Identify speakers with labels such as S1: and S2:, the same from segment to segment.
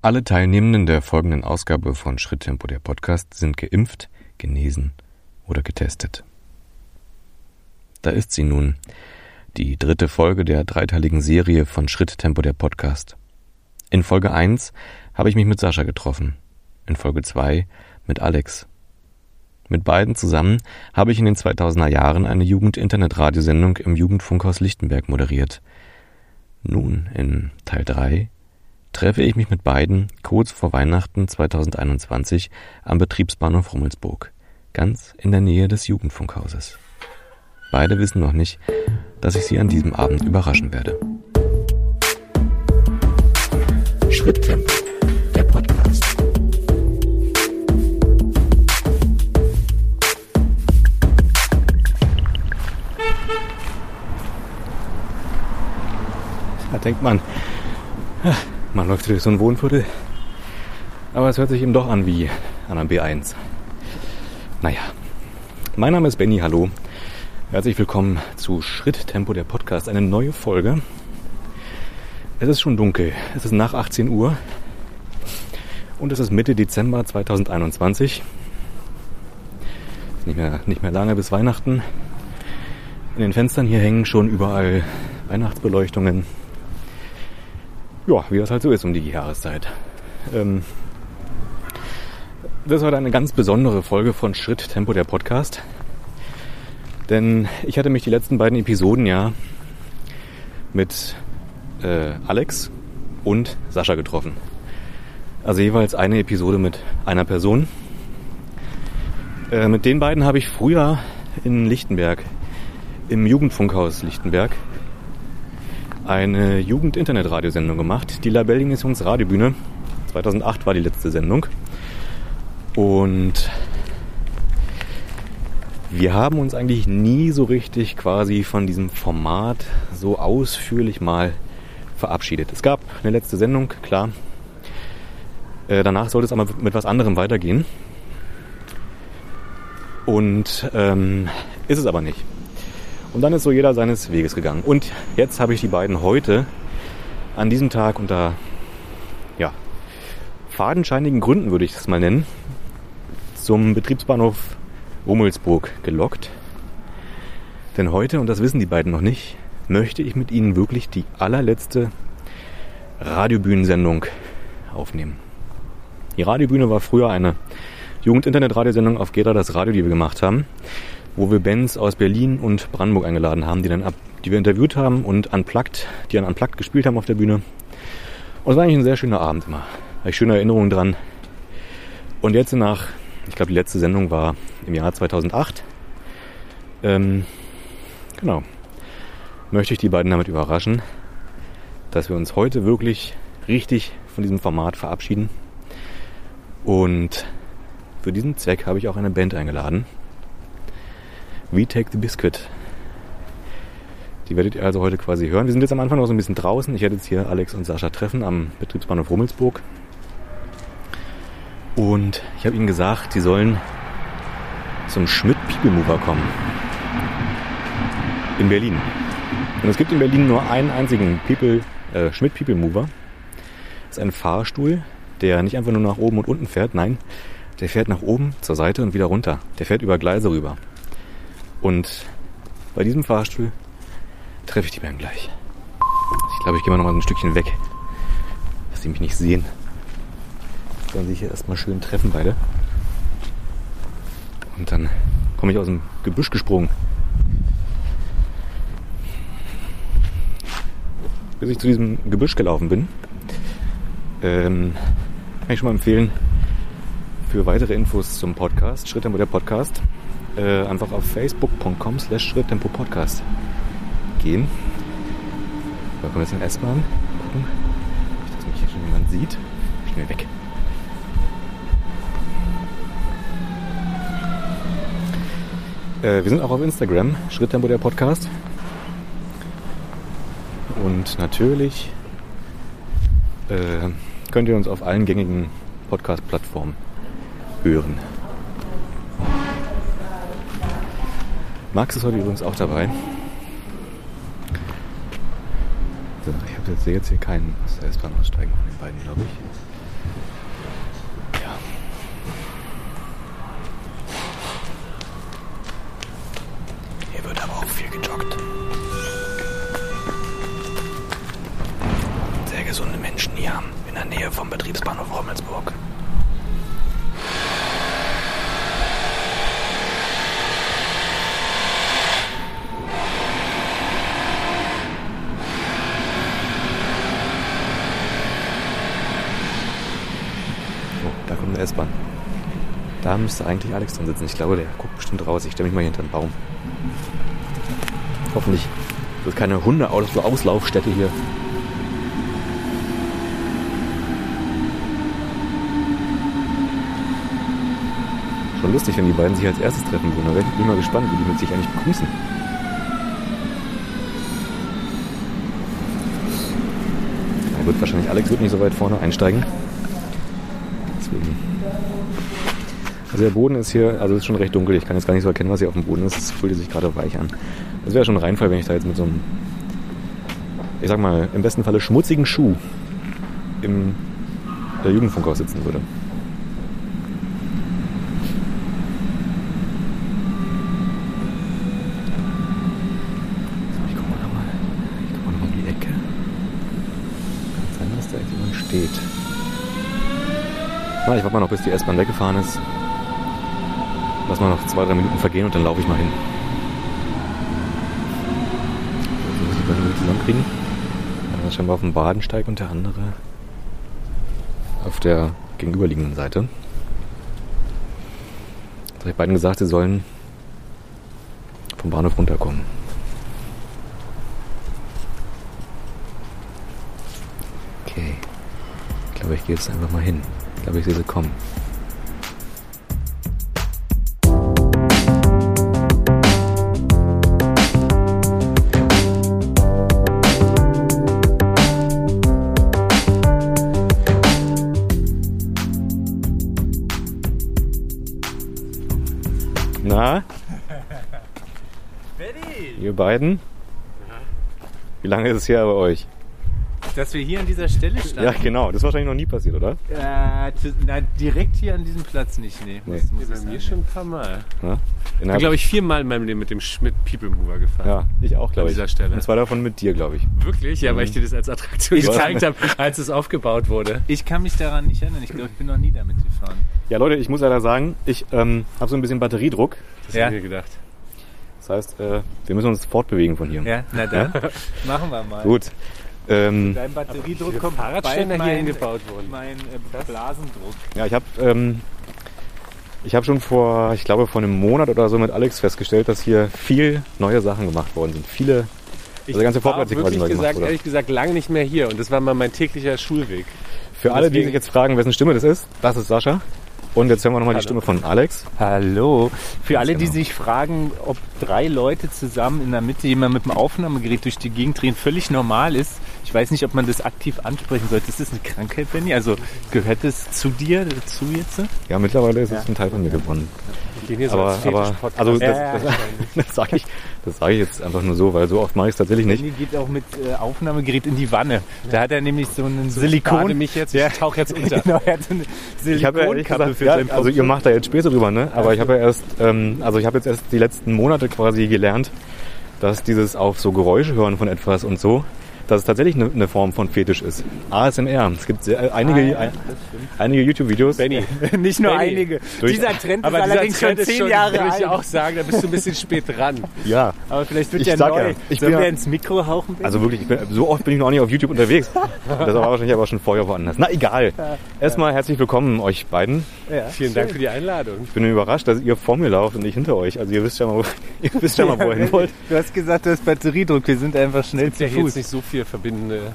S1: Alle Teilnehmenden der folgenden Ausgabe von Schritttempo der Podcast sind geimpft, genesen oder getestet. Da ist sie nun, die dritte Folge der dreiteiligen Serie von Schritttempo der Podcast. In Folge 1 habe ich mich mit Sascha getroffen, in Folge 2 mit Alex. Mit beiden zusammen habe ich in den 2000er Jahren eine Jugend-Internet-Radiosendung im Jugendfunkhaus Lichtenberg moderiert. Nun, in Teil 3, treffe ich mich mit beiden kurz vor Weihnachten 2021 am Betriebsbahnhof Rummelsburg, ganz in der Nähe des Jugendfunkhauses. Beide wissen noch nicht, dass ich sie an diesem Abend überraschen werde.
S2: Schritttempo, der Podcast.
S1: Da denkt man, man läuft durch so ein Wohnviertel, aber es hört sich eben doch an wie an einem B1. Naja, mein Name ist Benny, hallo. Herzlich willkommen zu Schritttempo, der Podcast, eine neue Folge. Es ist schon dunkel, es ist nach 18 Uhr und es ist Mitte Dezember 2021. Nicht mehr, nicht mehr lange bis Weihnachten. In den Fenstern hier hängen schon überall Weihnachtsbeleuchtungen. Ja, wie das halt so ist um die Jahreszeit. Ähm, das ist heute eine ganz besondere Folge von Schritt Tempo der Podcast. Denn ich hatte mich die letzten beiden Episoden ja mit äh, Alex und Sascha getroffen. Also jeweils eine Episode mit einer Person. Äh, mit den beiden habe ich früher in Lichtenberg, im Jugendfunkhaus Lichtenberg, eine Jugend-Internet-Radiosendung gemacht. Die Labelli Missions Radiobühne. 2008 war die letzte Sendung. Und wir haben uns eigentlich nie so richtig quasi von diesem Format so ausführlich mal verabschiedet. Es gab eine letzte Sendung, klar. Äh, danach sollte es aber mit was anderem weitergehen. Und ähm, ist es aber nicht. Und dann ist so jeder seines Weges gegangen. Und jetzt habe ich die beiden heute an diesem Tag unter ja, fadenscheinigen Gründen, würde ich es mal nennen, zum Betriebsbahnhof Rummelsburg gelockt. Denn heute, und das wissen die beiden noch nicht, möchte ich mit ihnen wirklich die allerletzte Radiobühnensendung aufnehmen. Die Radiobühne war früher eine Jugend-Internet-Radiosendung auf Gera, das Radio, die wir gemacht haben wo wir Bands aus Berlin und Brandenburg eingeladen haben, die dann ab, die wir interviewt haben und unplugged, die dann unplugged gespielt haben auf der Bühne. Und es war eigentlich ein sehr schöner Abend immer. Habe ich schöne Erinnerungen dran. Und jetzt nach, ich glaube, die letzte Sendung war im Jahr 2008. Ähm, genau. Möchte ich die beiden damit überraschen, dass wir uns heute wirklich richtig von diesem Format verabschieden. Und für diesen Zweck habe ich auch eine Band eingeladen. We Take the Biscuit. Die werdet ihr also heute quasi hören. Wir sind jetzt am Anfang noch so ein bisschen draußen. Ich werde jetzt hier Alex und Sascha treffen am Betriebsbahnhof Rummelsburg. Und ich habe ihnen gesagt, sie sollen zum Schmidt People Mover kommen. In Berlin. Und es gibt in Berlin nur einen einzigen People, äh, Schmidt People Mover. Das ist ein Fahrstuhl, der nicht einfach nur nach oben und unten fährt, nein, der fährt nach oben, zur Seite und wieder runter. Der fährt über Gleise rüber. Und bei diesem Fahrstuhl treffe ich die beiden gleich. Ich glaube, ich gehe mal noch mal ein Stückchen weg, dass sie mich nicht sehen. Sollen sich hier erstmal schön treffen beide. Und dann komme ich aus dem Gebüsch gesprungen. Bis ich zu diesem Gebüsch gelaufen bin, ähm, kann ich schon mal empfehlen, für weitere Infos zum Podcast, Schritt der Podcast, äh, einfach auf facebook.com slash Schritttempo Podcast gehen. Da kommen jetzt in S-Bahn. Gucken, dass mich hier schon jemand sieht. Schnell weg. Äh, wir sind auch auf Instagram, Schritttempo der Podcast. Und natürlich äh, könnt ihr uns auf allen gängigen Podcast-Plattformen hören. Max ist heute übrigens auch dabei. So, ich habe jetzt, jetzt hier keinen aus der S-Bahn aussteigen von den beiden, glaube ich. Ja. Hier wird aber auch viel gejoggt. Sehr gesunde Menschen hier in der Nähe vom Betriebsbahnhof Rommelsburg. S-Bahn. Da müsste eigentlich Alex drin sitzen. Ich glaube, der guckt bestimmt raus. Ich stelle mich mal hinter den Baum. Hoffentlich wird keine Hunde-Auslaufstätte hier. Schon lustig, wenn die beiden sich als erstes treffen würden. Da bin ich mal gespannt, wie die mit sich eigentlich begrüßen. Da wird wahrscheinlich Alex wird nicht so weit vorne einsteigen. Deswegen. Also der Boden ist hier, also ist schon recht dunkel. Ich kann jetzt gar nicht so erkennen, was hier auf dem Boden ist. Es fühlt sich gerade weich an. Das wäre schon ein Reinfall, wenn ich da jetzt mit so einem, ich sag mal, im besten Falle schmutzigen Schuh im der Jugendfunkhaus sitzen würde. So, ich guck mal nochmal. Ich guck mal noch mal die Ecke. Kann sein, dass da irgendjemand steht. Ich warte mal noch, bis die S-Bahn weggefahren ist. Lass mal noch zwei, drei Minuten vergehen und dann laufe ich mal hin. So muss ich beiden irgendwie zusammenkriegen. Einer ist scheinbar auf dem Badensteig und der andere auf der gegenüberliegenden Seite. Jetzt habe ich beiden gesagt, sie sollen vom Bahnhof runterkommen. Okay. Ich glaube, ich gehe jetzt einfach mal hin. Ich glaube, ich sehe sie kommen. Beiden? Wie lange ist es her bei euch?
S3: Dass wir hier an dieser Stelle
S1: Ja,
S3: standen.
S1: genau. Das ist wahrscheinlich noch nie passiert, oder?
S3: Äh, na, direkt hier an diesem Platz nicht, nee.
S1: Nee.
S3: Muss, muss
S4: Bei
S3: ich
S4: mir schon ein paar Mal.
S1: Ja?
S4: Ich bin, glaube ich, viermal in meinem Leben mit dem Schmidt People Mover gefahren.
S1: Ja, ich auch, glaube
S4: An
S1: ich.
S4: dieser Stelle.
S1: Und zwei davon mit dir, glaube ich.
S4: Wirklich? Ja, weil ich dir das als Attraktion
S3: Ich
S4: gezeigt habe, als es aufgebaut wurde.
S3: Ich kann mich daran nicht erinnern. Ich glaube, ich bin noch nie damit gefahren.
S1: Ja, Leute, ich muss leider sagen, ich ähm, habe so ein bisschen Batteriedruck.
S4: Das
S3: Ja.
S4: habe ich mir gedacht.
S1: Das heißt, äh, wir müssen uns fortbewegen von hier.
S3: Ja, na dann. Machen wir mal.
S1: Gut. Ähm,
S3: Dein Batteriedruck kommt
S4: Fahrradständer
S3: bald
S4: hier
S3: mein,
S4: hingebaut wurden.
S3: mein äh, Blasendruck.
S1: ja, ich habe ähm, ich habe schon vor, ich glaube, vor einem Monat oder so mit Alex festgestellt, dass hier viel neue Sachen gemacht worden sind. Viele, also der ganze
S4: war
S1: Vorplatz hier quasi
S4: wirklich
S1: neu gemacht
S4: gesagt,
S1: wurde.
S4: ehrlich gesagt, lange nicht mehr hier. Und das war mal mein täglicher Schulweg.
S1: Für alle, die sich jetzt fragen, wessen Stimme das ist, das ist Sascha. Und jetzt hören wir nochmal die. Stimme von Alex.
S3: Hallo. Für alle, die
S1: genau.
S3: sich fragen, ob drei Leute zusammen in der Mitte jemand mit dem Aufnahmegerät durch die Gegend drehen, völlig normal ist. Ich weiß nicht, ob man das aktiv ansprechen sollte. Ist das eine Krankheit, Benny? Also gehört es zu dir, dazu jetzt?
S1: Ja, mittlerweile ist es
S3: Ja.
S1: ein Teil von mir geworden.
S4: Gehen hier so
S1: Aber,
S4: als
S1: aber also das,
S3: Ja,
S1: das, das sage ich, das sage ich jetzt einfach nur so, weil so oft mache ich es tatsächlich nicht.
S3: Benny geht auch mit äh, Aufnahmegerät in die Wanne. Da hat er nämlich so einen
S4: Ich bade
S3: Silikon.
S4: mich jetzt,
S3: Ja.
S4: ich tauche jetzt unter.
S3: Genau, er hat so eine
S1: Ich ja
S3: Silikonkappe für
S1: ja,
S3: seinen
S1: also ihr macht da jetzt Späße drüber, ne? Aber ich habe ja erst, ähm, also ich habe jetzt erst die letzten Monate quasi gelernt, dass dieses auf so Geräusche hören von etwas und so, dass es tatsächlich eine, eine Form von Fetisch ist. ASMR. Es gibt sehr, einige,
S3: Ah, ja,
S1: ein, einige YouTube-Videos.
S4: Benny.
S3: Nicht nur
S4: Benny.
S3: einige.
S1: Durch-
S3: Dieser Trend
S4: Aber
S3: ist
S4: dieser
S3: allerdings
S4: Trend
S3: schon zehn
S4: schon,
S3: Jahre
S4: würde
S3: alt.
S4: ich auch sagen, da bist du ein bisschen spät dran.
S1: Ja.
S3: Aber vielleicht wird
S1: Ich
S3: ja neu.
S1: ja, ich
S3: Sollen
S1: bin
S3: wir
S1: ja-
S3: ins Mikro hauchen? Benny?
S1: Also wirklich, ich bin, so oft bin ich noch nicht auf YouTube unterwegs. Das war wahrscheinlich aber schon vorher woanders. Na egal. Erstmal herzlich willkommen euch beiden.
S3: ja,
S4: Vielen Dank für die Einladung.
S1: Ich bin überrascht, dass ihr vor mir lauft und ich hinter euch. Also ihr wisst ja mal, wo, ihr wisst ja mal, wo ihr hin wollt.
S3: Du hast gesagt, du hast Batteriedruck. Wir sind einfach schnell zu
S4: hier jetzt
S3: Fuß.
S4: nicht so viel verbindende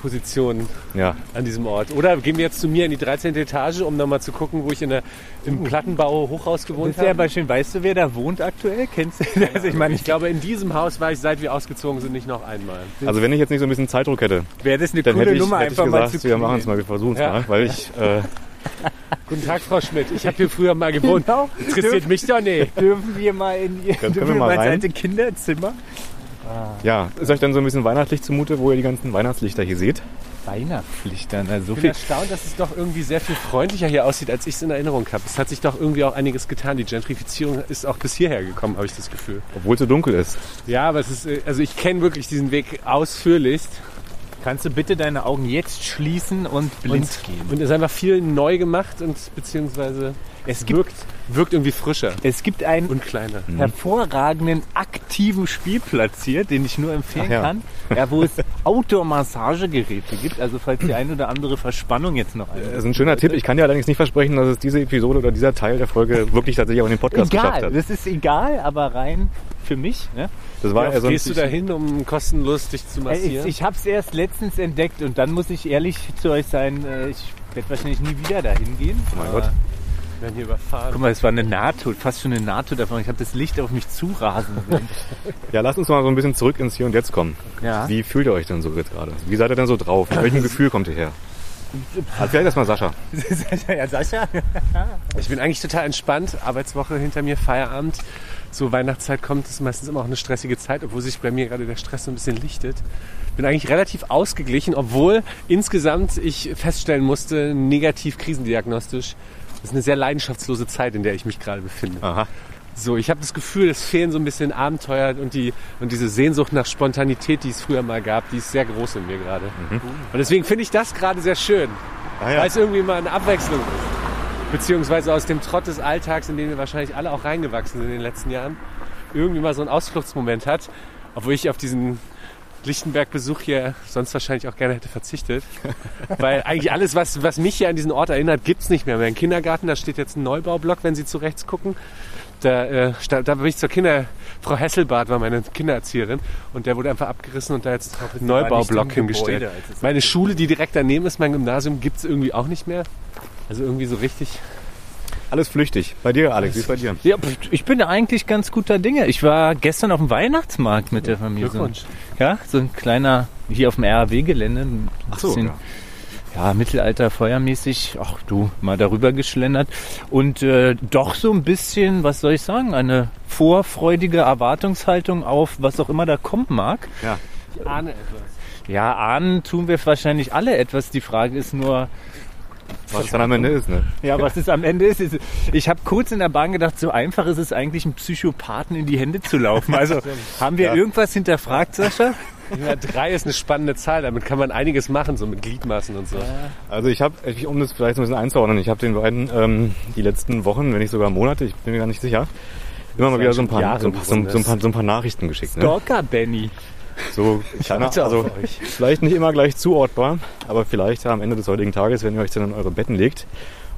S4: Positionen
S1: Ja.
S4: an diesem Ort. Oder gehen wir jetzt zu mir in die 13. Etage, um nochmal zu gucken, wo ich in der, im Plattenbau Hochhaus
S3: Das
S4: gewohnt
S3: ist ja
S4: habe.
S3: aber schön. Weißt du, wer da wohnt aktuell? Kennst du? Also ich meine,
S4: ich glaube, in diesem Haus war ich, seit wir ausgezogen sind, nicht noch einmal.
S1: Also wenn ich jetzt nicht so ein bisschen Zeitdruck hätte,
S3: wäre das eine
S1: dann
S3: coole
S1: hätte ich,
S3: Nummer
S1: hätte ich
S3: einfach mal
S1: gesagt,
S3: zu
S1: wir machen es mal, wir versuchen es
S4: Ja.
S1: mal. Weil ich, äh,
S4: Guten Tag, Frau Schmidt. Ich habe hier früher mal gewohnt.
S3: Genau.
S4: Interessiert mich doch nicht.
S3: Dürfen wir mal in ihr, dürfen
S1: wir mal
S3: mal ins alte Kinderzimmer?
S1: Ja, ist euch dann so ein bisschen weihnachtlich zumute, wo ihr die ganzen Weihnachtslichter hier seht?
S3: Weihnachtslichtern, also so
S4: Ich bin
S3: viel.
S4: erstaunt, dass es doch irgendwie sehr viel freundlicher hier aussieht, als ich es in Erinnerung habe. Es hat sich doch irgendwie auch einiges getan. Die Gentrifizierung ist auch bis hierher gekommen, habe ich das Gefühl.
S1: Obwohl es so dunkel ist.
S4: Ja, aber es ist, äh, also ich kenne wirklich diesen Weg ausführlichst.
S3: Kannst du bitte deine Augen jetzt schließen und blind gehen?
S4: Und es ist einfach viel neu gemacht und beziehungsweise
S3: Es gibt,
S4: wirkt, wirkt irgendwie frischer
S3: es gibt einen
S4: und kleiner.
S3: hervorragenden aktiven Spielplatz hier, den ich nur empfehlen
S1: ja.
S3: kann, ja, wo es Outdoor-Massagegeräte gibt. Also falls die ein oder andere Verspannung jetzt noch eine.
S1: Das ist ein schöner Tipp. Ich kann dir allerdings nicht versprechen, dass es diese Episode oder dieser Teil der Folge wirklich tatsächlich auch in den Podcast geschafft
S3: Egal,
S1: hat.
S3: das ist egal, aber rein für mich. Ne?
S1: Das war
S4: Wie
S1: eher
S4: oft
S1: so ein
S4: gehst du da hin, um kostenlos dich zu
S3: Äh, Ich,
S4: massieren?
S3: ich habe es erst letztens entdeckt und dann muss ich ehrlich zu euch sein, äh, ich werde wahrscheinlich nie wieder dahin gehen.
S1: Oh mein Gott.
S4: Werden hier überfahren.
S3: Guck mal, es war eine NATO, fast schon eine NATO davon. Ich habe das Licht auf mich zurasen sehen.
S1: Ja, lasst uns mal so ein bisschen zurück ins Hier und Jetzt kommen.
S3: Ja.
S1: Wie fühlt ihr euch denn so jetzt gerade? Wie seid ihr denn so drauf? Mit welchem Gefühl kommt ihr her? Also vielleicht erstmal Sascha.
S3: ja, Sascha?
S4: Ich bin eigentlich total entspannt. Arbeitswoche hinter mir, Feierabend. So Weihnachtszeit kommt, ist meistens immer auch eine stressige Zeit, obwohl sich bei mir gerade der Stress so ein bisschen lichtet. Bin eigentlich relativ ausgeglichen, obwohl insgesamt ich feststellen musste, negativ krisendiagnostisch, das ist eine sehr leidenschaftslose Zeit, in der ich mich gerade befinde.
S1: Aha.
S4: So, ich habe das Gefühl, es fehlen so ein bisschen Abenteuer und, die, und diese Sehnsucht nach Spontanität, die es früher mal gab, die ist sehr groß in mir gerade. Und deswegen finde ich das gerade sehr schön,
S1: Ah
S4: weil
S1: ja.
S4: es irgendwie mal eine Abwechslung ist. Beziehungsweise aus dem Trott des Alltags, in den wir wahrscheinlich alle auch reingewachsen sind in den letzten Jahren, irgendwie mal so einen Ausfluchtsmoment hat, obwohl ich auf diesen Lichtenberg-Besuch hier sonst wahrscheinlich auch gerne hätte verzichtet. Weil eigentlich alles, was, was mich hier an diesen Ort erinnert, gibt's nicht mehr. Mein Kindergarten, da steht jetzt ein Neubaublock, wenn Sie zu rechts gucken. Da, äh, sta- da bin ich zur Kinder... Frau Hesselbart war meine Kindererzieherin und der wurde einfach abgerissen und da jetzt ein Neubaublock hingestellt.
S3: Gebäude, es
S4: Meine Schule, die direkt daneben ist, mein Gymnasium, gibt's irgendwie auch nicht mehr. Also irgendwie so richtig...
S1: Alles flüchtig. Bei dir, Alex, wie ist bei dir?
S3: Ja, pf, ich bin eigentlich ganz guter Dinge. Ich war gestern auf dem Weihnachtsmarkt mit der Familie.
S4: Glückwunsch.
S3: So, ja, so ein kleiner, hier auf dem RAW-Gelände. ein
S1: Ach so,
S3: bisschen,
S1: ja.
S3: ja, Mittelalter, feuermäßig. Ach du, mal darüber geschlendert. Und äh, doch so ein bisschen, was soll ich sagen, eine vorfreudige Erwartungshaltung auf was auch immer da kommen mag.
S1: Ja.
S4: Ich ahne etwas.
S3: Ja, ahnen tun wir wahrscheinlich alle etwas. Die Frage ist nur,
S1: Was dann am Ende ist, ne?
S3: Ja, was es am Ende ist, ist ich habe kurz in der Bahn gedacht, so einfach ist es eigentlich, einem Psychopathen in die Hände zu laufen. Also haben wir
S1: Ja.
S3: irgendwas hinterfragt, Sascha?
S4: Ja, drei ist eine spannende Zahl, damit kann man einiges machen, so mit Gliedmaßen und so.
S1: Also ich habe, um das vielleicht so ein bisschen einzuordnen, ich habe den beiden ähm, die letzten Wochen, wenn nicht sogar Monate, ich bin mir gar nicht sicher, immer mal wieder so ein paar,
S4: Jahre
S1: so, ein- so, ein- so, ein paar, so ein paar Nachrichten geschickt. Ne?
S3: Stalker Benny.
S1: So, kleiner, also vielleicht nicht immer gleich zuortbar, aber vielleicht ja, am Ende des heutigen Tages, wenn ihr euch dann in eure Betten legt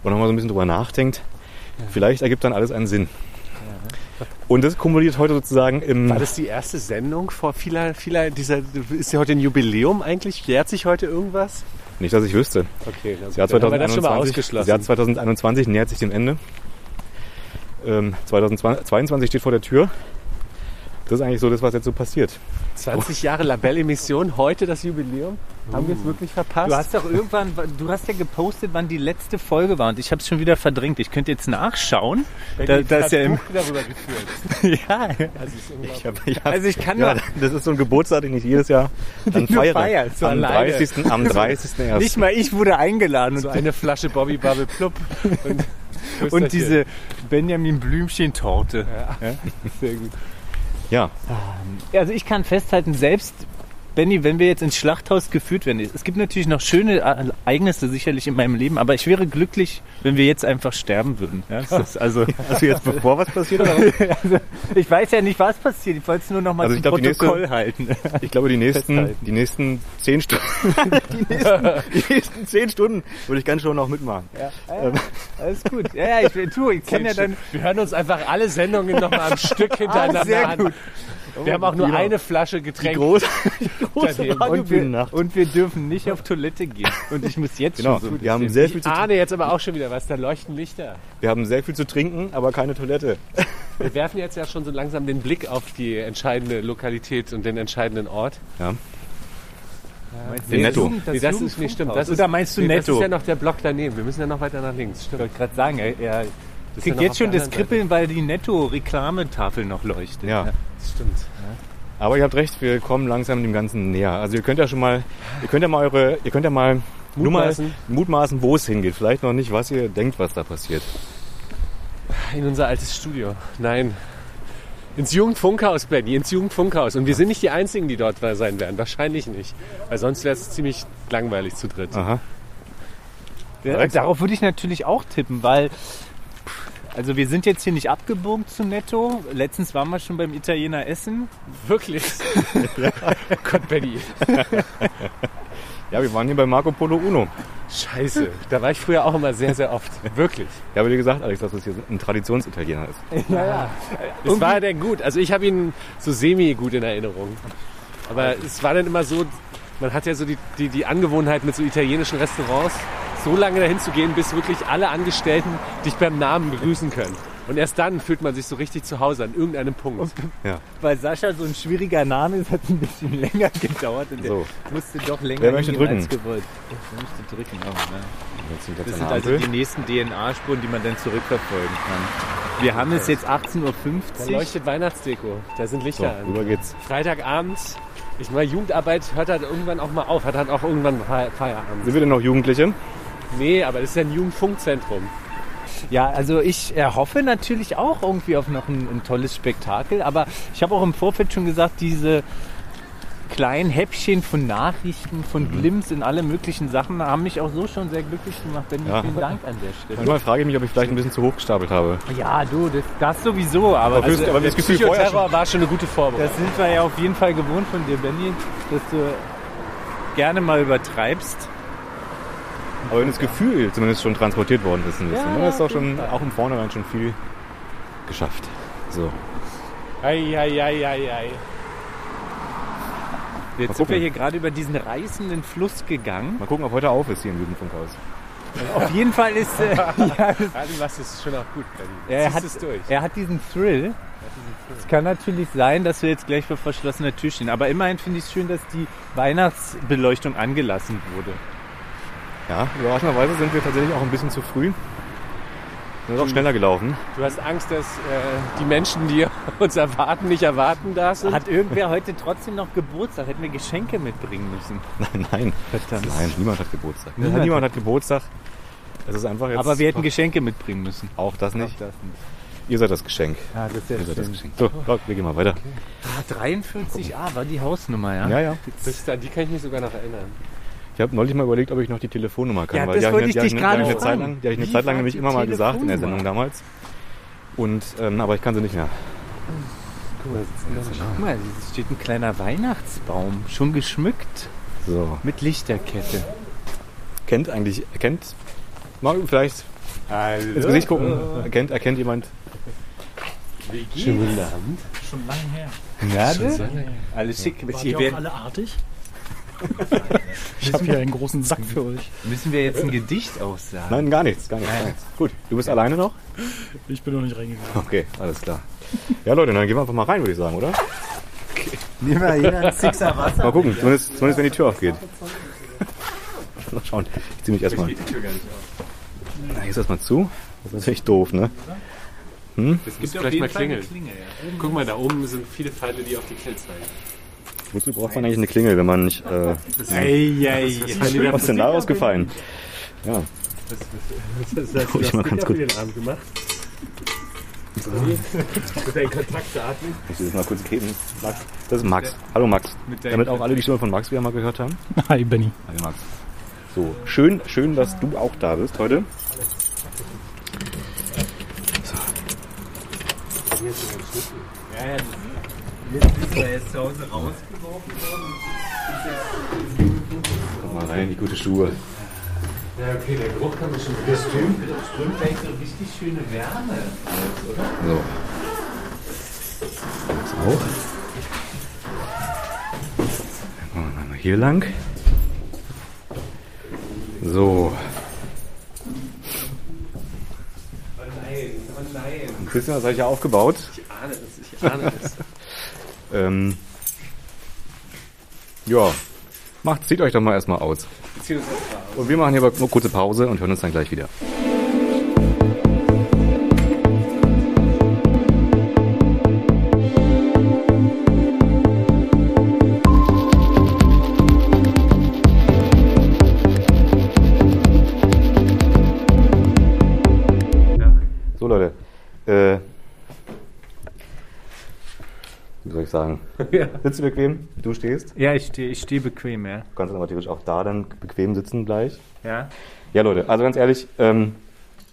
S1: und nochmal so ein bisschen drüber nachdenkt, vielleicht ergibt dann alles einen Sinn. Und das kumuliert heute sozusagen im...
S4: War das die erste Sendung vor vieler, vieler dieser, ist ja heute ein Jubiläum eigentlich? Jährt sich heute irgendwas?
S1: Nicht, dass ich wüsste.
S4: Okay,
S1: Das Jahr
S4: dann haben wir das schon mal
S1: 2021,
S4: ausgeschlossen.
S1: das Jahr 2021 nähert sich dem Ende. Ähm, 2022 steht vor der Tür. Das ist eigentlich so das, was jetzt so passiert.
S4: 20 Jahre Labelle-Emission, heute das Jubiläum. Haben wir es wirklich verpasst?
S3: Du hast doch irgendwann, du hast ja gepostet, wann die letzte Folge war und ich habe es schon wieder verdrängt. Ich könnte jetzt nachschauen. Da, da ist ja im,
S4: darüber geführt.
S3: ja,
S4: Also.
S1: Ich hab, ich hab,
S3: also ich kann
S1: ja,
S3: nur,
S1: das ist so ein Geburtstag, den ich jedes Jahr dann feiere.
S3: feierst, so
S1: am
S3: alleine.
S1: 30. Am 30. erst.
S3: nicht mal ich wurde eingeladen
S4: So
S3: und,
S4: eine Flasche Bobby Bubble Plupp. Und,
S3: und diese Benjamin Blümchen Torte.
S4: Ja. Sehr gut.
S1: Ja,
S3: Also ich kann festhalten, selbst Benny, wenn wir jetzt ins Schlachthaus geführt werden, es gibt natürlich noch schöne Ereignisse sicherlich in meinem Leben, aber ich wäre glücklich, wenn wir jetzt einfach sterben würden. Ja, also,
S1: also jetzt bevor was passiert
S3: also, ich weiß ja nicht, was passiert. Ich wollte es nur noch mal
S1: Also
S3: zum
S1: ich glaub, die nächste-
S3: Protokoll halten.
S1: Ich glaube, die nächsten,
S3: Festhalten.
S1: die nächsten zehn Stunden, die nächsten, die nächsten zehn Stunden würde ich ganz schon noch mitmachen.
S3: Ja, ja, alles gut. Ja, ja, ich, tu, ich kann ja dann.
S4: Wir hören uns einfach alle Sendungen nochmal am Stück hintereinander
S3: Ah, sehr
S4: an.
S3: gut.
S4: Wir haben auch nur
S1: Genau.
S4: eine Flasche
S1: Die
S4: Getränk.
S1: große, die große
S4: Daneben.
S3: Und wir, und wir dürfen nicht auf Toilette gehen. Und ich muss jetzt
S1: Genau,
S3: schon so
S1: wir haben sehr viel
S4: Ich
S1: zu
S4: ahne jetzt aber auch schon wieder was, da leuchten Lichter.
S1: wir haben sehr viel zu trinken, aber keine Toilette.
S4: Wir werfen jetzt ja schon so langsam den Blick auf die entscheidende Lokalität und den entscheidenden Ort.
S1: Ja.
S3: Meinst du
S1: Den Netto.
S3: Jugend-
S4: Nee, das ist nicht stimmt. Das ist,
S3: Oder meinst du
S4: nee, Das
S3: Netto?
S4: ist ja noch der Block daneben. Wir müssen ja noch weiter nach links.
S3: Ich
S4: Stimmt.
S3: wollte gerade sagen, er, er
S4: Das
S3: kriegt
S4: ja
S3: jetzt schon das Kribbeln, weil die Netto-Reklametafel noch leuchtet.
S1: Ja.
S4: Seite. Das stimmt.
S1: Aber ihr habt recht, wir kommen langsam dem Ganzen näher. Also ihr könnt ja schon mal, ihr könnt ja mal eure, ihr könnt ja mal
S4: Mutmaßen.
S1: mutmaßen, wo es hingeht. Vielleicht noch nicht, was ihr denkt, was da passiert.
S4: In unser altes Studio. Nein. Ins Jugendfunkhaus, Benny, ins Jugendfunkhaus. Und wir sind nicht die Einzigen, die dort sein werden. Wahrscheinlich nicht. Weil sonst wäre es ziemlich langweilig zu dritt.
S1: Aha.
S3: Ja, darauf würde ich natürlich auch tippen, weil also wir sind jetzt hier nicht abgebogen zu Netto. Letztens waren wir schon beim Italiener essen.
S4: Wirklich? Gott, Benny.
S1: Ja, wir waren hier bei Marco Polo Uno.
S4: Scheiße. Da war ich früher auch immer sehr, sehr oft. Wirklich.
S1: Ja, aber wie gesagt, Alex, dass das hier ein Traditionsitaliener ist.
S3: Ja, ja.
S4: Es war denn gut. Also ich habe ihn so semi gut in Erinnerung. Aber es war dann immer so, man hat ja so die, die, die Angewohnheit mit so italienischen Restaurants, so lange dahin zu gehen, bis wirklich alle Angestellten dich beim Namen begrüßen können. Und erst dann fühlt man sich so richtig zu Hause an irgendeinem Punkt.
S1: Ja.
S3: Weil Sascha so ein schwieriger Name ist, hat es ein bisschen länger gedauert und
S1: So.
S3: der musste doch länger
S1: Wer möchte
S3: hingehen
S1: drücken?
S3: als gewollt. Ich möchte drücken auch, ne? Das
S1: jetzt
S3: sind also
S1: Ampel.
S3: die nächsten DNA-Spuren, die man dann zurückverfolgen kann. Wir haben es jetzt 18.50
S4: Da
S3: Uhr.
S4: leuchtet Weihnachtsdeko. Da sind
S1: So,
S4: Lichter an.
S1: rüber geht's.
S4: Freitagabend. Ich meine, Jugendarbeit hört halt irgendwann auch mal auf. Hat halt auch irgendwann Fe- Feierabend.
S1: Sind wir denn noch Jugendliche?
S4: Nee, aber das ist ja ein Jugendfunkzentrum.
S3: Ja, also ich erhoffe natürlich auch irgendwie auf noch ein, ein tolles Spektakel, aber ich habe auch im Vorfeld schon gesagt, diese kleinen Häppchen von Nachrichten, von
S1: Mhm.
S3: Glimps in alle möglichen Sachen haben mich auch so schon sehr glücklich gemacht. Benny,
S1: Ja.
S3: vielen Dank an der Stelle.
S1: Manchmal frage ich mich, ob ich vielleicht ein bisschen zu hoch gestapelt habe.
S3: Ja, du, das, das sowieso, aber
S1: Aber
S3: also,
S1: aber
S4: Der
S1: das Gefühl vorher
S4: Psychoterror war schon eine gute Vorbereitung.
S3: das sind wir ja auf jeden Fall gewohnt von dir, Benny, dass du gerne mal übertreibst.
S1: Aber wenn das Gefühl zumindest schon transportiert worden ist ein bisschen,
S3: Ja,
S1: ne? ist
S3: jeden
S1: schon auch im Vornherein schon viel geschafft. So.
S4: Ei, ei, ei, ei, ei.
S3: Jetzt
S1: Mal
S3: sind wir hier gerade über diesen reißenden Fluss gegangen.
S1: Mal gucken, ob heute auf ist hier im Jugendfunkhaus.
S3: Auf jeden Fall ist äh, ja,
S4: Irgendwas ist schon auch gut, Benny.
S3: Er hat,
S4: es durch.
S3: er hat diesen Thrill. Es kann natürlich sein, dass wir jetzt gleich vor verschlossener Tür stehen. Aber immerhin finde ich es schön, dass die Weihnachtsbeleuchtung angelassen wurde.
S1: Ja, überraschenderweise sind wir tatsächlich auch ein bisschen zu früh. Wir sind auch schneller gelaufen.
S4: Du hast Angst, dass äh, die Menschen, die uns erwarten, nicht erwarten da sind?
S3: Hat irgendwer heute trotzdem noch Geburtstag? Hätten wir Geschenke mitbringen müssen.
S1: Nein, nein.
S3: Verdammt.
S1: Nein, niemand hat Geburtstag.
S3: Niemand
S1: Niemand,
S3: hat-
S1: hat Geburtstag. Es ist einfach jetzt.
S3: Aber wir hätten Geschenke mitbringen müssen.
S1: auch das nicht.
S3: Auch das nicht.
S1: Ihr seid das Geschenk.
S3: Ja, das ist
S1: Ihr
S3: ja
S1: seid das
S3: schön.
S1: Geschenk. So, Gott, wir gehen mal weiter.
S3: Ah, 43a war die Hausnummer, ja?
S1: Ja, ja.
S4: Das, an die kann ich mich sogar noch erinnern.
S1: Ich habe neulich mal überlegt, ob ich noch die Telefonnummer kann.
S3: Ja,
S1: weil
S3: das
S1: die habe
S3: wollte
S1: ich,
S3: ich dich gerade
S1: eine Zeit
S3: fragen.
S1: lang, die habe ich eine
S3: Wie
S1: Zeit lang nämlich immer mal gesagt in der? Sendung damals. Und, ähm, aber ich kann sie nicht mehr.
S4: Guck mal,
S3: hier steht ein kleiner Weihnachtsbaum, schon geschmückt
S1: So.
S3: mit Lichterkette.
S1: Kennt eigentlich, erkennt, mal vielleicht ins Gesicht gucken. Erkennt, erkennt jemand?
S4: Schönen guten Abend.
S5: Schon lange her.
S3: Ja? Alles schick.
S5: Wart ihr auch alle artig? Ich habe hier einen großen Sack für euch.
S3: müssen wir jetzt ein Gedicht aussagen?
S1: Nein, gar nichts, gar nichts. Gar nichts. Gut, du bist alleine noch?
S5: Ich bin noch nicht reingegangen.
S1: Okay, alles klar. Ja, Leute, dann gehen wir einfach mal rein, würde ich sagen, oder?
S3: Nehmen wir jeder einen Sixer Wasser.
S1: Mal gucken, zumindest, zumindest wenn die Tür aufgeht. Mal schauen. Ich ziehe mich erstmal. Na, hier ist erstmal zu. Das ist natürlich doof, ne?
S4: Das gibt vielleicht mal klingeln. Guck mal, da oben sind viele Pfeile, die auf die Kill zeigen.
S1: Wozu braucht man eigentlich eine Klingel, wenn man nicht. Äh,
S3: Ey, ey,
S1: was ist denn da rausgefallen? Ja,
S4: Das heißt,
S1: Guck ich mal ganz gut.
S4: den Arm gemacht. Mit deinen
S1: ich das mal kurz geben. Max. Das ist Max. Hallo Max. Damit auch alle die Stimme von Max wieder mal gehört haben.
S5: Hi, Benny.
S1: Hallo Max. So, schön, schön, dass du auch da bist heute.
S3: Ja, jetzt ist er zu Hause rausgeworfen worden.
S1: Guck mal rein in die gute Schuhe.
S4: Ja, okay, der Geruch kann mich schon
S3: Das strömt, das strömt gleich so richtig schöne Wärme oder?
S1: So. Das auch. Dann machen wir einmal hier lang. So.
S4: Oh nein, oh nein.
S1: Ein bisschen was habe ich ja aufgebaut.
S4: Ich ahne es, ich ahne es.
S1: Ähm, ja. Macht, zieht euch doch mal erstmal aus. Und wir machen hier aber eine kurze Pause und hören uns dann gleich wieder. So Leute, äh, wie soll ich sagen?
S4: Ja.
S1: Sitzt du bequem? Du stehst?
S3: Ja, ich stehe ich steh bequem, ja.
S1: Du kannst dann aber theoretisch auch da dann bequem sitzen gleich.
S3: Ja.
S1: Ja, Leute, also ganz ehrlich, ähm,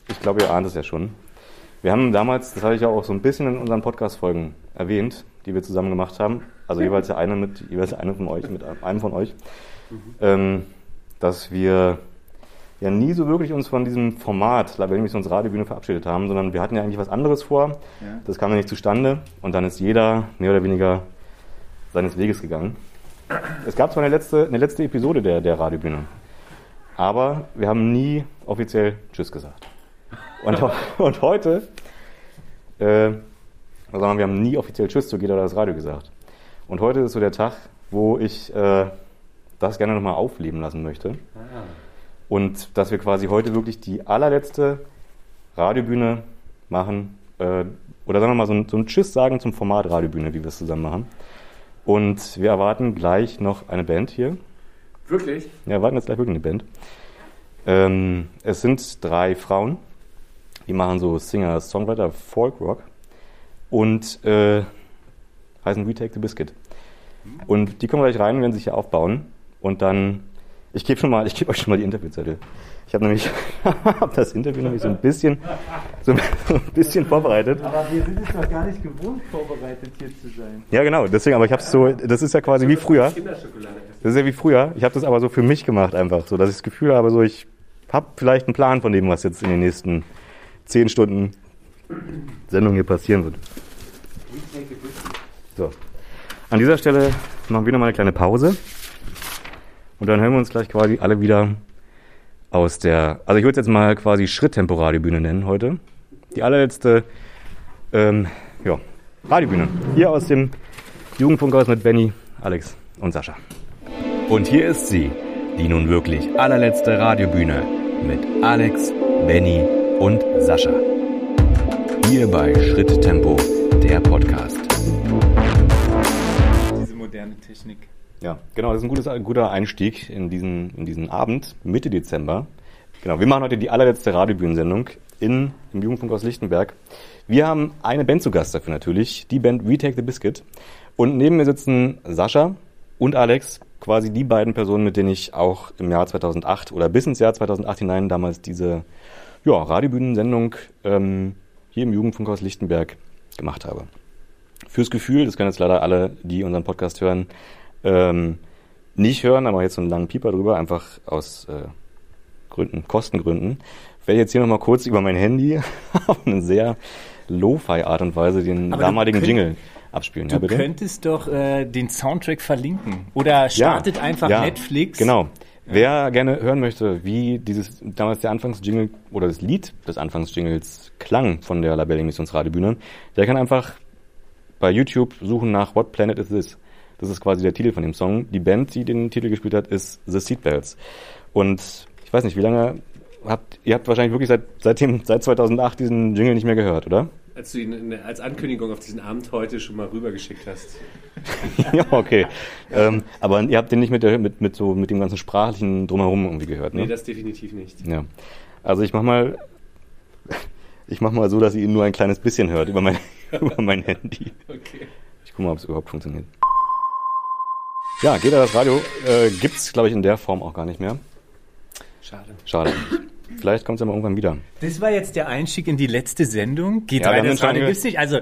S1: ich glaube, ihr ahnt es ja schon. Wir haben damals, das hatte ich ja auch so ein bisschen in unseren Podcast-Folgen erwähnt, die wir zusammen gemacht haben, also jeweils der eine mit, jeweils einer von euch, mit einem von euch, ähm, dass wir ja nie so wirklich uns von diesem Format Labelli Missions Radiobühne verabschiedet haben, sondern wir hatten ja eigentlich was anderes vor.
S3: Ja.
S1: Das kam ja nicht zustande und dann ist jeder mehr oder weniger seines Weges gegangen. Es gab zwar eine letzte, eine letzte Episode der, der Radiobühne, aber wir haben nie offiziell Tschüss gesagt. Und, und heute, äh, also wir haben nie offiziell Tschüss zu Geda das Radio gesagt. Und heute ist so der Tag, wo ich äh, das gerne nochmal aufleben lassen möchte. Und dass wir quasi heute wirklich die allerletzte Radiobühne machen, äh, oder sagen wir mal so ein, so ein Tschüss sagen zum Format Radiobühne, wie wir es zusammen machen. Und wir erwarten gleich noch eine Band hier.
S4: Wirklich?
S1: Wir erwarten jetzt gleich wirklich eine Band. Ähm, es sind drei Frauen, die machen so Singer, Songwriter, Folkrock und äh, heißen We Take the Biscuit. Und die kommen gleich rein und werden sich hier aufbauen. Und dann, ich gebe schon mal, ich gebe euch schon mal die Interviewzettel. Ich habe nämlich hab das Interview nämlich so ein bisschen, so ein bisschen vorbereitet.
S3: Aber wir sind es doch gar nicht gewohnt, vorbereitet hier zu sein.
S1: Ja, genau. Deswegen, aber ich habe es so, das ist ja quasi wie früher. Das ist ja wie früher. Ich habe das aber so für mich gemacht einfach, so dass ich das Gefühl habe, so ich habe vielleicht einen Plan von dem, was jetzt in den nächsten zehn Stunden Sendung hier passieren wird. So. An dieser Stelle machen wir nochmal eine kleine Pause. Und dann hören wir uns gleich quasi alle wieder aus der, also ich würde es jetzt mal quasi Schritttempo-Radiobühne nennen heute. Die allerletzte, ähm, ja, Radiobühne. Hier aus dem Jugendfunkhaus mit Benny, Alex und Sascha.
S2: Und hier ist sie, die nun wirklich allerletzte Radiobühne mit Alex, Benny und Sascha. Hier bei Schritttempo, der Podcast.
S3: Diese moderne Technik.
S1: Ja, genau, das ist ein, gutes, ein guter Einstieg in diesen, in diesen Abend, Mitte Dezember. Genau, wir machen heute die allerletzte Radiobühnensendung in, im Jugendfunkhaus Lichtenberg. Wir haben eine Band zu Gast dafür natürlich, die Band We Take the Biscuit. Und neben mir sitzen Sascha und Alex, quasi die beiden Personen, mit denen ich auch im Jahr 2008 oder bis ins Jahr 2008 hinein damals diese ja, Radiobühnensendung ähm, hier im Jugendfunkhaus Lichtenberg gemacht habe. Fürs Gefühl, das können jetzt leider alle, die unseren Podcast hören, ähm, nicht hören, aber jetzt so einen langen Pieper drüber, einfach aus äh, Gründen, Kostengründen, werde ich jetzt hier nochmal kurz über mein Handy auf eine sehr Lo-Fi-Art und Weise den
S3: Aber
S1: damaligen
S3: könnt-
S1: Jingle abspielen.
S3: Du
S1: ja, bitte?
S3: könntest doch äh, den Soundtrack verlinken. Oder startet einfach
S1: ja,
S3: Netflix.
S1: Genau. Wer gerne hören möchte, wie dieses damals der Anfangsjingle oder das Lied des Anfangsjingles klang von der Labelle Emissionsradiobühne, der kann einfach bei YouTube suchen nach What Planet Is This? Das ist quasi der Titel von dem Song. Die Band, die den Titel gespielt hat, ist The Seatbelts. Und ich weiß nicht, wie lange habt ihr habt wahrscheinlich wirklich seit seitdem seit 2008 diesen Jingle nicht mehr gehört, oder?
S4: Als du ihn in- als Ankündigung auf diesen Abend heute schon mal rübergeschickt hast.
S1: ja, okay. Ähm, aber ihr habt den nicht mit, der, mit, mit so mit dem ganzen sprachlichen drumherum irgendwie gehört, ne?
S4: Nee, das definitiv nicht.
S1: Ja. Also ich mach mal, ich mach mal so, dass ihr ihn nur ein kleines bisschen hört über mein, über mein Handy.
S4: Okay.
S1: Ich guck mal, ob es überhaupt funktioniert. Ja, geht das Radio äh, gibt's, glaube ich, in der Form auch gar nicht mehr.
S4: Schade.
S1: Schade. Vielleicht kommt's ja mal irgendwann wieder.
S3: Das war jetzt der Einstieg in die letzte Sendung. Geht
S1: Ja,
S3: das Radio gibt's nicht. Also,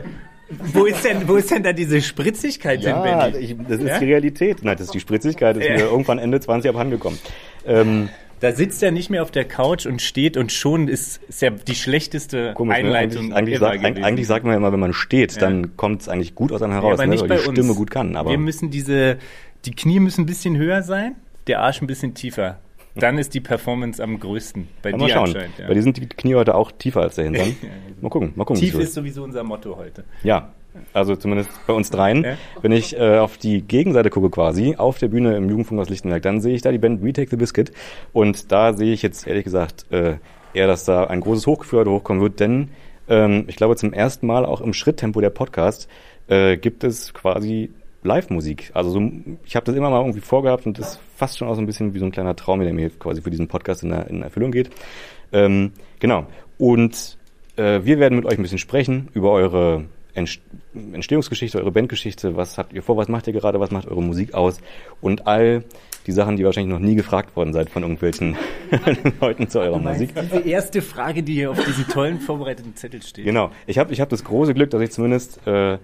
S3: wo ist denn, wo ist denn da diese Spritzigkeit
S1: Ja,
S3: denn, Benny?
S1: ich, das ist
S3: Ja?
S1: die Realität. Nein, das ist die Spritzigkeit. Das ist
S3: Ja.
S1: mir irgendwann Ende 20 abhandengekommen. Ähm,
S3: Da sitzt er nicht mehr auf der Couch und steht und schon ist, ist ja die schlechteste
S1: komisch, ne?
S3: Einleitung
S1: Eigentlich, eigentlich, sagt,
S3: gewesen.
S1: eigentlich sagt man ja immer, wenn man steht,
S3: Ja.
S1: dann kommt's eigentlich gut aus einem
S3: Ja,
S1: heraus,
S3: aber
S1: ne?
S3: nicht
S1: weil
S3: bei
S1: die
S3: uns.
S1: Stimme gut kann. Aber
S3: Wir müssen diese, die Knie müssen ein bisschen höher sein, der Arsch ein bisschen tiefer. Dann ist die Performance am größten. Bei
S1: Ja,
S3: dir
S1: mal schauen.
S3: anscheinend. Ja.
S1: Bei dir sind die Knie heute auch tiefer als der Hintern. Mal gucken, mal gucken.
S3: Tief ist sowieso unser Motto heute.
S1: Ja, also zumindest bei uns dreien.
S3: Ja.
S1: Wenn ich äh, auf die Gegenseite gucke quasi, auf der Bühne im Jugendfunkhaus Lichtenberg, dann sehe ich da die Band Retake the Biscuit. Und da sehe ich jetzt ehrlich gesagt äh, eher, dass da ein großes Hochgefühl heute hochkommen wird, denn ähm, ich glaube zum ersten Mal auch im Schritttempo der Podcast äh, gibt es quasi Live-Musik. Also so, ich habe das immer mal irgendwie vorgehabt und das ist fast schon auch so ein bisschen wie so ein kleiner Traum, der mir quasi für diesen Podcast in, in Erfüllung geht. Ähm, genau. Und äh, wir werden mit euch ein bisschen sprechen über eure Entst- Entstehungsgeschichte, eure Bandgeschichte, was habt ihr vor, was macht ihr gerade, was macht eure Musik aus und all die Sachen, die wahrscheinlich noch nie gefragt worden seid von irgendwelchen Leuten zu eurer Musik.
S3: Diese erste Frage, die hier auf diesem tollen vorbereiteten Zettel steht.
S1: Genau. Ich habe ich hab das große Glück, dass ich zumindest, äh,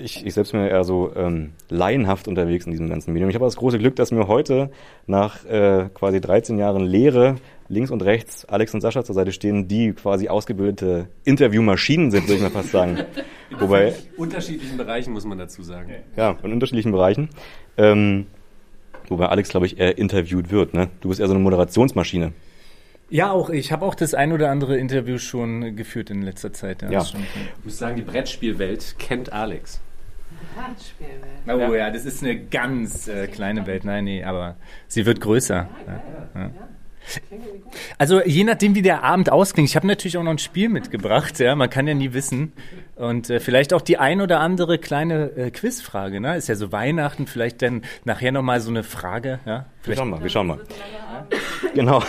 S1: ich, ich selbst bin ja eher so ähm, laienhaft unterwegs in diesem ganzen Medium. Ich habe das große Glück, dass mir heute nach äh, quasi 13 Jahren Lehre links und rechts Alex und Sascha zur Seite stehen, die quasi ausgebildete Interviewmaschinen sind, würde ich mal fast sagen. Wobei,
S4: unterschiedlichen Bereichen muss man dazu sagen.
S1: ja, in unterschiedlichen Bereichen. Ähm, wobei Alex, glaube ich, eher interviewt wird. Ne? Du bist eher so eine Moderationsmaschine.
S3: Ja, auch ich habe auch das ein oder andere Interview schon geführt in letzter Zeit.
S1: Ja.
S3: schon-
S4: Ich muss sagen, die Brettspielwelt kennt Alex.
S3: Oh ja, das ist eine ganz äh, kleine Welt. Nein, nee, aber sie wird größer. Ja. Also je nachdem, wie der Abend ausklingt. Ich habe natürlich auch noch ein Spiel mitgebracht. Ja, man kann ja nie wissen. Und äh, vielleicht auch die ein oder andere kleine äh, Quizfrage. Ne, ist ja so Weihnachten. Vielleicht dann nachher noch mal so eine Frage. Ja,
S1: Wir schauen mal, wir schauen mal. Genau.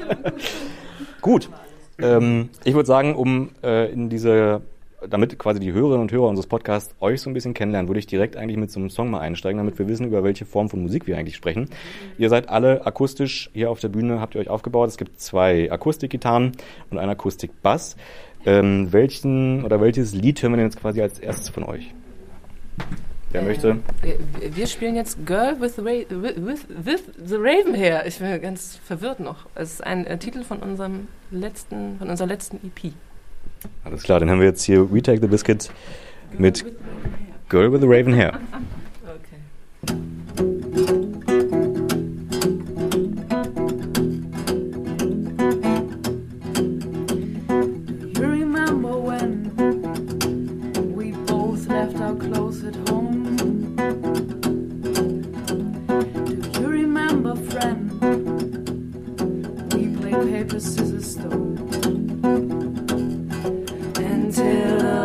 S1: Gut. Ähm, ich würde sagen, um äh, in diese, damit quasi die Hörerinnen und Hörer unseres Podcasts euch so ein bisschen kennenlernen, würde ich direkt eigentlich mit so einem Song mal einsteigen, damit wir wissen, über welche Form von Musik wir eigentlich sprechen. Ihr seid alle akustisch hier auf der Bühne, habt ihr euch aufgebaut. Es gibt zwei Akustikgitarren und einen Akustikbass. Ähm, welchen oder welches Lied hören wir denn jetzt quasi als erstes von euch? Wer möchte?
S6: Wir, wir spielen jetzt Girl with with, with, the Raven Hair. Ich bin ganz verwirrt noch. Es ist ein äh, Titel von unserem letzten, von unserer letzten EP.
S1: Alles klar, dann haben wir jetzt hier We Take the Biscuit mit Girl with the Raven Hair.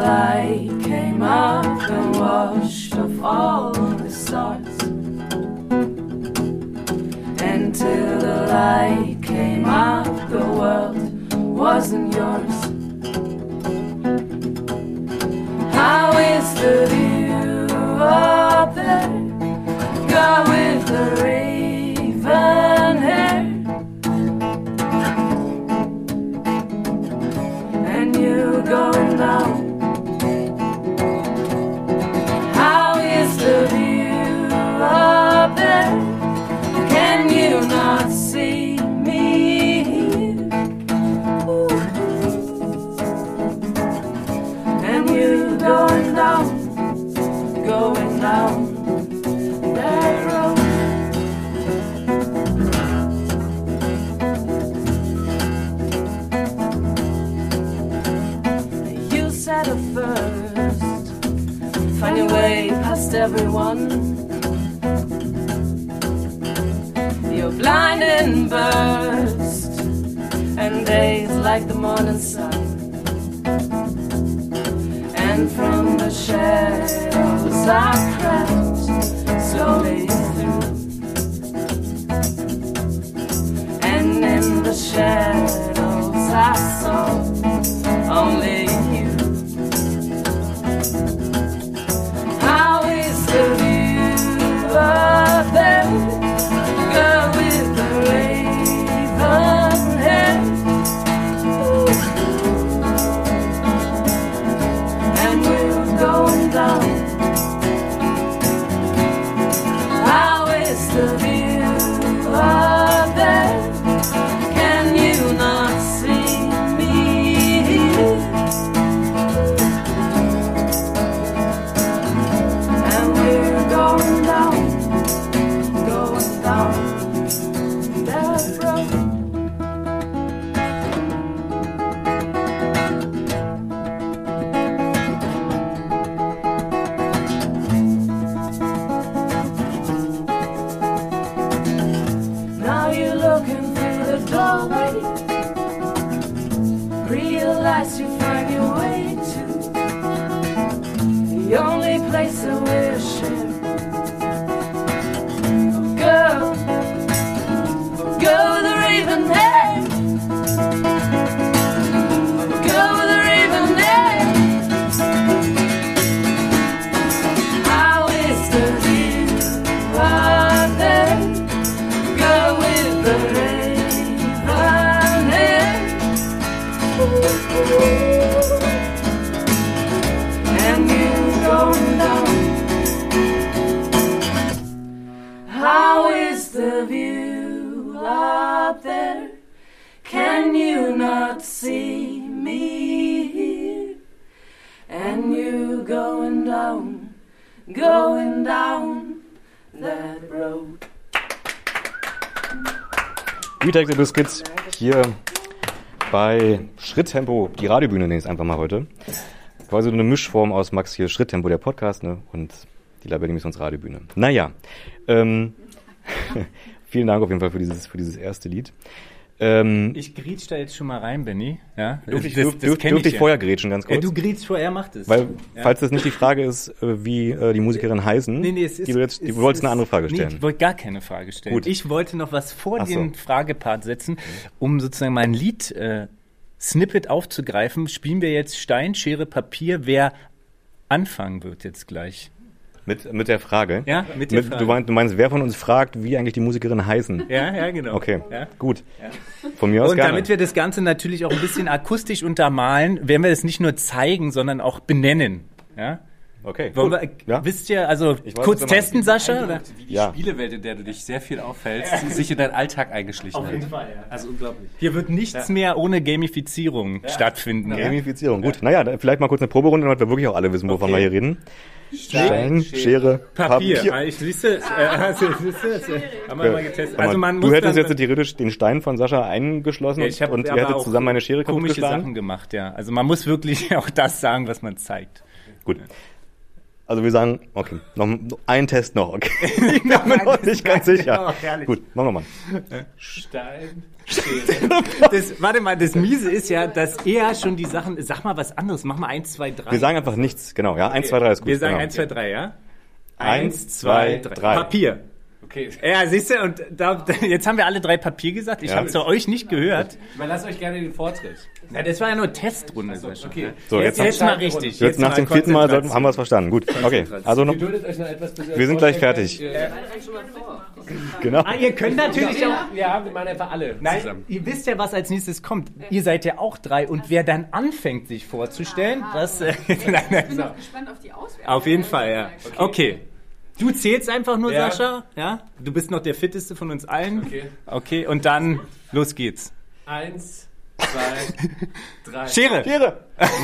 S7: Light came up and washed off all the stars. Until the light came up, the world wasn't yours. How is the view up there? Girl with the raven everyone. You're blind and burst, and days like the morning sun. And from the shadows I crept slowly The
S1: Biscuits hier bei Schritttempo, die Radiobühne nenne ich es einfach mal heute. Quasi eine Mischform aus Max hier Schritttempo, der Podcast, ne? Und die Labelle Missions Radiobühne. Naja, ähm, vielen Dank auf jeden Fall für dieses, für dieses erste Lied. Ähm,
S3: Ich grätsch da jetzt schon mal rein, Benny. Ja,
S1: dürfte ich,
S3: das-
S1: dürf, dürf, dürfte ich
S3: ja.
S1: vorher grätschen, ganz
S3: Ja,
S1: kurz?
S3: du grätst vorher, mach das.
S1: Weil,
S3: ja.
S1: falls das nicht die Frage ist, äh, wie äh, die Musikerin heißen,
S3: Nee, nee, es ist,
S1: die, du jetzt, die,
S3: es
S1: du wolltest
S3: ist-
S1: eine andere Frage
S3: Nee,
S1: stellen.
S3: ich wollte gar keine Frage stellen.
S1: Gut.
S3: Ich wollte noch was vor
S1: Ach so.
S3: den Fragepart setzen, um sozusagen mein Lied äh, Snippet aufzugreifen. Spielen wir jetzt Stein, Schere, Papier, wer anfangen wird jetzt gleich.
S1: Mit, mit der Frage.
S3: Ja, mit der
S1: Mit,
S3: Frage.
S1: du, meinst, du meinst, wer von uns fragt, wie eigentlich die Musikerinnen heißen?
S3: Ja, ja, genau.
S1: Okay,
S3: Ja.
S1: gut. Von mir aus
S3: Und
S1: gerne.
S3: damit wir das Ganze natürlich auch ein bisschen akustisch untermalen, werden wir es nicht nur zeigen, sondern auch benennen. Ja?
S1: Okay,
S3: wir,
S1: Ja.
S3: Wisst ihr, also
S1: weiß,
S3: kurz testen, Sascha? Oder?
S4: Wie die
S1: Ja.
S4: Spielewelt, in der du dich sehr viel aufhältst, sich in deinen Alltag eingeschlichen hat.
S3: Fall, ja.
S4: Also unglaublich.
S3: Hier wird nichts mehr ohne Gamifizierung stattfinden. Ja?
S1: Gamifizierung, gut. Naja, vielleicht mal kurz eine Proberunde, damit wir wirklich auch alle wissen, wovon
S3: Okay.
S1: wir hier reden. Stein, Schere,
S3: Papier.
S1: Papier.
S3: Ah, ich siehste, äh, also, siehste, haben wir mal getestet. Also man
S1: du hättest jetzt theoretisch den Stein von Sascha eingeschlossen
S3: Ja, ich hab
S1: und ihr hättet zusammen eine Schere kaputt
S3: komische. Sachen gemacht, ja. Also man muss wirklich auch das sagen, was man zeigt.
S1: Gut. Also wir sagen, okay, noch ein Test noch, okay. Ich bin mir noch nicht ganz sicher.
S3: Oh, herrlich.
S1: Gut, machen wir mal.
S4: Stein,
S3: Das, warte mal, das Miese ist ja, dass er schon die Sachen, sag mal was anderes, mach mal eins, zwei, drei.
S1: Wir sagen einfach nichts, genau, ja. Eins, zwei, drei ist gut.
S3: Wir sagen
S1: genau.
S3: eins, zwei, drei, ja?
S1: Eins, zwei, drei.
S3: Papier.
S4: Okay.
S3: Ja, siehst du, und da, jetzt haben wir alle drei Papier gesagt. Ich
S1: Ja.
S3: habe es euch nicht gehört.
S4: Man lasst euch gerne den Vortritt.
S3: Na, das war ja nur Testrunde. Sascha.
S4: okay.
S1: So,
S3: jetzt,
S1: jetzt,
S3: jetzt, mal richtig.
S1: jetzt nach dem vierten Mal sollten, haben wir es verstanden. Gut, okay. Also noch, Wir sind gleich fertig. genau.
S3: Ah, ihr könnt natürlich auch.
S4: Ja, wir machen einfach alle
S3: Nein,
S4: zusammen.
S3: ihr wisst ja, was als nächstes kommt. Ihr seid ja auch drei und wer dann anfängt, sich vorzustellen, das. Äh, nein, nein, so.
S6: Gespannt auf die Auswertung.
S3: Auf jeden Fall, ja. Okay. Du zählst einfach nur,
S4: Ja.
S3: Sascha. Ja? Du bist noch der fitteste von uns allen.
S4: Okay.
S3: Okay, und dann los geht's.
S4: Eins, zwei, drei.
S3: Schere.
S1: Schere.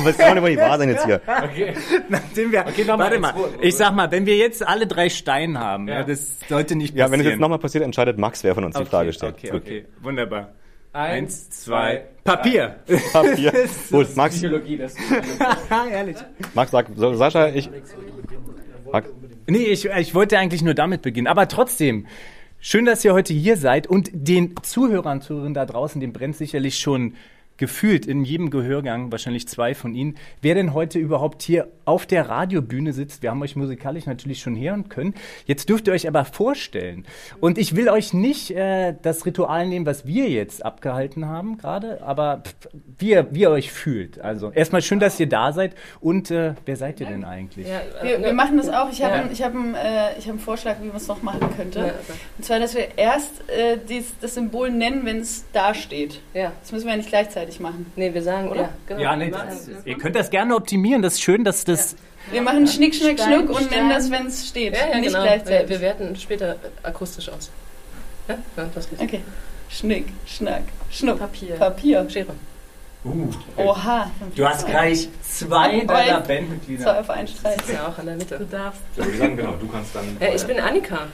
S1: Was kann doch nicht wahr sein jetzt hier?
S4: Okay.
S3: Nachdem wir,
S4: Okay, nochmal
S3: warte mal. Ich sag mal, wenn wir jetzt alle drei Steine haben, ja.
S4: Ja.
S3: das sollte nicht
S1: Ja,
S3: passieren.
S1: wenn es jetzt nochmal passiert, entscheidet Max, wer von uns die
S3: okay,
S1: Frage stellt.
S3: Okay,
S1: Gut.
S3: okay, wunderbar.
S4: Eins,
S3: Zwei. Papier.
S1: Papier. Gut, Max,
S4: Psychologie, das
S3: Ehrlich.
S1: Max sagt, so, Sascha, ich. Max,
S3: Nee, ich, ich wollte eigentlich nur damit beginnen. Aber trotzdem, schön, dass ihr heute hier seid und den Zuhörern, Zuhörern da draußen, dem brennt sicherlich schon gefühlt in jedem Gehörgang, wahrscheinlich zwei von Ihnen, wer denn heute überhaupt hier auf der Radiobühne sitzt. Wir haben euch musikalisch natürlich schon hören können. Jetzt dürft ihr euch aber vorstellen. Und ich will euch nicht äh, das Ritual nehmen, was wir jetzt abgehalten haben gerade, aber pff, wie, ihr- wie ihr euch fühlt. Also erstmal schön, dass ihr da seid. Und äh, wer seid ihr denn eigentlich?
S6: Ja, äh,
S8: Wir, wir machen das auch. Ich habe
S6: Ja.
S8: einen- ich hab einen, äh, ich hab einen Vorschlag, wie man es noch machen könnte.
S6: Ja,
S8: Und zwar, dass wir erst äh, dies, das Symbol nennen, wenn es da steht.
S6: ja.
S8: Das müssen wir ja nicht gleichzeitig machen.
S6: Nee, wir sagen,
S8: Oder?
S6: ja, genau.
S3: Ja, nee,
S6: Wir
S3: das,
S6: machen-
S3: ihr könnt das gerne optimieren. Das ist schön, dass das.
S8: Wir machen Schnick, Schnack, Stein, Schnuck und Stein. nennen das, wenn es steht.
S6: ja, ja,
S8: nicht
S6: genau. Wir,
S8: gleichzeitig.
S6: wir werten später akustisch aus. Ja, ja das geht.
S8: Okay. Schnick, Schnack, Schnuck.
S6: Papier.
S8: Papier.
S6: Schere.
S8: Oha.
S3: Du hast gleich zwei
S8: Zwei.
S3: deiner
S8: Zwei
S3: Bandmitglieder.
S8: auf einen Streich.
S6: Ja auch an der Mitte. Du darfst.
S1: wir sagen genau, du kannst dann.
S6: Ja, ich bin Annika.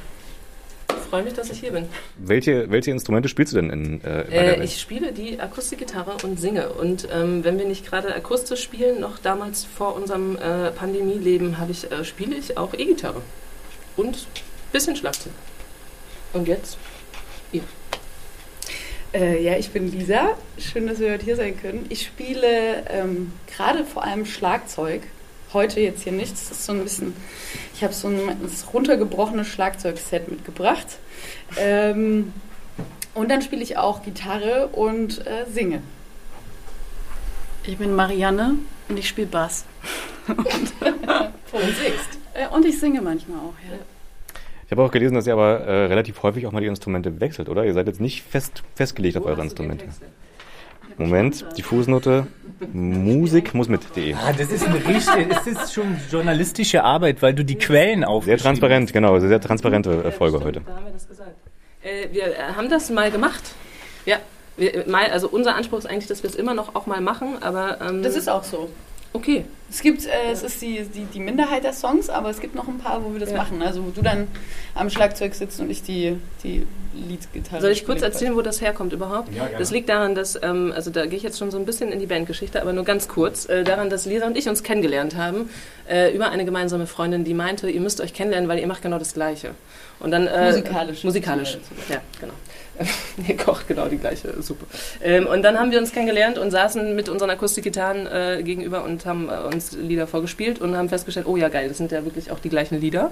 S6: Ich freue mich, dass ich hier bin.
S1: Welche, welche Instrumente spielst du denn in, äh, der
S6: Äh, ich spiele die Akustikgitarre und singe. Und ähm, wenn wir nicht gerade akustisch spielen, noch damals vor unserem äh, Pandemieleben, habe ich, äh, spiele ich auch E-Gitarre. Und bisschen Schlagzeug. Und jetzt?
S8: Äh, ja, ich bin Lisa. Schön, dass wir heute hier sein können. Ich spiele ähm, gerade vor allem Schlagzeug. Heute jetzt hier nicht. Das ist so ein bisschen. Ich habe so ein das runtergebrochene Schlagzeugset mitgebracht. Ähm, und dann spiele ich auch Gitarre und äh, singe.
S9: Ich bin Marianne und ich spiele Bass.
S6: Und singst.
S9: Äh, Und ich singe manchmal auch, ja.
S1: Ich habe auch gelesen, dass ihr aber äh, relativ häufig auch mal die Instrumente wechselt, oder? Ihr seid jetzt nicht fest, festgelegt auf eure Instrumente. Moment, die Fußnote. Musik muss mit.de.
S3: Ah, das ist eine richtig, das ist schon journalistische Arbeit, weil du die Quellen
S1: Sehr
S3: aufgeschrieben
S1: transparent, genau. Sehr transparente äh, Folge heute.
S6: Da haben wir das gesagt. Äh, wir äh, haben das mal gemacht. Ja. Wir, mein, also unser Anspruch ist eigentlich, dass wir es immer noch auch mal machen, aber ähm,
S8: Das ist auch so.
S6: Okay.
S8: Es gibt, äh, es ist die, die, die Minderheit der Songs, aber es gibt noch ein paar, wo wir das
S6: Ja.
S8: machen. Also wo du dann am Schlagzeug sitzt und ich die, die Leadgitarre
S6: Soll ich kurz erzählen, wo das herkommt überhaupt? Das liegt daran, dass, ähm, also da gehe ich jetzt schon so ein bisschen in die Bandgeschichte, aber nur ganz kurz, äh, daran, dass Lisa und ich uns kennengelernt haben äh, über eine gemeinsame Freundin, die meinte, ihr müsst euch kennenlernen, weil ihr macht genau das Gleiche. Und dann äh,
S8: Musikalisch.
S6: Musikalisch, ja, genau. ihr kocht genau die gleiche Suppe. Ähm, und dann haben wir uns kennengelernt und saßen mit unseren Akustikgitarren äh, gegenüber und haben äh, uns Lieder vorgespielt und haben festgestellt, oh ja geil, das sind ja wirklich auch die gleichen Lieder.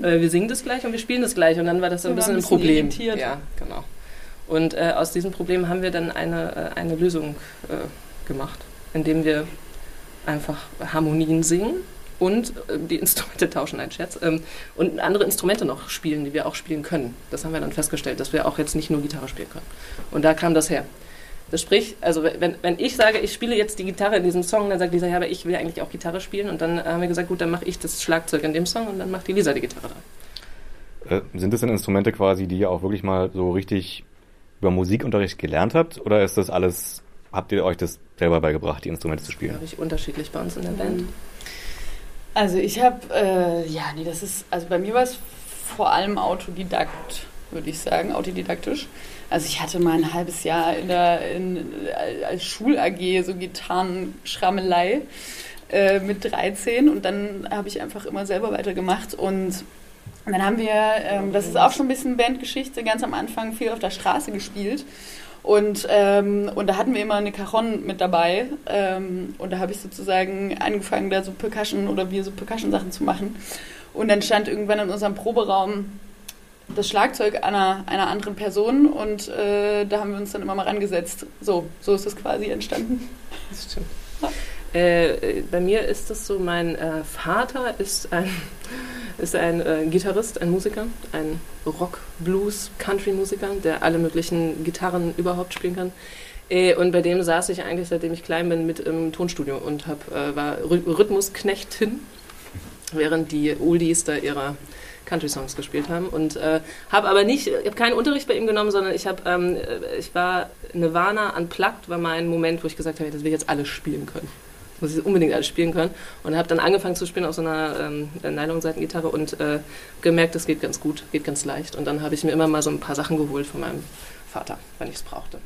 S6: Äh, wir singen das gleich und wir spielen das gleich und dann war das so ein bisschen ein Problem.
S8: irritiert.
S6: Ja, genau. Und äh, aus diesem Problem haben wir dann eine, äh, eine Lösung äh, gemacht, indem wir einfach Harmonien singen und äh, die Instrumente tauschen, ein Scherz, ähm, und andere Instrumente noch spielen, die wir auch spielen können. Das haben wir dann festgestellt, dass wir auch jetzt nicht nur Gitarre spielen können. Und da kam das her. Das sprich, also wenn, wenn ich sage, ich spiele jetzt die Gitarre in diesem Song, dann sagt Lisa, ja, aber ich will eigentlich auch Gitarre spielen. Und dann haben wir gesagt, gut, dann mache ich das Schlagzeug in dem Song und dann macht die Lisa die Gitarre da.
S1: Äh, sind das denn Instrumente quasi, die ihr auch wirklich mal so richtig über Musikunterricht gelernt habt? Oder ist das alles, habt ihr euch das selber beigebracht, die Instrumente zu spielen?
S6: Glaube ich, unterschiedlich bei uns in der Band.
S8: Also ich habe, äh, ja, nee, das ist, also bei mir war es vor allem Autodidakt, würde ich sagen, autodidaktisch. Also ich hatte mal ein halbes Jahr in der, in, als Schul-AG so Gitarrenschrammelei äh, mit 13 und dann habe ich einfach immer selber weitergemacht und dann haben wir, ähm, das ist auch schon ein bisschen Bandgeschichte, ganz am Anfang viel auf der Straße gespielt. Und, ähm, und da hatten wir immer eine Cajon mit dabei. Ähm, und da habe ich sozusagen angefangen, da so Percussion oder wir so Percussion-Sachen zu machen. Und dann stand irgendwann in unserem Proberaum das Schlagzeug einer, einer anderen Person und äh, da haben wir uns dann immer mal rangesetzt. So, so ist das quasi entstanden.
S6: Das stimmt. Äh, äh, bei mir ist es so, mein äh, Vater ist ein, ist ein äh, Gitarrist, ein Musiker, ein Rock, Blues, Country-Musiker, der alle möglichen Gitarren überhaupt spielen kann. Äh, und bei dem saß ich eigentlich, seitdem ich klein bin, mit im Tonstudio und hab, äh, war Rhy- Rhythmusknechtin, während die Oldies da ihre Country-Songs gespielt haben. Und äh, habe aber nicht, ich habe keinen Unterricht bei ihm genommen, sondern ich habe, ähm, äh, ich war Nirvana unplugged, war mein Moment, wo ich gesagt habe, das will ich jetzt alles spielen können. Muss ich unbedingt alles spielen können. Und habe dann angefangen zu spielen auf so einer ähm, Nylon-Seitengitarre und äh, gemerkt, das geht ganz gut, geht ganz leicht. Und dann habe ich mir immer mal so ein paar Sachen geholt von meinem Vater, wenn ich es brauchte.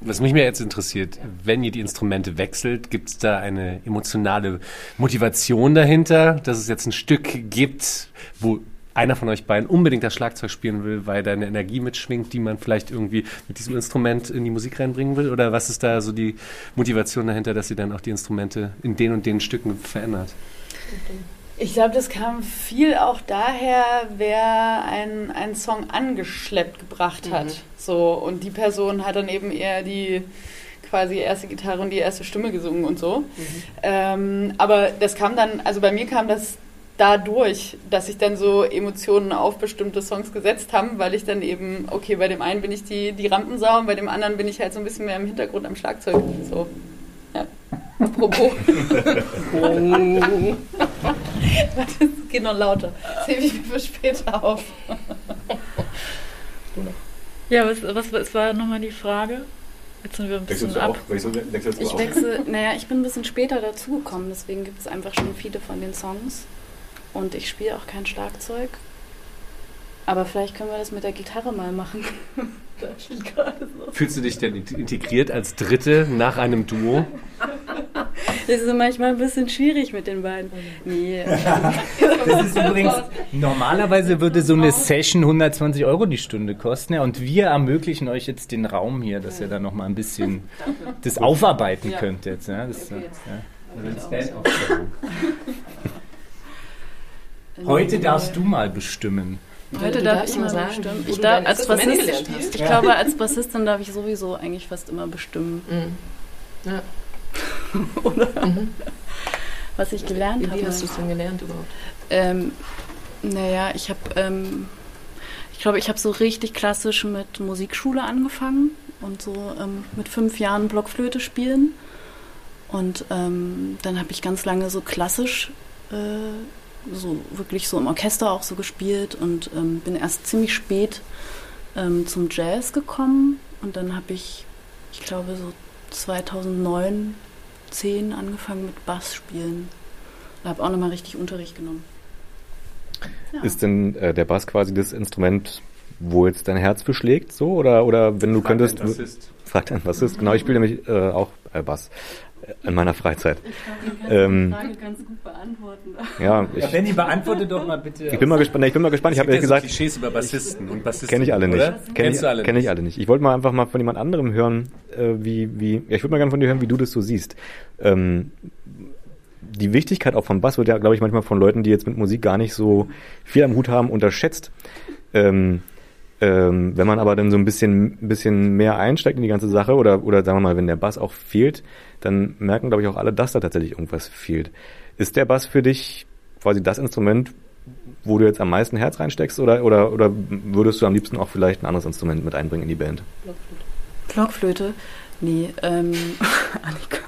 S4: Was mich mehr jetzt interessiert, wenn ihr die Instrumente wechselt, gibt es da eine emotionale Motivation dahinter, dass es jetzt ein Stück gibt, wo einer von euch beiden unbedingt das Schlagzeug spielen will, weil da eine Energie mitschwingt, die man vielleicht irgendwie mit diesem Instrument in die Musik reinbringen will? Oder was ist da so die Motivation dahinter, dass ihr dann auch die Instrumente in den und den Stücken verändert?
S8: Ich glaube, das kam viel auch daher, wer einen, einen Song angeschleppt gebracht hat.
S6: Mhm.
S8: So, und die Person hat dann eben eher die quasi erste Gitarre und die erste Stimme gesungen und so. Ähm, aber das kam dann, also bei mir kam das dadurch, dass sich dann so Emotionen auf bestimmte Songs gesetzt haben, weil ich dann eben, okay, bei dem einen bin ich die, die Rampensau und bei dem anderen bin ich halt so ein bisschen mehr im Hintergrund am Schlagzeug. So. Ja. Apropos. Warte, es geht noch lauter. Das hebe ich mir für später auf.
S9: Ja, was, was, was war nochmal die Frage? Jetzt sind wir ein bisschen ab.
S1: Wechselst
S9: Ich wechsle, naja, ich bin ein bisschen später dazugekommen, deswegen gibt es einfach schon viele von den Songs. Und ich spiele auch kein Schlagzeug. Aber vielleicht können wir das mit der Gitarre mal machen. so.
S4: Fühlst du dich denn integriert als Dritte nach einem Duo?
S9: Das ist manchmal ein bisschen schwierig mit den beiden. Nee.
S3: Das ist übrigens, normalerweise würde so eine Session 120 Euro die Stunde kosten. Ja, und wir ermöglichen euch jetzt den Raum hier, dass ihr da noch mal ein bisschen das aufarbeiten könnt jetzt. Ja, das,
S6: Okay.
S3: ja. Heute darfst du mal bestimmen.
S9: Heute darf ich
S6: mal sagen,
S9: bestimmen. Ich darf als Bassist, ich glaube, als Bassistin darf ich sowieso eigentlich fast immer bestimmen,
S6: Mhm. Ja.
S9: oder?
S6: Mhm.
S9: Was ich gelernt
S6: Wie
S9: habe.
S6: hast du es denn gelernt überhaupt?
S9: Ähm, naja, ich habe, ähm, ich glaube, ich habe so richtig klassisch mit Musikschule angefangen und so ähm, mit fünf Jahren Blockflöte spielen. Und ähm, dann habe ich ganz lange so klassisch, äh, so wirklich so im Orchester auch so gespielt und ähm, bin erst ziemlich spät ähm, zum Jazz gekommen. Und dann habe ich ich glaube, so 2009, 10 angefangen mit Bass spielen. Da habe auch nochmal richtig Unterricht genommen. Ja.
S1: Ist denn äh, der Bass quasi das Instrument, wo jetzt dein Herz für schlägt, so? Oder, oder wenn du
S4: Fragt
S1: könntest.
S4: ein Bassist.
S1: Fragt ein Bassist, genau. Ich spiele nämlich äh, auch äh, Bass in meiner Freizeit.
S9: Ich glaube,
S1: Ähm,
S9: die Frage ganz gut beantworten.
S1: Ja, ich,
S3: Ja, Benny, beantworte doch mal bitte.
S1: ich bin mal gespannt. Ich bin mal gespannt. Ich habe ja gesagt,
S3: so Klischees über Bassisten und Bassisten.
S1: Kenne ich alle nicht. Kenne ich,
S3: Kennst du alle
S1: kenn ich
S3: nicht?
S1: alle nicht. Ich wollte mal einfach mal von jemand anderem hören, äh, wie, wie, ja, ich würde mal gerne von dir hören, wie du das so siehst. Ähm, die Wichtigkeit auch vom Bass wird ja, glaube ich, manchmal von Leuten, die jetzt mit Musik gar nicht so viel am Hut haben, unterschätzt. Ähm, ähm, wenn man aber dann so ein bisschen, bisschen mehr einsteigt in die ganze Sache oder, oder sagen wir mal, wenn der Bass auch fehlt, dann merken, glaube ich, auch alle, dass da tatsächlich irgendwas fehlt. Ist der Bass für dich quasi das Instrument, wo du jetzt am meisten Herz reinsteckst oder, oder, oder würdest du am liebsten auch vielleicht ein anderes Instrument mit einbringen in die Band?
S9: Blockflöte? Nee, ähm, Annika.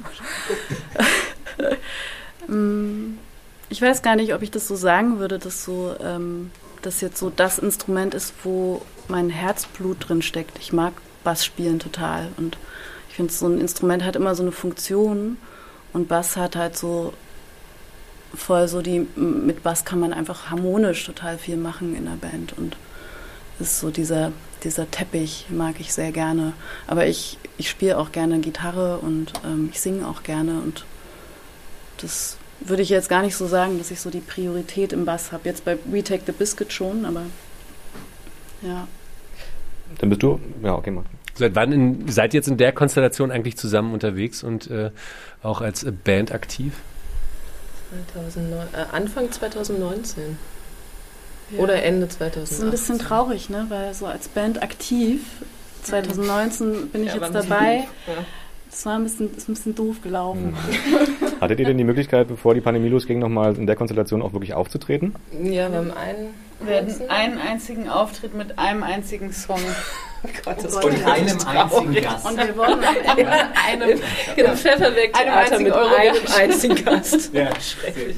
S9: Mm, ich weiß gar nicht, ob ich das so sagen würde, dass so, ähm, das jetzt so das Instrument ist, wo mein Herzblut drin steckt. Ich mag Bass spielen total und ich finde, so ein Instrument hat immer so eine Funktion und Bass hat halt so voll so die, mit Bass kann man einfach harmonisch total viel machen in der Band und ist so dieser, dieser Teppich mag ich sehr gerne. Aber ich, ich spiele auch gerne Gitarre und ähm, ich singe auch gerne und das würde ich jetzt gar nicht so sagen, dass ich so die Priorität im Bass habe. Jetzt bei We Take the Biscuit schon, aber ja.
S1: Dann bist du, ja, okay, mal.
S4: Seit wann in, seid ihr jetzt in der Konstellation eigentlich zusammen unterwegs und äh, auch als Band aktiv?
S6: 2009, äh, Anfang 2019.
S9: Ja.
S6: Oder Ende
S9: Das
S6: 2018.
S9: ist ein bisschen traurig, ne? weil so als Band aktiv, 2019 bin ich
S6: Ja,
S9: jetzt dabei.
S6: ja.
S9: Das war ein bisschen, ist ein bisschen doof gelaufen.
S1: Hattet ihr denn die Möglichkeit, bevor die Pandemie losging, nochmal in der Konstellation auch wirklich aufzutreten?
S6: Ja, wir haben einen.
S8: Wir hatten einen einzigen Auftritt mit einem einzigen Song.
S6: Gott, das
S9: Oh Gott.
S3: einem einzigen Gast.
S9: Und wir wurden am Ende
S6: einem, genau, Pfefferweg-Theater
S8: einzigen
S6: mit
S8: Euro
S6: einem
S8: Gast.
S6: einzigen Gast.
S3: Ja,
S6: Schrecklich.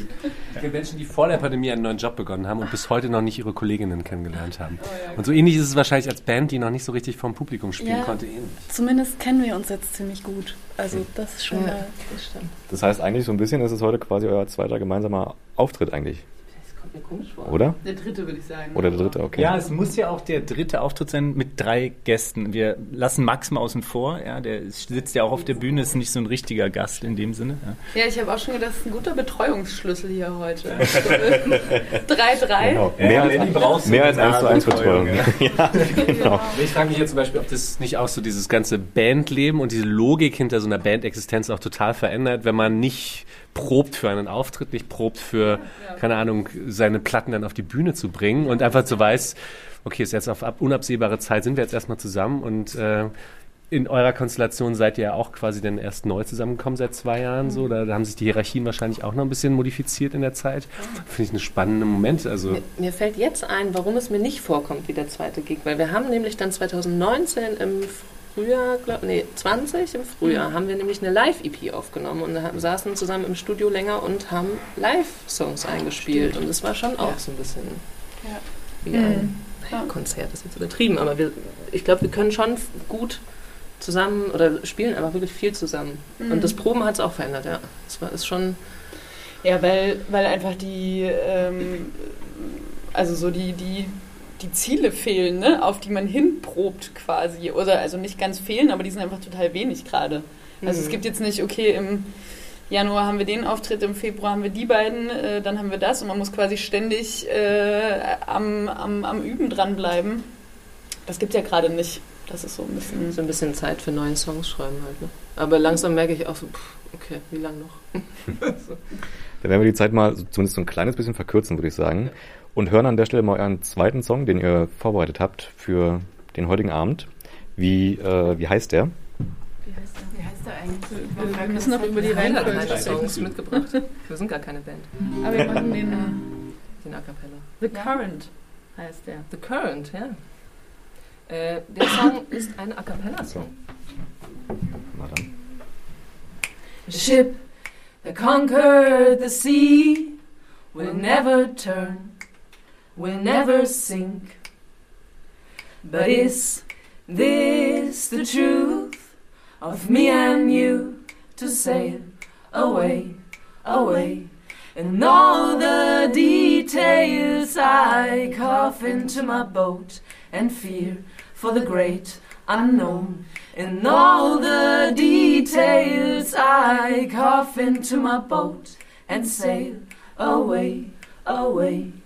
S4: Gibt Menschen, die vor der Pandemie einen neuen Job begonnen haben und bis heute noch nicht ihre Kolleginnen kennengelernt haben. Und so ähnlich ist es wahrscheinlich als Band, die noch nicht so richtig vom Publikum spielen
S9: Ja.
S4: konnte. Ähnlich.
S9: Zumindest kennen wir uns jetzt ziemlich gut. Also das ist schon
S6: Ja,
S9: mal.
S6: das stimmt.
S1: Das heißt eigentlich so ein bisschen, ist es heute quasi euer zweiter gemeinsamer Auftritt eigentlich,
S6: Komisch vor.
S1: oder?
S8: Der dritte, würde ich sagen.
S1: Oder der dritte, okay.
S3: Ja, es muss ja auch der dritte Auftritt sein mit drei Gästen. Wir lassen Max mal außen vor. Ja, der sitzt ja auch auf der Bühne, ist nicht so ein richtiger Gast in dem Sinne. Ja.
S8: Ja, ich habe auch schon gedacht, das ist ein guter Betreuungsschlüssel hier heute. 3-3.
S1: Genau.
S3: Ja,
S1: mehr
S3: Lenny
S1: als, mehr als
S3: eine
S1: 1 zu 1 Betreuung.
S3: Betreuung,
S1: Ja, genau.
S4: Ich frage mich jetzt zum Beispiel, ob das nicht auch so dieses ganze Bandleben und diese Logik hinter so einer Bandexistenz auch total verändert, wenn man nicht probt für einen Auftritt, nicht probt für, keine Ahnung, seine Platten dann auf die Bühne zu bringen und einfach so weiß, okay, ist jetzt auf ab- unabsehbare Zeit, sind wir jetzt erstmal zusammen und äh, in eurer Konstellation seid ihr ja auch quasi dann erst neu zusammengekommen seit zwei Jahren so, da, da haben sich die Hierarchien wahrscheinlich auch noch ein bisschen modifiziert in der Zeit. Finde ich einen spannenden Moment, also.
S6: Mir, mir fällt jetzt ein, warum es mir nicht vorkommt wie der zweite Gig, weil wir haben nämlich dann 2019 im Frühjahr, glaub, nee, 20 im Frühjahr, haben wir nämlich eine Live-EP aufgenommen und haben, saßen zusammen im Studio länger und haben Live-Songs eingespielt und das war schon auch so ein bisschen
S8: Ja.
S6: wie ein
S8: Mhm.
S6: naja, Konzert, ist jetzt übertrieben, aber wir, ich glaube, wir können schon gut zusammen oder spielen aber wirklich viel zusammen.
S8: Mhm.
S6: Und das Proben hat es auch verändert, ja. Es war ist schon
S8: Ja, weil, weil einfach die, ähm, also so die, die, die Ziele fehlen, ne? auf die man hinprobt quasi. Oder also nicht ganz fehlen, aber die sind einfach total wenig gerade. Also
S6: Mhm.
S8: es gibt jetzt nicht, okay, im Januar haben wir den Auftritt, im Februar haben wir die beiden, äh, dann haben wir das und man muss quasi ständig äh, am, am, am Üben dranbleiben. Das gibt ja gerade nicht. Das ist so ein bisschen.
S6: so ein bisschen Zeit für neue Songs schreiben halt. Ne? Aber langsam merke ich auch so, pff, okay, wie lange noch? so.
S1: Dann werden wir die Zeit mal so- zumindest so ein kleines bisschen verkürzen, würde ich sagen. Und hören an der Stelle mal euren zweiten Song, den ihr vorbereitet habt für den heutigen Abend. Wie, äh, wie heißt der?
S9: Wie heißt der eigentlich?
S8: Wir müssen noch über die
S6: Wir
S8: Reihenfolge.
S6: Songs mitgebracht. Wir sind gar keine Band.
S8: Aber wir machen den
S6: Den A Cappella.
S8: The Current heißt der.
S6: The Current, ja. Äh, der Song ist ein A Cappella-Song.
S1: Na dann.
S7: A ship that conquered the sea will never turn, will never sink. But is this the truth, of me and you to sail away, away. And all the details I cough into my boat and fear for the great unknown. And all the details I cough into my boat and sail away, away.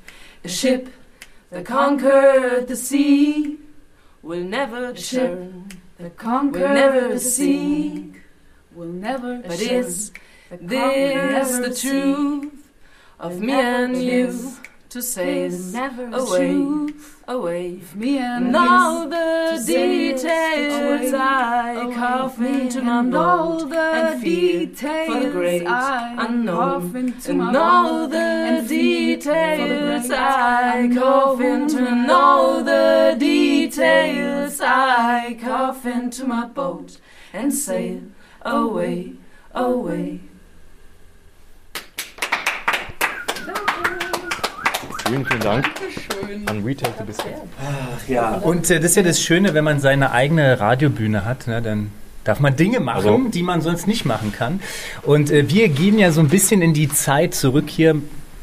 S7: A ship that conquered the sea will never return. That conquered will never sink. Will never but is this the truth of me and you to sail away, away. from Me and all the details I carve into my boat and feel for the great unknown. And all the details I carve into and all the details I carve into my boat and sail away, away.
S1: Vielen, vielen Dank an Retake the Biscuit.
S3: Ja, und äh, das ist ja das Schöne, wenn man seine eigene Radiobühne hat, ne, dann darf man Dinge machen,
S1: Also-
S3: die man sonst nicht machen kann. Und äh, wir gehen ja so ein bisschen in die Zeit zurück hier,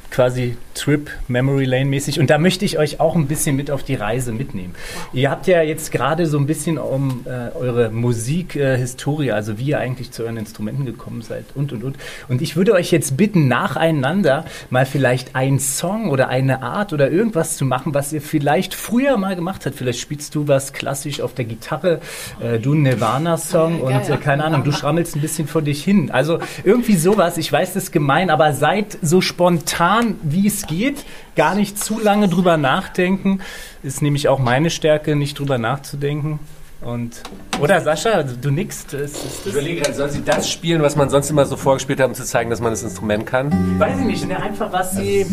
S3: quasi Trip Memory Lane mäßig. Und da möchte ich euch auch ein bisschen mit auf die Reise mitnehmen. Ihr habt ja jetzt gerade so ein bisschen um äh, eure Musikhistorie, also wie ihr eigentlich zu euren Instrumenten gekommen seid und und und. Und ich würde euch jetzt bitten, nacheinander mal vielleicht einen Song oder eine Art oder irgendwas zu machen, was ihr vielleicht früher mal gemacht habt. Vielleicht spielst du was klassisch auf der Gitarre, äh, du einen Nirvana-Song und äh, keine Ahnung, du schrammelst ein bisschen vor dich hin. Also irgendwie sowas, ich weiß, das ist gemein, aber seid so spontan, wie es geht, gar nicht zu lange drüber nachdenken. Ist nämlich auch meine Stärke, nicht drüber nachzudenken. Und, oder Sascha, du nickst. Ist, ist
S4: Ich
S3: das,
S4: überlege gerade, soll sie das spielen, was man sonst immer so vorgespielt hat, um zu zeigen, dass man das Instrument kann?
S3: weiß ich nicht, ne, einfach was sie,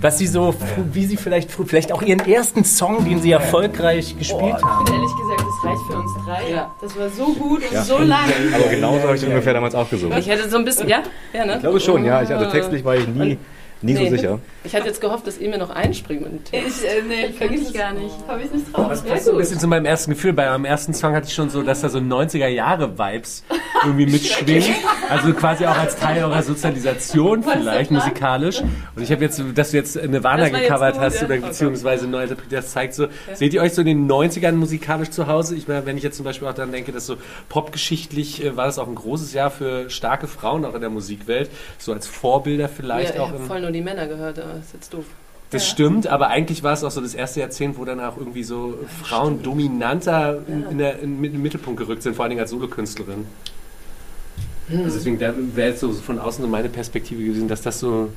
S3: was sie so, fr- wie sie vielleicht, fr- vielleicht auch ihren ersten Song, den sie erfolgreich gespielt haben.
S8: Ehrlich gesagt, das reicht für uns drei.
S6: Ja.
S8: Das war so gut und so lang.
S1: Aber genauso habe ich ungefähr damals auch gesungen.
S6: Ich hätte so ein bisschen, ja, ja, ne?
S1: Ich glaube schon, ja. Ich, also textlich war ich nie, nie so
S6: Nee.
S1: sicher.
S6: Ich hatte jetzt gehofft, dass ihr mir noch einspringt. mit dem Text.
S8: Ich, äh, nee,
S9: Wirklich gar nicht.
S8: Habe ich nicht drauf.
S4: Das passt so ein bisschen zu meinem ersten Gefühl. Bei meinem ersten Song hatte ich schon so, dass da so 90er-Jahre-Vibes irgendwie mitschwingen. Also quasi auch als Teil eurer Sozialisation vielleicht, musikalisch. Und ich habe jetzt, dass du jetzt Nirvana
S6: Das
S4: gecovert
S6: gut,
S4: hast
S6: ja.
S4: oder beziehungsweise neu interpretiert hast, zeigt so, seht ihr euch so in den 90ern musikalisch zu Hause? Ich meine, wenn ich jetzt zum Beispiel auch daran denke, dass so popgeschichtlich äh, war das auch ein großes Jahr für starke Frauen auch in der Musikwelt. So als Vorbilder vielleicht
S6: ja,
S4: auch
S6: ich
S4: im
S6: voll nur die Männer gehört, aber das ist jetzt doof.
S4: das stimmt, aber eigentlich war es auch so das erste Jahrzehnt, wo dann auch irgendwie so Frauen dominanter in der, in, in den Mittelpunkt gerückt sind, vor allen Dingen als Solokünstlerin. Also deswegen da wäre jetzt so von außen so meine Perspektive gewesen, dass das so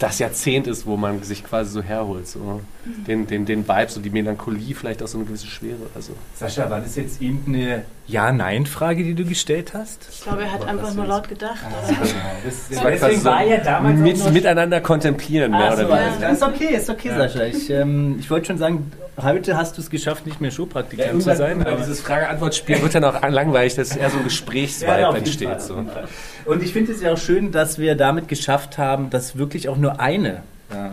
S4: das Jahrzehnt ist, wo man sich quasi so herholt. So. Den, den, den Vibe, so die Melancholie, vielleicht auch so eine gewisse Schwere. Also.
S3: Sascha, war das jetzt irgendeine Ja-Nein-Frage, die du gestellt hast?
S9: Ich glaube, er hat einfach nur laut gedacht.
S3: Das,
S4: Das war quasi so mit, miteinander kontemplieren, mehr
S3: Ah,
S4: oder
S3: so,
S4: weniger.
S3: ist okay, ist okay, Sascha. Ich, ähm, ich wollte schon sagen, heute hast du es geschafft, nicht mehr Showpraktikant zu sein.
S4: Weil dieses Frage-Antwort-Spiel wird dann auch langweilig, dass eher so ein Gesprächsvibe
S3: Ja,
S4: entsteht. So.
S3: Und ich finde es ja auch schön, dass wir damit geschafft haben, dass wirklich auch nur eine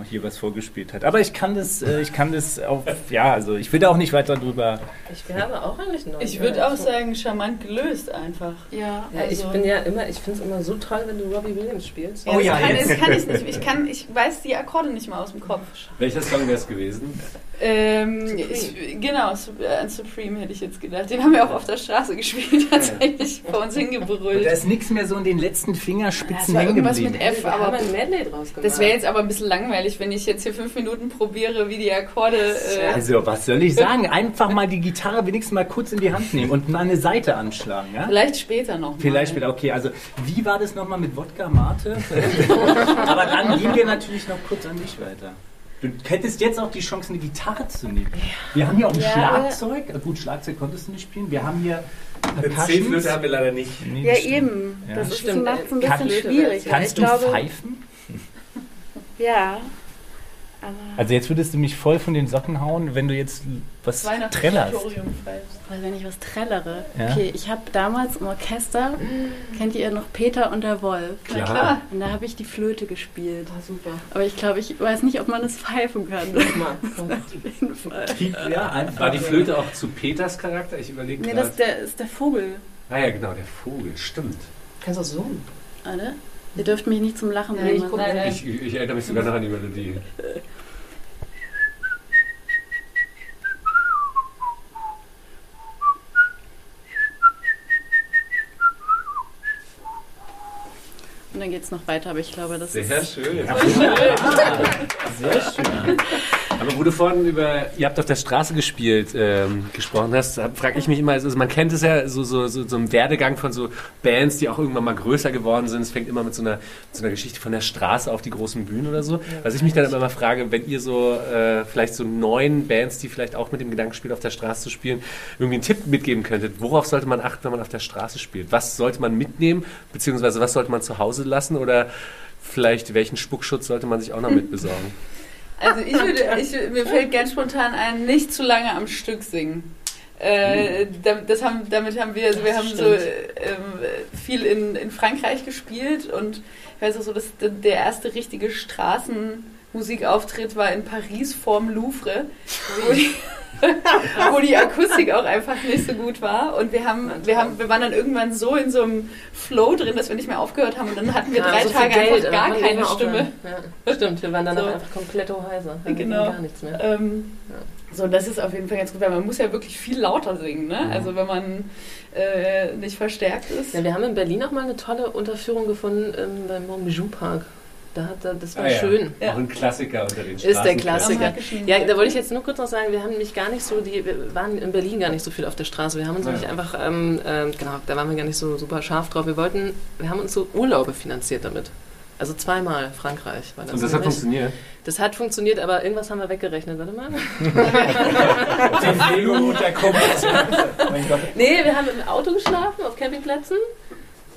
S3: hier was vorgespielt hat. Aber ich kann das, äh, ich kann das auch, ja, also ich will da auch nicht weiter drüber.
S6: Ich wäre auch eigentlich noch.
S8: Ich würde auch sagen, charmant gelöst einfach.
S9: Ja,
S6: Ja, ich bin ja immer, ich finde es immer so toll, wenn du Robbie Williams spielst.
S3: Oh ja,
S8: das kann,
S3: jetzt.
S8: kann ich nicht. Ich, kann, ich weiß die Akkorde nicht mal aus dem Kopf.
S4: Welcher Song wäre es gewesen?
S8: Ähm, ich, genau, äh, an Supreme hätte ich jetzt gedacht. Den haben wir auch auf der Straße gespielt, tatsächlich vor uns
S3: Und da
S8: hingebrüllt.
S3: ist nichts mehr so in den letzten Fingerspitzen
S8: war
S3: hängen
S8: irgendwas
S3: geblieben.
S8: mit F, aber
S6: ein Medley draus gemacht.
S8: das wäre jetzt aber ein bisschen langweilig, wenn ich jetzt hier fünf Minuten probiere, wie die Akkorde. Äh,
S3: Also, was soll ich sagen? Einfach mal die Gitarre wenigstens mal kurz in die Hand nehmen und mal eine Seite anschlagen, ja?
S8: vielleicht später noch. mal.
S3: Vielleicht später, okay. Also, wie war das nochmal mit Wodka Mate? Aber dann gehen wir natürlich noch kurz an dich weiter. Du hättest jetzt auch die Chance, eine Gitarre zu nehmen. Wir haben hier auch ein
S8: Ja.
S3: Schlagzeug. Gut, Schlagzeug konntest du nicht spielen. Wir haben hier Percussions.
S4: haben wir leider nicht.
S3: Nee,
S9: Ja,
S3: stimmt.
S9: eben.
S3: Ja.
S9: Das ist
S6: Stimmt,
S9: macht es ein bisschen
S6: Flöte
S9: schwierig.
S3: Kannst
S9: ich
S3: du
S9: glaube,
S3: pfeifen?
S9: Ja. Aber
S3: Also jetzt würdest du mich voll von den Socken hauen, wenn du jetzt was trällerst.
S9: Weil wenn ich was trällere.
S3: Ja.
S9: Okay, ich habe damals im Orchester, kennt ihr noch Peter und der Wolf?
S3: Klar.
S8: Klar.
S9: Und da habe ich die Flöte gespielt.
S6: Ah, super.
S9: Aber ich glaube, ich weiß nicht, ob man es pfeifen kann.
S6: Mal.
S9: Auf jeden Fall.
S3: Ja, einfach.
S4: War die Flöte auch zu Peters Charakter? Ich überlege
S9: Nee,
S4: gerade.
S9: das ist der, ist der Vogel.
S4: Ah ja, genau, der Vogel, stimmt.
S6: Kannst du auch zoomen?
S9: Alle? Ihr dürft mich nicht zum Lachen bringen.
S6: Ich,
S4: ich, ich erinnere mich sogar noch an die Melodie.
S9: Dann geht es noch weiter, aber ich glaube, das
S4: Sehr
S9: ist.
S4: schön.
S3: Sehr schön. Aber wo du vorhin über, ihr habt auf der Straße gespielt, ähm, gesprochen hast, frage ich mich immer, also man kennt es ja, so, so, so, so im Werdegang von so Bands, die auch irgendwann mal größer geworden sind. Es fängt immer mit so einer, mit so einer Geschichte von der Straße auf die großen Bühnen oder so. Was ich mich dann immer mal frage, wenn ihr so äh, vielleicht so neuen Bands, die vielleicht auch mit dem Gedanken spielen, auf der Straße zu spielen, irgendwie einen Tipp mitgeben könntet, worauf sollte man achten, wenn man auf der Straße spielt? Was sollte man mitnehmen, beziehungsweise was sollte man zu Hause lassen oder vielleicht welchen Spuckschutz sollte man sich auch noch mit besorgen?
S8: Also ich würde, ich, mir fällt ganz spontan ein, nicht zu lange am Stück singen. Äh, dam- das haben, damit haben wir, also wir haben so ähm, viel in, in Frankreich gespielt und ich weiß auch so, dass der erste richtige Straßenmusikauftritt war in Paris vorm Louvre, wo die, wo die Akustik auch einfach nicht so gut war und wir haben, wir haben, wir waren dann irgendwann so in so einem Flow drin, dass wir nicht mehr aufgehört haben und dann hatten wir
S6: Ja,
S8: drei
S6: so
S8: Tage
S6: Geld,
S8: einfach gar keine Stimme.
S6: Ja, stimmt, wir waren dann
S8: So.
S6: einfach komplett Hoheiser. Wir
S8: Genau.
S6: hatten Gar nichts mehr.
S8: Ähm, So, das ist auf jeden Fall ganz gut, weil man muss ja wirklich viel lauter singen, ne?
S6: Mhm.
S8: Also wenn man äh, nicht verstärkt ist.
S6: Ja, wir haben in Berlin auch mal eine tolle Unterführung gefunden ähm, beim Bijou Park. Da hat, er- das war
S4: Ah ja.
S6: schön.
S4: Auch ein Klassiker unter den
S6: Ist der. Klassiker. Ja, da wollte ich jetzt nur kurz noch sagen, wir haben nämlich gar nicht so, die, wir waren in Berlin gar nicht so viel auf der Straße. Wir haben uns
S4: Ja.
S6: nämlich einfach, ähm, ähm, genau, da waren wir gar nicht so super scharf drauf. Wir wollten, wir haben uns so Urlaube finanziert damit. Also zweimal Frankreich war das.
S4: Und das hat funktioniert.
S6: Das hat funktioniert, aber irgendwas haben wir weggerechnet. Warte mal.
S3: Die Flut der Gott.
S6: Nee, wir haben im Auto geschlafen, auf Campingplätzen.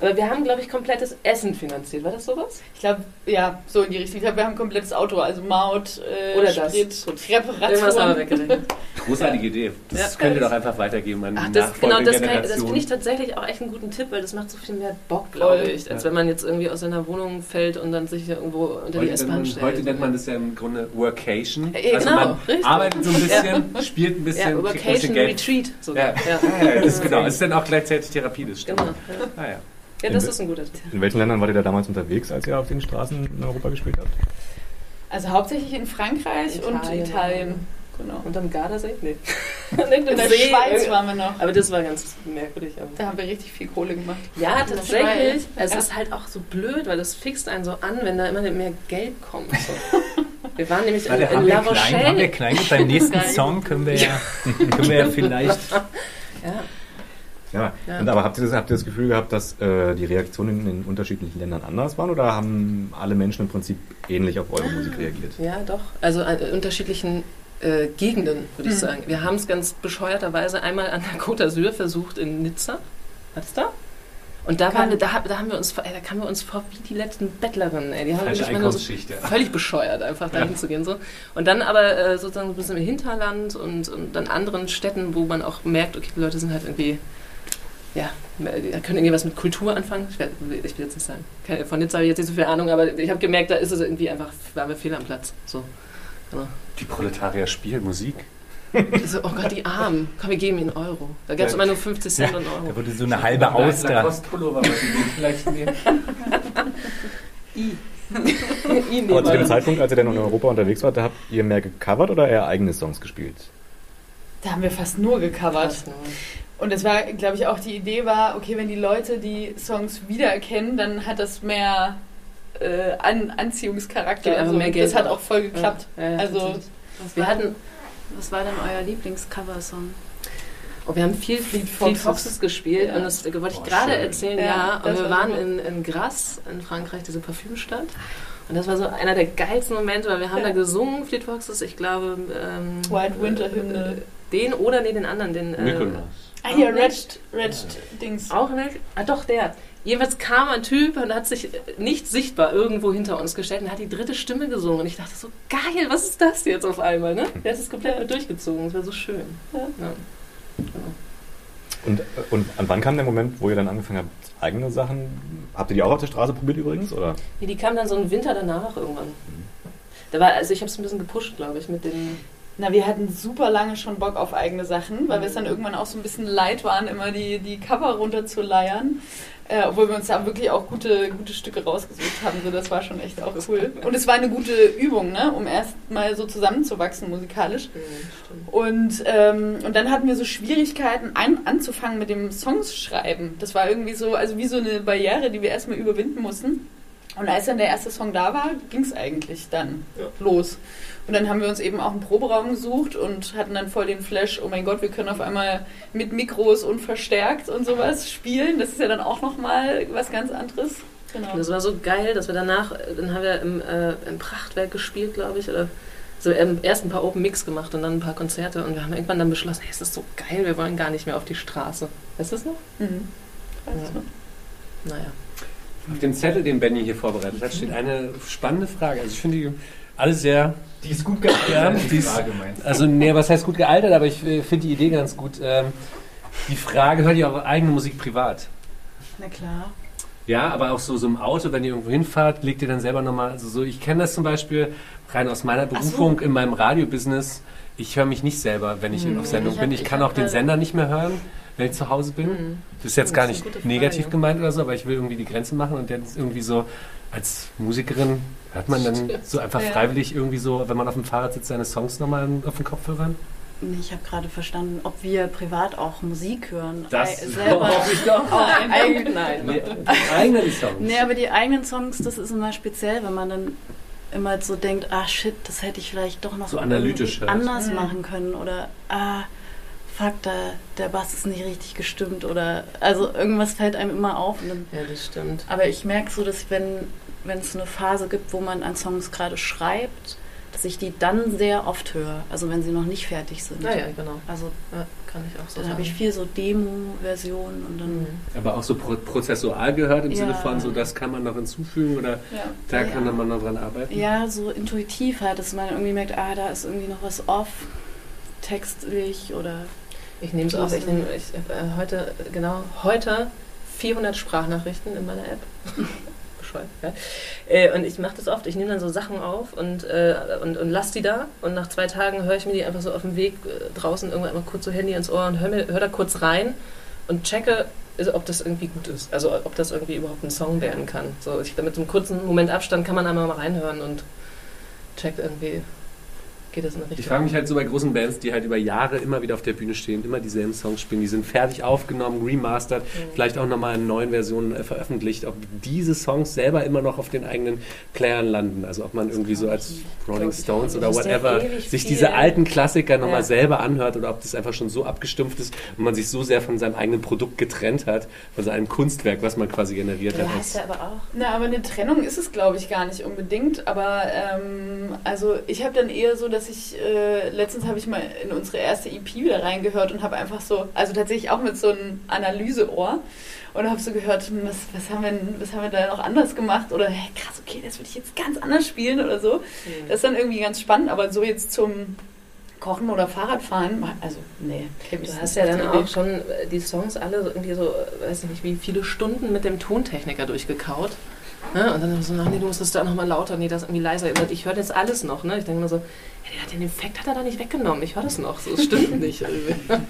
S6: Aber wir haben, glaube ich, komplettes Essen finanziert. War das sowas?
S8: Ich glaube, ja, so in die Richtung. Ich glaube, wir haben ein komplettes Auto, also Maut, äh,
S6: Oder das.
S8: Sprit,
S6: Gut.
S8: Reparaturen.
S6: Irgendwas haben wir weggerechnet.
S3: Großartige Idee. Das
S6: Ja.
S3: könnt ihr doch einfach weitergeben an
S6: Ach,
S3: die
S6: das, genau,
S3: nachfolgende
S6: das, kann, ich- das finde ich tatsächlich auch echt einen guten Tipp, weil das macht so viel mehr Bock, glaube ich, als
S3: Ja.
S6: wenn man jetzt irgendwie aus seiner Wohnung fällt und dann sich irgendwo unter die
S3: Heute nennt,
S6: S-Bahn
S3: man,
S6: stellt.
S3: heute nennt man das ja im Grunde Workation.
S6: Ja,
S3: also
S6: genau,
S3: man
S6: richtig.
S3: arbeitet so ein bisschen, spielt ein bisschen,
S6: ja,
S3: Geld.
S6: Retreat sogar.
S3: Ja.
S6: Ja.
S3: Ja, ja, das ist genau. Das ist dann auch gleichzeitig Therapie, das stimmt.
S6: Genau. Ja.
S3: Ah, ja.
S6: Ja, das ist ein guter Tipp.
S1: In welchen Ländern wart ihr da damals unterwegs, als ihr auf den Straßen in Europa gespielt habt?
S8: Also hauptsächlich in Frankreich und
S6: Italien.
S8: Italien. Genau.
S6: Und am Gardasee? Nee.
S8: In der Schweiz waren wir noch.
S6: Aber das war ganz merkwürdig. Aber
S8: Da haben wir richtig viel Kohle gemacht.
S6: Ja, tatsächlich. Es
S8: Ja.
S6: ist halt auch so blöd, weil das fixt einen so an, wenn da immer mehr Geld kommt. So. Wir waren nämlich in,
S3: Warte,
S6: in
S3: haben,
S6: La
S3: wir klein, haben wir
S6: Rochelle.
S3: klein beim nächsten. Song können wir ja, können wir ja vielleicht.
S6: Ja.
S1: Ja.
S6: Ja.
S1: Und aber habt ihr, das, habt ihr das Gefühl gehabt, dass äh, die Reaktionen in den unterschiedlichen Ländern anders waren oder haben alle Menschen im Prinzip ähnlich auf eure Musik reagiert?
S6: Ja, doch. Also an äh, unterschiedlichen äh, Gegenden, würde ich
S8: Mhm.
S6: sagen. Wir haben es ganz bescheuerterweise einmal an der Côte d'Azur versucht in Nizza. Das da? Und da, waren wir, da, da, haben wir uns, vor- ey, da kamen wir uns vor wie die letzten Bettlerinnen. Ey. Die haben wirklich so völlig bescheuert, einfach dahin
S3: Ja.
S6: zu gehen. So. Und dann aber äh, sozusagen ein bisschen im Hinterland und, und dann anderen Städten, wo man auch merkt, okay, die Leute sind halt irgendwie, ja, die können irgendwie was mit Kultur anfangen. Ich will, ich will jetzt nicht sagen. Keine- Von Nizza habe ich jetzt nicht so viel Ahnung, aber ich habe gemerkt, da ist es irgendwie einfach, waren wir fehl am Platz. So. Genau.
S3: Die Proletarier spielen Musik.
S6: So, oh Gott, die Armen. Komm, wir geben ihnen Euro. Da gab es
S3: Ja.
S6: immer nur 50 Cent und
S3: Da
S6: Euro.
S3: wurde so eine halbe Auster.
S4: Vielleicht nehmen.
S6: Ihn
S1: Aber zu dem. Zeitpunkt, als ihr dann in Europa unterwegs wart, da habt ihr mehr gecovert oder eher eigene Songs gespielt?
S8: Da haben wir fast nur gecovert.
S6: Fast nur.
S8: Und das war, glaube ich, auch die Idee war, okay, wenn die Leute die Songs wiedererkennen, dann hat das mehr äh, An Anziehungscharakter.
S6: Gibt einfach mehr Geld
S8: das hat
S6: auch.
S8: voll geklappt.
S6: Ja, ja,
S8: Also-.
S9: Was
S6: wir
S9: war,
S6: hatten,
S9: was war denn euer Lieblingscover-Song?
S6: oh, wir haben viel Fleet
S8: Foxes.
S6: Foxes, gespielt
S8: Ja.
S6: und das wollte ich gerade erzählen,
S8: Ja,
S6: ja. Und wir
S8: war
S6: waren in, in Grasse in Frankreich, diese Parfümstadt. Und das war so einer der geilsten Momente, weil wir haben
S8: Ja.
S6: da gesungen, Fleet Foxes, ich glaube, ähm,
S8: White Winter Hymne.
S6: Den oder nee, den anderen, den. Äh.
S8: Ah, hier,
S6: Auch
S8: Red? Red Dings.
S6: Auch nicht? Ah, doch, der. Jedenfalls kam ein Typ und hat sich nicht sichtbar irgendwo hinter uns gestellt und hat die dritte Stimme gesungen. Und ich dachte so, geil, was ist das jetzt auf einmal? Ne? Der hat es komplett mit durchgezogen. Das war so schön.
S8: Ja.
S6: Ja.
S1: Und, äh, und an wann kam der Moment, wo ihr dann angefangen habt, eigene Sachen? Habt ihr die auch auf der Straße probiert übrigens? Oder?
S6: Nee, die kam dann so einen Winter danach irgendwann. Da war, also ich habe es ein bisschen gepusht, glaube ich, mit den.
S8: Na, wir hatten super lange schon Bock auf eigene Sachen, weil wir es dann irgendwann auch so ein bisschen leid waren, immer die, die Cover runterzuleiern. Äh, obwohl wir uns da wirklich auch gute, gute Stücke rausgesucht haben. So, das war schon echt auch cool. Und es war eine gute Übung, ne? um erst mal so zusammenzuwachsen musikalisch. Und, ähm, und dann hatten wir so Schwierigkeiten ein, anzufangen mit dem Songs schreiben. Das war irgendwie so, also wie so eine Barriere, die wir erstmal überwinden mussten. Und als dann der erste Song da war, ging es eigentlich dann los. Und dann haben wir uns eben auch einen Proberaum gesucht und hatten dann voll den Flash, oh mein Gott, wir können auf einmal mit Mikros und verstärkt und sowas spielen. Das ist ja dann auch nochmal was ganz anderes. Genau.
S6: Und das war so geil, dass wir danach, dann haben wir im, äh, im Prachtwerk gespielt, glaube ich, oder so ähm, erst ein paar Open Mix gemacht und dann ein paar Konzerte und wir haben irgendwann dann beschlossen, hey, es ist so geil, wir wollen gar nicht mehr auf die Straße. Weißt du das noch?
S8: Mhm. Weißt
S6: Ja.
S8: du?
S6: Naja.
S4: Auf dem Zettel, den Benny hier vorbereitet hat, steht eine spannende Frage. Also ich finde die alle sehr...
S3: Die ist gut gealtert.
S4: Ja, die ist-? Also nee, was heißt gut gealtert, aber ich äh, finde die Idee ganz gut. Ähm, die Frage, hört ihr eure eigene Musik privat?
S9: Na klar.
S4: Ja, aber auch so, so im Auto, wenn ihr irgendwo hinfahrt, legt ihr dann selber nochmal, also so, ich kenne das zum Beispiel rein aus meiner
S8: Ach so.
S4: Berufung in meinem Radiobusiness. Ich höre mich nicht selber, wenn ich
S6: Mhm.
S4: auf Sendung
S6: Ich
S4: bin.
S6: hab-
S4: Ich
S6: ich
S4: kann auch den Sender nicht mehr hören, wenn ich zu Hause bin.
S6: Mhm.
S4: Das ist jetzt gar
S6: ist
S4: nicht negativ gemeint oder so, aber ich will irgendwie die Grenze machen und jetzt irgendwie so als Musikerin hört man dann so einfach
S8: Ja.
S4: freiwillig irgendwie so, wenn man auf dem Fahrrad sitzt, seine Songs nochmal auf den Kopfhörern?
S9: Nee, Ich habe gerade verstanden, ob wir privat auch Musik hören.
S4: Das
S9: Ei- selber.
S4: hoffe ich doch.
S9: Eigen-
S6: Nein.
S4: Nee, die eigenen Songs.
S9: Nee, aber die eigenen Songs, das ist immer speziell, wenn man dann immer so denkt, ah shit, das hätte ich vielleicht doch noch
S4: So analytisch
S9: anders
S8: Mhm.
S9: machen können oder ah fuck, da, der Bass ist nicht richtig gestimmt oder also irgendwas fällt einem immer auf. Und dann,
S6: Ja, das stimmt.
S9: aber ich merke so, dass wenn wenn es eine Phase gibt, wo man an Songs gerade schreibt, dass ich die dann sehr oft höre. Also wenn sie noch nicht fertig sind.
S6: Naja, genau.
S9: Also
S6: Ja, kann ich auch so
S9: dann habe ich viel so Demo-Versionen und dann
S6: Mhm.
S4: Aber auch so pro prozessual gehört im
S9: Ja.
S4: Sinne von, so das kann man noch hinzufügen oder
S8: Ja.
S4: da
S9: Ja.
S4: kann man noch dran arbeiten.
S9: Ja, so intuitiv halt, dass man irgendwie merkt, ah, da ist irgendwie noch was off, textlich oder.
S6: Ich nehme es auf. Ich nehme ich, äh, heute, genau, heute 400 Sprachnachrichten in meiner App. Bescheuert, ja. Äh, und ich mache das oft. Ich nehme dann so Sachen auf und, äh, und, und lasse die da. Und nach zwei Tagen höre ich mir die einfach so auf dem Weg äh, draußen irgendwann mal kurz so Handy ins Ohr und höre hör da kurz rein und checke, also, ob das irgendwie gut ist. Also ob das irgendwie überhaupt ein Song werden kann. So, ich, mit so einem kurzen Moment Abstand kann man einmal mal reinhören und checkt irgendwie, geht das in eine Richtung.
S4: Ich frage mich halt so bei großen Bands, die halt über Jahre immer wieder auf der Bühne stehen, immer dieselben Songs spielen, die sind fertig aufgenommen, remastert, vielleicht auch nochmal in neuen Versionen äh, veröffentlicht, ob diese Songs selber immer noch auf den eigenen Playern landen. Also ob man irgendwie so als Rolling
S6: ich
S4: Stones oder
S6: nicht. Das ist
S4: whatever sich
S6: viel.
S4: diese alten Klassiker nochmal
S6: Ja.
S4: selber anhört oder ob das einfach schon so abgestumpft ist und man sich so sehr von seinem eigenen Produkt getrennt hat, von seinem Kunstwerk, was man quasi generiert
S6: Ja,
S4: hat.
S6: heißt ja aber auch.
S8: Na, aber eine Trennung ist es, glaube ich, gar nicht unbedingt. Aber ähm, also ich habe dann eher so, dass ich äh, letztens habe ich mal in unsere erste EP wieder reingehört und habe einfach so, also tatsächlich auch mit so einem Analyseohr und habe so gehört, hm, was, was, haben wir, was haben wir da noch anders gemacht oder hey, krass, okay, das würde ich jetzt ganz anders spielen oder so. Das ist dann irgendwie ganz spannend, aber so jetzt zum Kochen oder Fahrradfahren, also nee.
S6: Du hast ja dann
S8: die Idee.
S6: auch schon äh, die Songs alle irgendwie so, äh, weiß ich nicht, wie viele Stunden mit dem Tontechniker durchgekaut. Ne? Und dann so, ach nee, du musst das da nochmal lauter, nee, das irgendwie leiser. Ich höre das alles noch. Ne? Ich denke mir so, ja, den Effekt hat er da nicht weggenommen. Ich höre das noch. So, es stimmt nicht. irgendwie.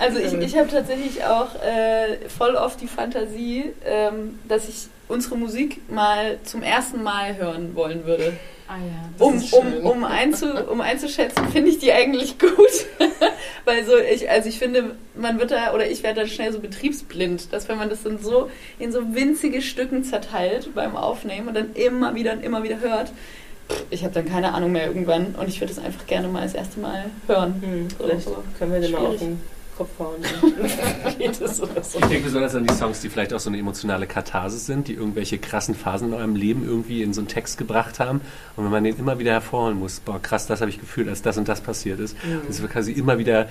S8: Also ich, ich habe tatsächlich auch äh, voll oft die Fantasie, ähm, dass ich unsere Musik mal zum ersten Mal hören wollen würde.
S9: Ah ja.
S8: Um, um, um, einzu, um einzuschätzen, finde ich die eigentlich gut. Weil so, ich, also ich finde, man wird da, oder ich werde da schnell so betriebsblind, dass wenn man das dann so in so winzige Stücken zerteilt beim Aufnehmen und dann immer wieder und immer wieder hört, ich habe dann keine Ahnung mehr irgendwann und ich würde es einfach gerne mal das erste Mal hören.
S6: Hm,
S8: So,
S6: vielleicht
S8: so.
S6: können wir den mal auf den Kopf hauen. Dann geht es oder so.
S4: Ich denke besonders an die Songs, die vielleicht auch so eine emotionale Katharsis sind, die irgendwelche krassen Phasen in eurem Leben irgendwie in so einen Text gebracht haben. Und wenn man den immer wieder hervorholen muss, boah, krass, das habe ich gefühlt, als das und das passiert ist. Das wird quasi immer wieder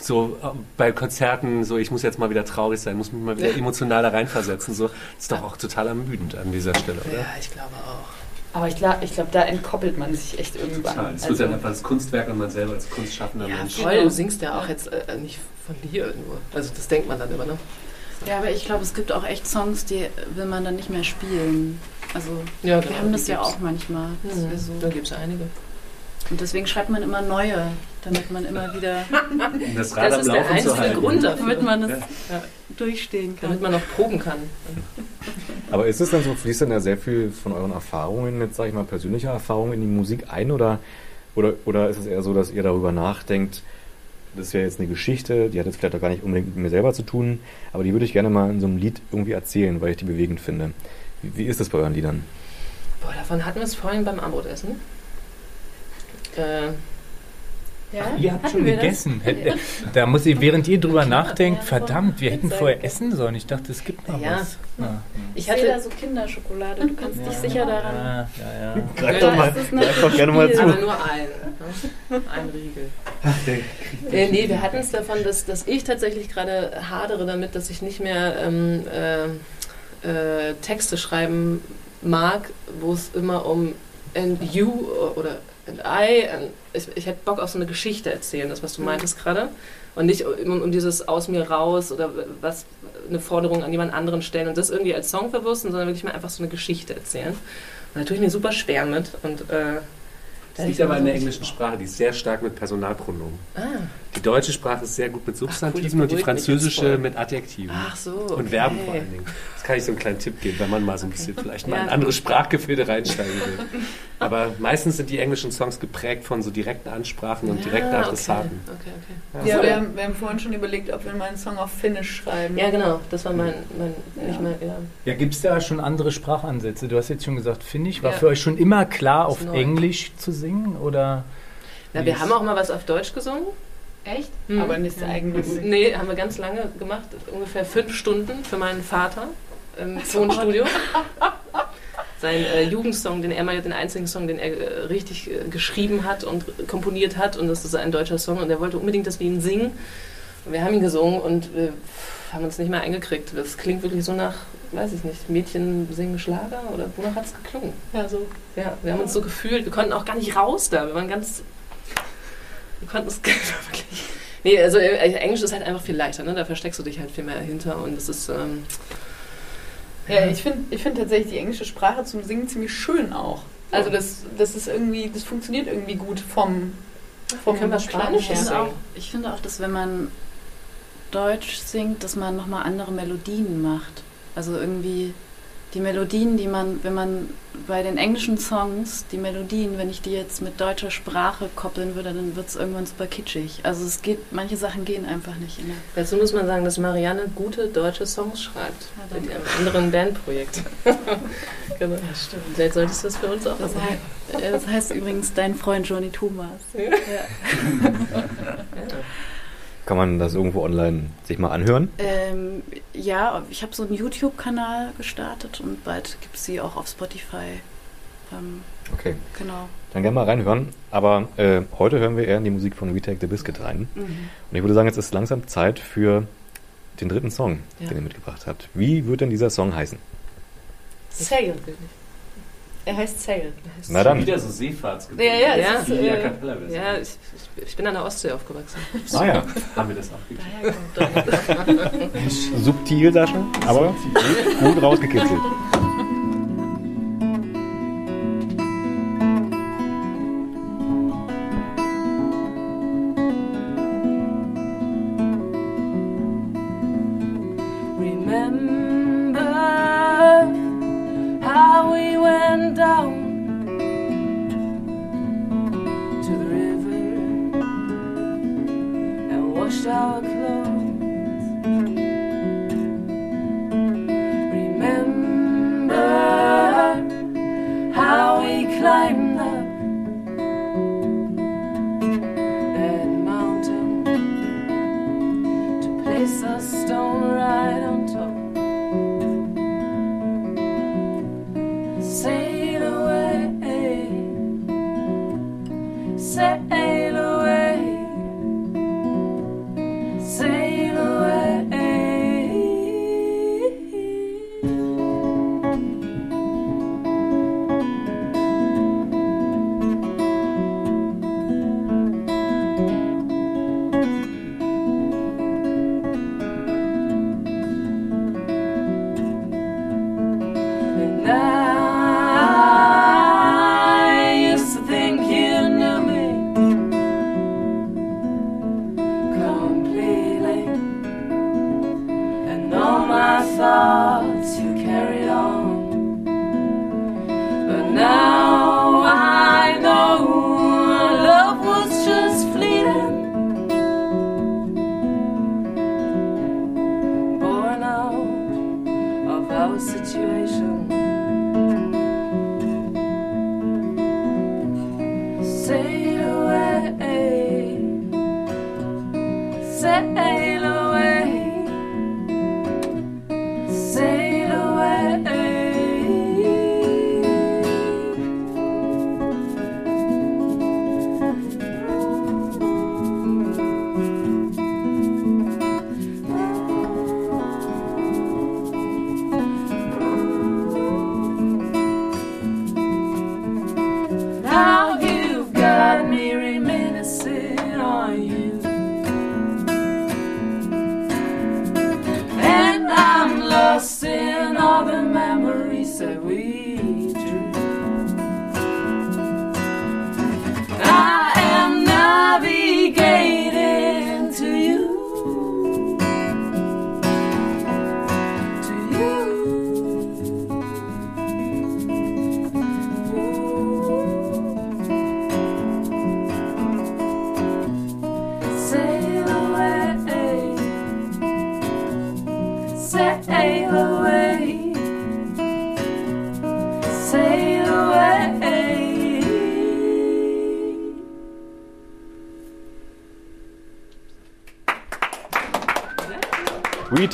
S4: so äh, bei Konzerten, so ich muss jetzt mal wieder traurig sein, muss mich mal wieder emotional da reinversetzen. So, das ist doch auch total ermüdend an dieser Stelle, oder?
S6: Ja, ich glaube auch.
S8: Aber ich glaube, ich glaub, da entkoppelt man sich echt irgendwann.
S4: Total. Es wird
S8: Also-
S4: dann einfach das Kunstwerk und man selber als kunstschaffender
S6: Ja,
S4: Mensch.
S6: voll. Du singst ja auch jetzt äh, nicht von dir nur. Also das denkt man dann immer, ne?
S9: Ja, aber ich glaube, es gibt auch echt Songs, die will man dann nicht mehr spielen. Also
S6: Ja,
S9: wir haben das ja auch manchmal.
S6: Mhm.
S9: so,
S6: Da gibt es einige.
S9: Und deswegen schreibt man immer neue, damit man immer wieder,
S3: Um das Rad
S6: Das ist der einzige. Grund dafür,
S9: damit man das
S6: Ja.
S9: durchstehen kann.
S6: damit man noch proben kann.
S1: Aber ist es dann so, fließt dann ja sehr viel von euren Erfahrungen, jetzt sage ich mal persönlicher Erfahrungen in die Musik ein oder, oder, oder ist es eher so, dass ihr darüber nachdenkt, das ist ja jetzt eine Geschichte, die hat jetzt vielleicht auch gar nicht unbedingt mit mir selber zu tun, aber die würde ich gerne mal in so einem Lied irgendwie erzählen, weil ich die bewegend finde. Wie, wie ist das bei euren Liedern?
S6: Boah, davon hatten wir es vorhin beim Abendbrotessen. Äh,
S9: Ja?
S3: Ihr habt
S9: Hatten
S3: schon gegessen. Hätte- Da muss ich, während ihr drüber nachdenkt,
S9: ja,
S3: verdammt, wir hätten vorher essen sollen. Ich dachte, es gibt noch
S6: Ja.
S3: was. Ja.
S6: ich
S9: Ich sehe da
S6: hatte
S9: so Kinderschokolade, du kannst dich sicher daran.
S3: Ja, ja, ja.
S1: Greif
S6: doch mal-
S1: greif doch gerne mal
S9: natürlich
S6: aber nur ein. Ne? Ein Riegel. Äh, nee, wir hatten es davon, dass, dass ich tatsächlich gerade hadere damit, dass ich nicht mehr ähm, äh, äh, Texte schreiben mag, wo es immer um and you oder and I. And ich, ich hätte Bock auf so eine Geschichte erzählen, das, was du meintest gerade. Und nicht um, um dieses aus mir raus oder was eine Forderung an jemand anderen stellen und das irgendwie als Song verwursten, sondern wirklich mal einfach so eine Geschichte erzählen. Und da tue ich mir super schwer mit. Und, äh,
S4: Das liegt aber in der englischen Sprache, die ist sehr stark mit Personalpronomen.
S6: Ah,
S4: Die deutsche Sprache ist sehr gut mit Substantiven
S6: Ach cool,
S4: und die französische mit Adjektiven.
S6: ach so.
S4: Und
S6: okay.
S4: Verben vor allen Dingen. Das kann ich so einen kleinen Tipp geben, wenn man mal so ein bisschen vielleicht mal
S6: Ja.
S4: in andere Sprachgefilde reinsteigen will. Aber meistens sind die englischen Songs geprägt von so direkten Ansprachen und direkten
S6: Ja,
S4: Adressaten.
S6: Okay, okay, okay.
S8: Ja, wir haben, wir haben vorhin schon überlegt, ob wir mal einen Song auf Finnisch schreiben.
S6: Ja, genau. Das war mein, mein nicht mehr, ja.
S3: Ja, gibt es da schon andere Sprachansätze? Du hast jetzt schon gesagt, Finnisch. War
S6: Ja.
S3: für euch schon immer klar, auf
S6: neu.
S3: Englisch zu singen? Oder?
S6: Na, wir haben auch mal was auf Deutsch gesungen.
S8: Echt?
S6: Hm.
S8: Aber nicht der eigene Musik.
S6: Nee, haben wir ganz lange gemacht. Ungefähr fünf Stunden für meinen Vater im Tonstudio. Sein äh, Jugendsong, den er mal den einzigen Song, den er äh, richtig äh, geschrieben hat und komponiert hat. Und das ist ein deutscher Song. Und er wollte unbedingt, dass wir ihn singen. Und wir haben ihn gesungen und wir haben uns nicht mehr eingekriegt. Das klingt wirklich so nach, weiß ich nicht, Mädchen singen Schlager oder wonach hat es geklungen?
S8: Ja, so.
S6: Ja, wir haben uns so gefühlt, wir konnten auch gar nicht raus da. Wir waren ganz. Wir konnten es wirklich. Nee, also äh, Englisch ist halt einfach viel leichter, ne? Da versteckst du dich halt viel mehr hinter und es ist. Ähm,
S8: Ja, ich finde ich find tatsächlich die englische Sprache zum Singen ziemlich schön auch. Also das, das ist irgendwie, das funktioniert irgendwie gut vom, vom
S6: können wir Spanisch
S8: her.
S9: Ich finde,
S6: singen.
S9: auch, ich finde auch, dass wenn man Deutsch singt, dass man nochmal andere Melodien macht. Also irgendwie die Melodien, die man, wenn man bei den englischen Songs, die Melodien, wenn ich die jetzt mit deutscher Sprache koppeln würde, dann wird es irgendwann super kitschig. Also es geht, manche Sachen gehen einfach nicht immer.
S6: dazu muss man sagen, dass Marianne gute deutsche Songs schreibt.
S9: Ja,
S6: mit ihrem anderen Bandprojekt. genau. stimmt. Vielleicht solltest du das für uns auch
S9: Das,
S6: machen.
S9: heißt, das heißt übrigens dein Freund Johnny Thomas. Ja.
S1: Kann man das irgendwo online sich mal anhören?
S9: Ähm, ja, ich habe so einen YouTube-Kanal gestartet und bald gibt es sie auch auf Spotify. Ähm,
S1: Okay,
S9: genau.
S1: dann gerne mal reinhören. Aber äh, heute hören wir eher in die Musik von Retake the Biscuit rein.
S9: Mhm.
S1: Und ich würde sagen, jetzt ist langsam Zeit für den dritten Song,
S6: Ja.
S1: den ihr mitgebracht habt. Wie wird denn dieser Song heißen?
S6: Sail.
S8: Er heißt Sail.
S1: Na dann.
S4: Wieder so Seefahrtsgefühl.
S8: Ja, ja,
S6: Ja.
S8: ist, äh.
S6: Ja, ich, ich, bin an der Ostsee aufgewachsen.
S1: Ah ja,
S4: Haben wir das auch gekriegt.
S1: subtil, Sascha, aber gut rausgekitzelt.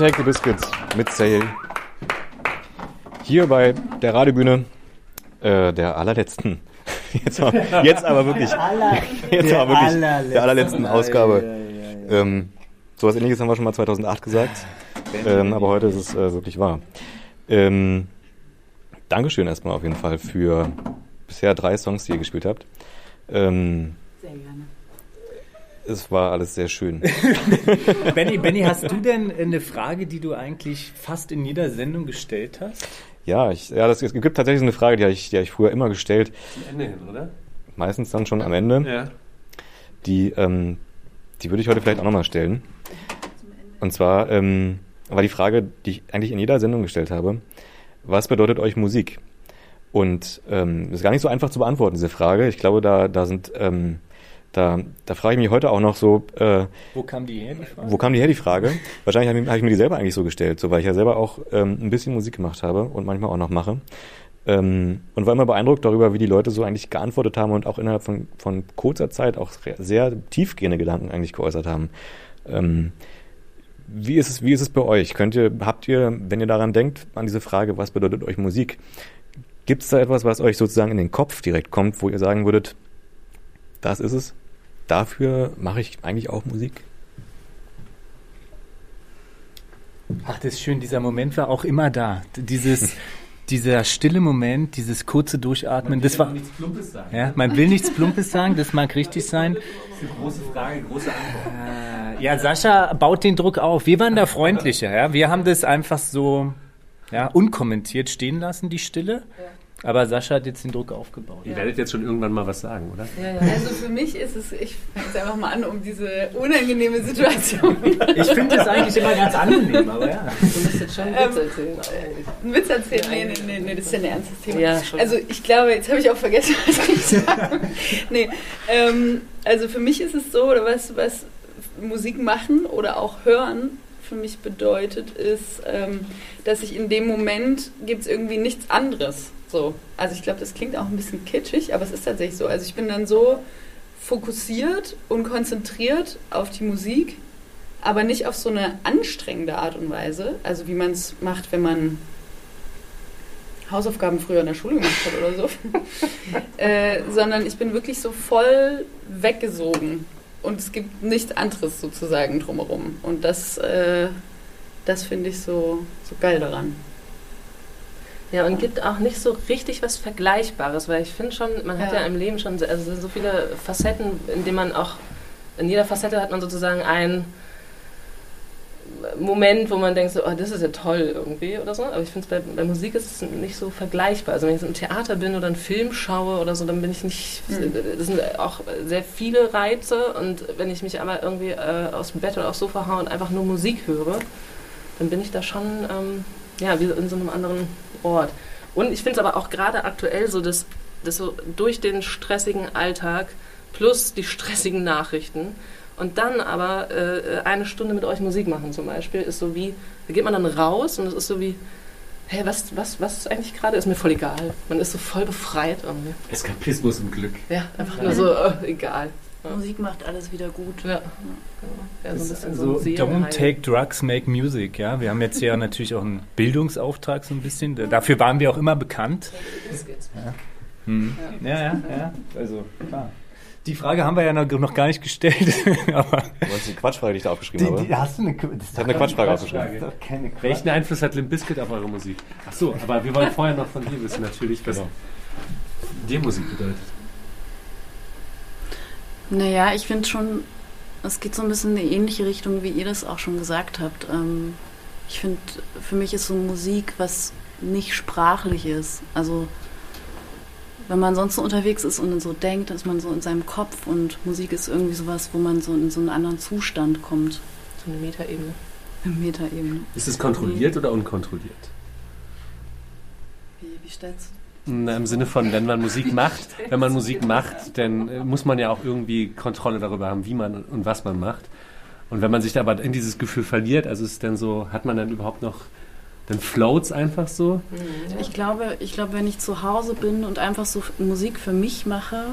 S1: Take the Biscuits mit Sale. Hier bei der Radiobühne äh, der allerletzten. Jetzt aber, jetzt aber wirklich. Jetzt aber wirklich der allerletzten Ausgabe. Ähm, sowas ähnliches haben wir schon mal 2008 gesagt. Ähm, aber heute ist es äh, wirklich wahr. Ähm, Dankeschön erstmal auf jeden Fall für bisher drei Songs, die ihr gespielt habt. Ähm,
S9: Sehr gerne.
S1: Es war alles sehr schön.
S3: Benny, Benny, hast du denn eine Frage, die du eigentlich fast in jeder Sendung gestellt hast?
S1: Ja, ich, ja das, es gibt tatsächlich eine Frage, die habe ich, die habe ich früher immer gestellt.
S4: Zum Ende hin, oder?
S1: Meistens dann schon am Ende.
S4: Ja.
S1: Die, ähm, die würde ich heute vielleicht auch nochmal stellen. Und zwar ähm, war die Frage, die ich eigentlich in jeder Sendung gestellt habe, was bedeutet euch Musik? Und ähm, das ist gar nicht so einfach zu beantworten, diese Frage. Ich glaube, da, da sind, ähm, da, da frage ich mich heute auch noch so, äh,
S3: Wo kam die her, die Frage?
S1: wo kam die her, die Frage? Wahrscheinlich habe ich, hab ich mir die selber eigentlich so gestellt, so, weil ich ja selber auch ähm, ein bisschen Musik gemacht habe und manchmal auch noch mache. Ähm, und war immer beeindruckt darüber, wie die Leute so eigentlich geantwortet haben und auch innerhalb von, von kurzer Zeit auch sehr tiefgehende Gedanken eigentlich geäußert haben. Ähm, wie ist es, wie ist es bei euch? Könnt ihr, habt ihr, wenn ihr daran denkt, an diese Frage, was bedeutet euch Musik? Gibt es da etwas, was euch sozusagen in den Kopf direkt kommt, wo ihr sagen würdet, das ist es? Dafür mache ich eigentlich auch Musik?
S3: Ach, das ist schön. Dieser Moment war auch immer da. Dieses, dieser stille Moment, dieses kurze Durchatmen, das war.
S4: nichts Plumpes sagen.
S3: Ja, man will nichts Plumpes sagen, das mag richtig sein.
S4: Das ist eine große Frage, große Antwort.
S3: Äh, Ja, Sascha baut den Druck auf. Wir waren da freundlicher, ja. Wir haben das einfach so ja, unkommentiert stehen lassen, die Stille. Aber Sascha hat jetzt den Druck aufgebaut.
S4: Ihr werdet jetzt schon irgendwann mal was sagen, oder?
S6: Ja, ja.
S8: Also für mich ist es, ich fange jetzt einfach mal an, um diese unangenehme Situation.
S3: Ich finde das eigentlich immer ganz angenehm, aber ja.
S6: Du musst jetzt schon einen Witz erzählen.
S8: Einen Witz erzählen? Nee, nee, nee, nee, das ist ja ein ernstes Thema.
S6: Ja, schon.
S8: also ich glaube, jetzt habe ich auch vergessen, was ich sagen. Nee, ähm, also für mich ist es so, oder was, was Musik machen oder auch hören für mich bedeutet, ist, ähm, dass ich in dem Moment gibt es irgendwie nichts anderes. So. Also ich glaube, das klingt auch ein bisschen kitschig, aber es ist tatsächlich so. Also ich bin dann so fokussiert und konzentriert auf die Musik, aber nicht auf so eine anstrengende Art und Weise, also wie man es macht, wenn man Hausaufgaben früher in der Schule gemacht hat oder so, äh, sondern ich bin wirklich so voll weggesogen und es gibt nichts anderes sozusagen drumherum und das, äh, das finde ich so, so geil daran.
S6: Ja, und gibt auch nicht so richtig was Vergleichbares, weil ich finde schon, man hat
S8: Ja.
S6: ja im Leben schon also so viele Facetten, in denen man auch, in jeder Facette hat man sozusagen einen Moment, wo man denkt, so, oh, das ist ja toll irgendwie oder so. Aber ich finde, bei, bei Musik ist es nicht so vergleichbar. Also wenn ich jetzt im Theater bin oder einen Film schaue oder so, dann bin ich nicht,
S8: Mhm.
S6: das sind auch sehr viele Reize und wenn ich mich aber irgendwie äh, aus dem Bett oder aufs Sofa haue und einfach nur Musik höre, dann bin ich da schon, ähm, ja, wie in so einem anderen Ort. Und ich finde es aber auch gerade aktuell so, dass, dass so durch den stressigen Alltag plus die stressigen Nachrichten und dann aber äh, eine Stunde mit euch Musik machen zum Beispiel, ist so wie, da geht man dann raus und es ist so wie, hey, was, was, was ist eigentlich gerade? Ist mir voll egal. Man ist so voll befreit irgendwie.
S4: Eskapismus im Glück.
S6: Ja, einfach nur so, äh, egal. Ja.
S9: Musik macht alles wieder gut.
S6: Ja, ja so ein bisschen so,
S3: So,
S6: ein
S3: don't
S6: Seelenheil.
S3: take drugs, make music. Ja, wir haben jetzt ja natürlich auch einen Bildungsauftrag so ein bisschen. Dafür waren wir auch immer bekannt. Hm. Ja, ja, ja. Also klar. Die Frage haben wir ja noch, noch gar nicht gestellt. aber
S1: Du hast die Quatschfrage, die ich da aufgeschrieben habe.
S3: hast du eine, das
S1: Ich habe eine Quatschfrage aufgeschrieben.
S3: keine
S4: Welchen Einfluss hat Limp Bizkit auf eure Musik? Ach so, aber wir wollen vorher noch von dir wissen natürlich, was
S1: Genau.
S4: dir Musik bedeutet.
S9: Naja, ich finde schon, es geht so ein bisschen in eine ähnliche Richtung, wie ihr das auch schon gesagt habt. Ähm, ich finde, für mich ist so Musik was nicht sprachlich ist. Also wenn man sonst so unterwegs ist und so denkt, dass man so in seinem Kopf und Musik ist irgendwie sowas, wo man so in so einen anderen Zustand kommt.
S6: So eine Metaebene.
S9: Eine Metaebene.
S4: Ist es kontrolliert oder unkontrolliert?
S9: Wie, wie stellst
S4: Na, Im Sinne von, wenn man Musik macht, wenn man Musik macht, dann äh, muss man ja auch irgendwie Kontrolle darüber haben, wie man und was man macht. Und wenn man sich aber in dieses Gefühl verliert, also ist dann so, hat man dann überhaupt noch, dann floats einfach so?
S9: Ich glaube, ich glaube, wenn ich zu Hause bin und einfach so Musik für mich mache,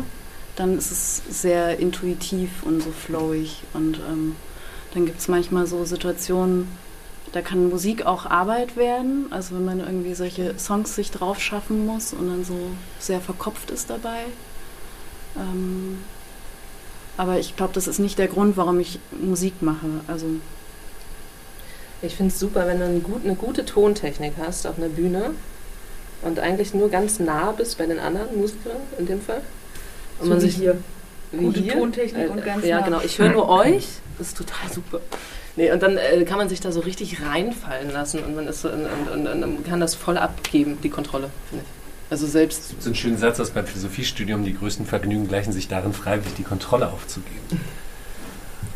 S9: dann ist es sehr intuitiv und so flowig. Und ähm, dann gibt es manchmal so Situationen, da kann Musik auch Arbeit werden. Also wenn man irgendwie solche Songs sich drauf schaffen muss und dann so sehr verkopft ist dabei. Ähm, aber ich glaube, das ist nicht der Grund, warum ich Musik mache. Also
S6: Ich finde es super, wenn du eine, gut, eine gute Tontechnik hast auf einer Bühne und eigentlich nur ganz nah bist bei den anderen Musikern in dem Fall. Und
S8: So
S6: man
S8: wie
S6: sich
S8: hier.
S6: wie
S8: Gute
S6: hier,
S8: Tontechnik und ganz
S6: Ja,
S8: nah.
S6: genau. Ich höre nur euch. Das ist total super. Nee, und dann äh, kann man sich da so richtig reinfallen lassen und man ist so und, und, und, und kann das voll abgeben, die Kontrolle, finde ich. Also selbst
S4: So ein schöner Satz aus beim Philosophiestudium, die größten Vergnügen gleichen sich darin, freiwillig die Kontrolle aufzugeben.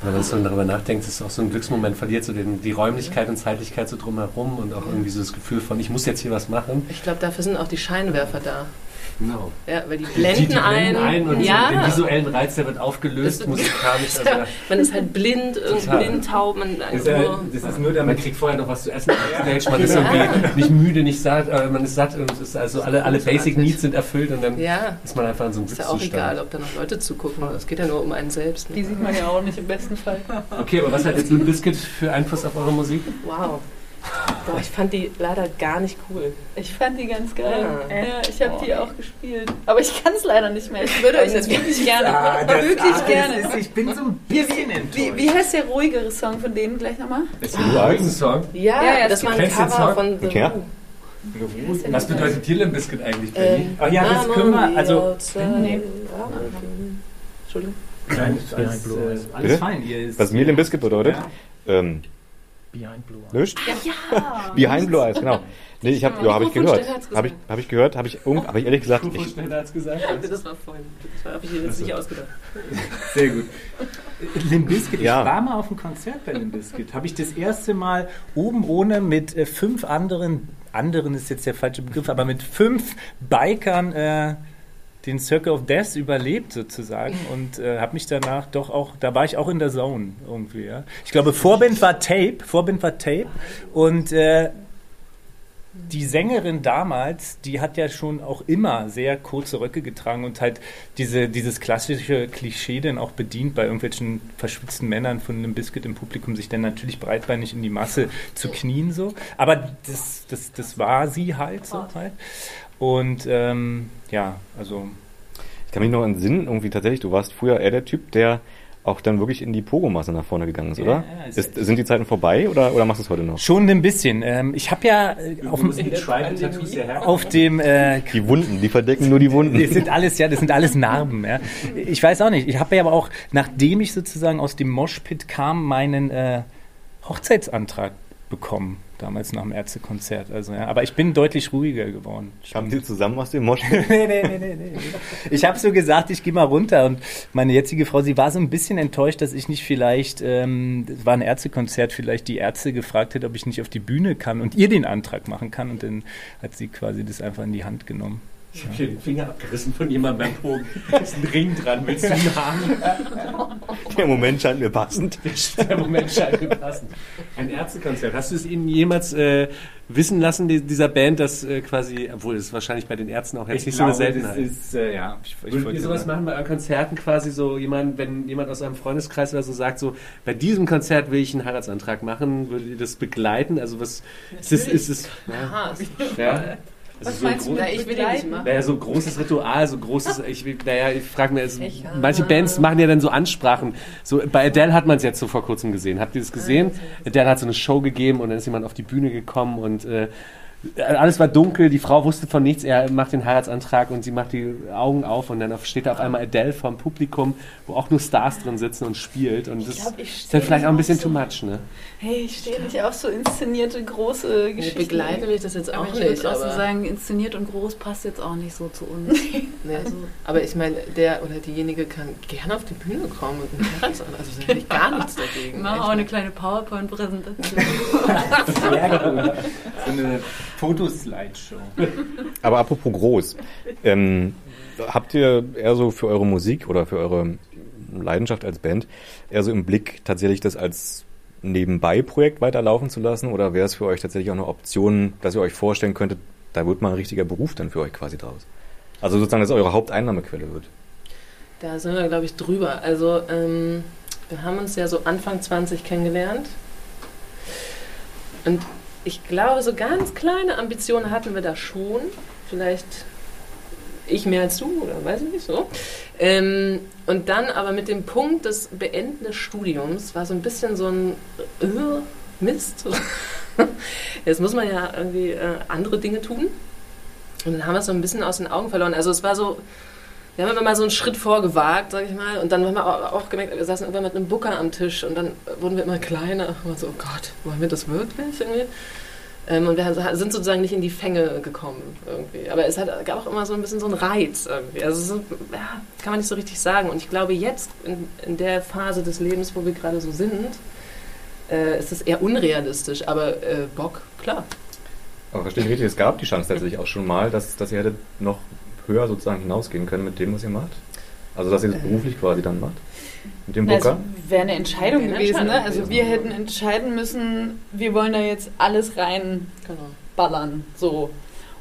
S4: Wenn man so darüber nachdenkt, ist es auch so ein Glücksmoment, verliert so den, die Räumlichkeit und Zeitlichkeit so drumherum und auch irgendwie so das Gefühl von, ich muss jetzt hier was machen.
S6: Ich glaube, dafür sind auch die Scheinwerfer da.
S4: Genau.
S6: Ja, weil die
S4: Die,
S6: blenden,
S4: die blenden ein und
S6: ja.
S4: so den visuellen Reiz, der wird aufgelöst, musikalisch. Also
S6: man ist halt blind, blind, taub, man
S4: Das ist, ja,
S6: nur,
S4: das ist nur, der- man kriegt vorher noch was zu essen aufgestellt, man ist irgendwie nicht müde, nicht satt, aber man ist satt und es ist also alle, alle Basic Needs sind erfüllt und dann
S6: ja,
S4: ist man einfach in so einem
S6: ist ja auch egal, ob da noch Leute zugucken. Es geht ja nur um einen selbst.
S8: Die
S6: Ne?
S8: sieht man ja auch nicht im besten Fall.
S4: Okay, aber was hat jetzt Limp Bizkit für Einfluss auf eure Musik?
S6: Wow. Boah, ich fand die leider gar nicht cool.
S8: Ich fand die ganz geil.
S6: Ah.
S8: Ja, ich habe die auch gespielt. Aber ich kann es leider nicht mehr. Ich würde euch das wirklich gerne.
S3: Ah, das-
S8: wirklich
S3: ah,
S8: gerne.
S3: Ist, ich bin so ein bisschen enttäuscht.
S8: Wie, wie heißt der ruhigere Song von denen gleich nochmal?
S4: Ist ein ruhigen Song.
S6: Ja,
S8: Ja, ja,
S6: das war ein Cover
S4: Song?
S6: von The
S1: Okay.
S4: Was bedeutet dir Limp Bizkit eigentlich, Benny?
S6: Ähm,
S3: Ach ja, das können wir, also-.
S8: Nee.
S6: Ja, Entschuldigung.
S3: Nein, alles, äh,
S10: Eyes.
S3: alles
S1: Bitte?
S3: fein. Ihr ist,
S1: Was mir Limp Bizkit bedeutet?
S3: Ja.
S1: Ähm,
S10: Behind Blue Eyes.
S1: Nicht?
S8: Ja.
S1: Behind Blue Eyes, genau. Nee, ich habe ja, hab ich gehört. Habe ich, hab ich gehört, habe ich, hab ich ehrlich gesagt, ich,
S4: Mikrofon hat's gesagt.
S6: Das war vorhin. Das habe ich mir jetzt nicht ausgedacht.
S3: Sehr gut. Limp Bizkit,
S1: Ja.
S3: ich war mal auf einem Konzert bei Limp Bizkit. Habe ich das erste Mal oben ohne mit äh, fünf anderen, anderen ist jetzt der falsche Begriff, aber mit fünf Bikern äh, den Circle of Death überlebt sozusagen und äh, habe mich danach doch auch, da war ich auch in der Zone irgendwie. Ja. Ich glaube, Vorband war Tape, Vorband war Tape und äh, die Sängerin damals, die hat ja schon auch immer sehr kurze Röcke getragen und halt diese, dieses klassische Klischee dann auch bedient bei irgendwelchen verschwitzten Männern von einem Biscuit im Publikum, sich dann natürlich breitbeinig in die Masse zu knien so. Aber das, das, das war sie halt so halt. Und ähm, ja, also
S1: ich kann mich noch entsinnen, irgendwie tatsächlich, du warst früher eher der Typ, der auch dann wirklich in die Pogomasse nach vorne gegangen ist,
S3: Ja,
S1: oder?
S3: ja, ist
S1: ist, sind die Zeiten vorbei oder, oder machst du es heute noch?
S3: schon ein bisschen. Ähm, ich habe ja äh, auf, dem- auf dem äh,
S1: Die Wunden, die verdecken nur die Wunden.
S3: Das sind alles, ja, das sind alles Narben. Ja. Ich weiß auch nicht. Ich habe ja aber auch, nachdem ich sozusagen aus dem Moshpit kam, meinen äh, Hochzeitsantrag bekommen, damals nach dem Ärztekonzert. Also, ja. Aber ich bin deutlich ruhiger geworden.
S1: Haben die zusammen aus dem Mosch?
S3: nee, nee, nee, nee, nee. Ich habe so gesagt, ich gehe mal runter. Und meine jetzige Frau, sie war so ein bisschen enttäuscht, dass ich nicht vielleicht, ähm, es war ein Ärztekonzert, vielleicht die Ärzte gefragt hätte, ob ich nicht auf die Bühne kann und ihr den Antrag machen kann. Und dann hat sie quasi das einfach in die Hand genommen.
S4: Ich hab hier den Finger abgerissen von jemandem beim Pogen. Da ist ein Ring dran. Willst du ihn haben?
S1: Der Moment scheint mir passend.
S4: Der Moment scheint mir passend. Ein Ärztekonzert. Hast du es ihnen jemals äh, wissen lassen, die, dieser Band, dass äh, quasi, obwohl es wahrscheinlich bei den Ärzten auch jetzt nicht so eine Seltenheit
S3: Das ist, äh, ja, ich, ich
S4: Würdet ihr sowas
S3: sagen.
S4: machen bei euren Konzerten quasi so, jemand, wenn jemand aus eurem Freundeskreis oder so sagt, so, bei diesem Konzert will ich einen Heiratsantrag machen, würdet ihr das begleiten? Also was ist es, ist es, ja,
S6: Aha.
S4: ja. Also
S8: Was
S4: so ein
S8: meinst du mit
S6: ich will nicht machen.
S4: Naja, so ein großes Ritual, so großes, ich, will- naja, ich frage mir,
S6: Ich,
S4: manche. Bands machen ja dann so Ansprachen. So, bei Adele hat man es jetzt so vor kurzem gesehen. Habt ihr das gesehen? Adele hat so eine Show gegeben und dann ist jemand auf die Bühne gekommen und äh, alles war dunkel, die Frau wusste von nichts, er macht den Heiratsantrag und sie macht die Augen auf und dann steht da auf einmal Adele vom Publikum, wo auch nur Stars drin sitzen und spielt und das
S8: glaub, ich
S4: ist dann vielleicht auch ein bisschen
S8: auf
S4: too
S8: so-
S4: much, ne?
S8: Hey, ich stehe nicht auf so inszenierte große
S6: Ich
S8: Geschichten.
S6: begleite mich das jetzt
S9: Aber
S6: auch
S9: ich
S6: nicht.
S9: würde auch so
S6: aber-
S9: sagen, inszeniert und groß passt jetzt auch nicht so zu uns.
S6: Nee.
S9: Also,
S6: Aber ich meine, der oder diejenige kann gerne auf die Bühne kommen und einen. Also da ich gar nichts dagegen.
S9: wir machen
S6: Echt
S9: auch eine kleine PowerPoint-Präsentation.
S10: Sehr gut. So eine Fotoslideshow.
S1: Aber apropos groß, ähm, habt ihr eher so für eure Musik oder für eure Leidenschaft als Band eher so im Blick tatsächlich das als Nebenbei-Projekt weiterlaufen zu lassen oder wäre es für euch tatsächlich auch eine Option, dass ihr euch vorstellen könntet, da wird mal ein richtiger Beruf dann für euch quasi draus? Also sozusagen, dass es eure Haupteinnahmequelle wird.
S6: Da sind wir, glaube ich, drüber. Also ähm, wir haben uns ja so Anfang 20 kennengelernt. Und ich glaube, so ganz kleine Ambitionen hatten wir da schon. Vielleicht ich mehr als du oder weiß ich nicht so. Ähm, und dann aber mit dem Punkt des Beenden des Studiums war so ein bisschen so ein äh, Mist. Jetzt muss man ja irgendwie äh, andere Dinge tun. Und dann haben wir es so ein bisschen aus den Augen verloren. Also es war so, wir haben immer mal so einen Schritt vorgewagt, sag ich mal. Und dann haben wir auch, gemerkt, wir saßen irgendwann mit einem Booker am Tisch und dann wurden wir immer kleiner. Und so, oh Gott, wollen wir das wirklich irgendwie? Ähm, und wir sind sozusagen nicht in die Fänge gekommen irgendwie. Aber es hat, gab auch immer so ein bisschen so einen Reiz irgendwie. Also so, ja, kann man nicht so richtig sagen. Und ich glaube jetzt, in, in der Phase des Lebens, wo wir gerade so sind, äh, ist es eher unrealistisch. Aber äh, Bock, klar.
S1: Aber verstehe ich richtig, es gab die Chance tatsächlich auch schon mal, dass, dass ihr hättet noch höher sozusagen hinausgehen können mit dem, was ihr macht? Also dass ihr das
S6: Äh.
S1: beruflich quasi dann macht? Mit dem
S8: Na,
S1: Booker?
S8: Es wäre eine Entscheidung
S6: Wäre eine
S8: gewesen, ne?
S6: Entscheidung
S8: Also
S6: gewesen.
S8: wir hätten entscheiden müssen, wir wollen da jetzt alles reinballern,
S6: Genau.
S8: so.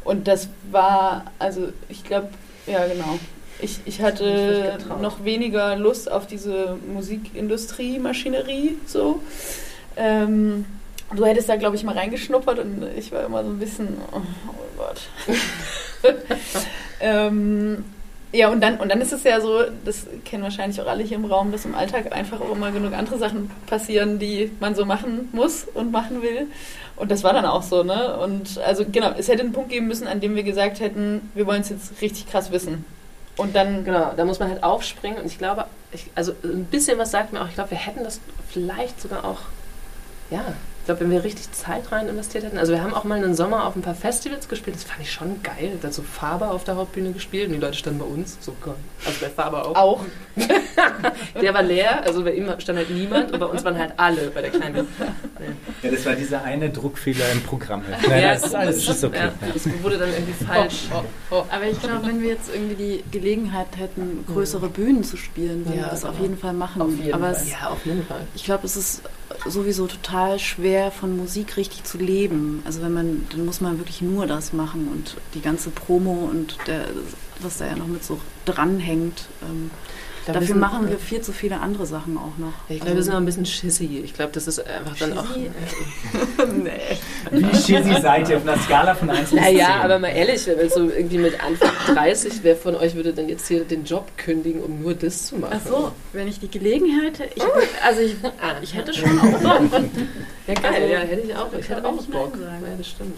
S8: Und das war, also ich glaube, ja genau. Ich, ich hatte noch weniger Lust auf diese Musikindustrie, Maschinerie, so. Ähm, du hättest da, glaube ich, mal reingeschnuppert und ich war immer so ein bisschen, oh, oh Gott. ähm, ja, und dann, und dann ist es ja so, das kennen wahrscheinlich auch alle hier im Raum, dass im Alltag einfach auch immer genug andere Sachen passieren, die man so machen muss und machen will. Und das war dann auch so, ne? Und also genau, es hätte einen Punkt geben müssen, an dem wir gesagt hätten, wir wollen es jetzt richtig krass wissen. Und dann,
S6: Genau, da muss man halt aufspringen und ich glaube, ich, also ein bisschen was sagt mir auch, ich glaube, wir hätten das vielleicht sogar auch, ja, glaube, wenn wir richtig Zeit rein investiert hätten, also wir haben auch mal einen Sommer auf ein paar Festivals gespielt, das fand ich schon geil, da hat so Faber auf der Hauptbühne gespielt und die Leute standen bei uns, so geil. Also bei Faber auch.
S8: auch.
S6: Der war leer, also bei ihm stand halt niemand und bei uns waren halt alle bei der kleinen.
S10: Ja, das war dieser eine Druckfehler im Programm.
S6: Ja,
S10: Nein, das ist alles das ist okay.
S6: Ja, das wurde dann irgendwie falsch.
S9: aber ich glaube, wenn wir jetzt irgendwie die Gelegenheit hätten, größere Bühnen zu spielen, würden
S6: Ja,
S9: wir das auf jeden Fall machen.
S6: Auf jeden
S9: aber
S6: Fall.
S9: Es,
S6: Ja, auf jeden Fall.
S9: ich glaube, es ist sowieso total schwer, von Musik richtig zu leben. Also wenn man, dann muss man wirklich nur das machen und die ganze Promo und der, was da ja noch mit so dranhängt. Ähm,
S6: glaub,
S9: dafür
S6: sind-
S9: machen wir viel zu viele andere Sachen auch noch.
S6: Ja, Ich glaube, wir sind auch ein bisschen schissy. Ich glaube, das ist einfach dann auch.
S9: Schissy?
S6: nee.
S10: Wie shizzy seid ihr auf einer Skala von 1 bis 10?
S6: Naja, aber mal ehrlich, wenn so irgendwie mit Anfang 30, wer von euch würde denn jetzt hier den Job kündigen, um nur das zu machen?
S9: Ach so, wenn ich die Gelegenheit hätte, ich, also ich,
S6: Ah.
S9: ich hätte schon auch Bock.
S6: Ja, geil, ja, hätte ich auch. Ich hätte auch Bock. Ja, das stimmt.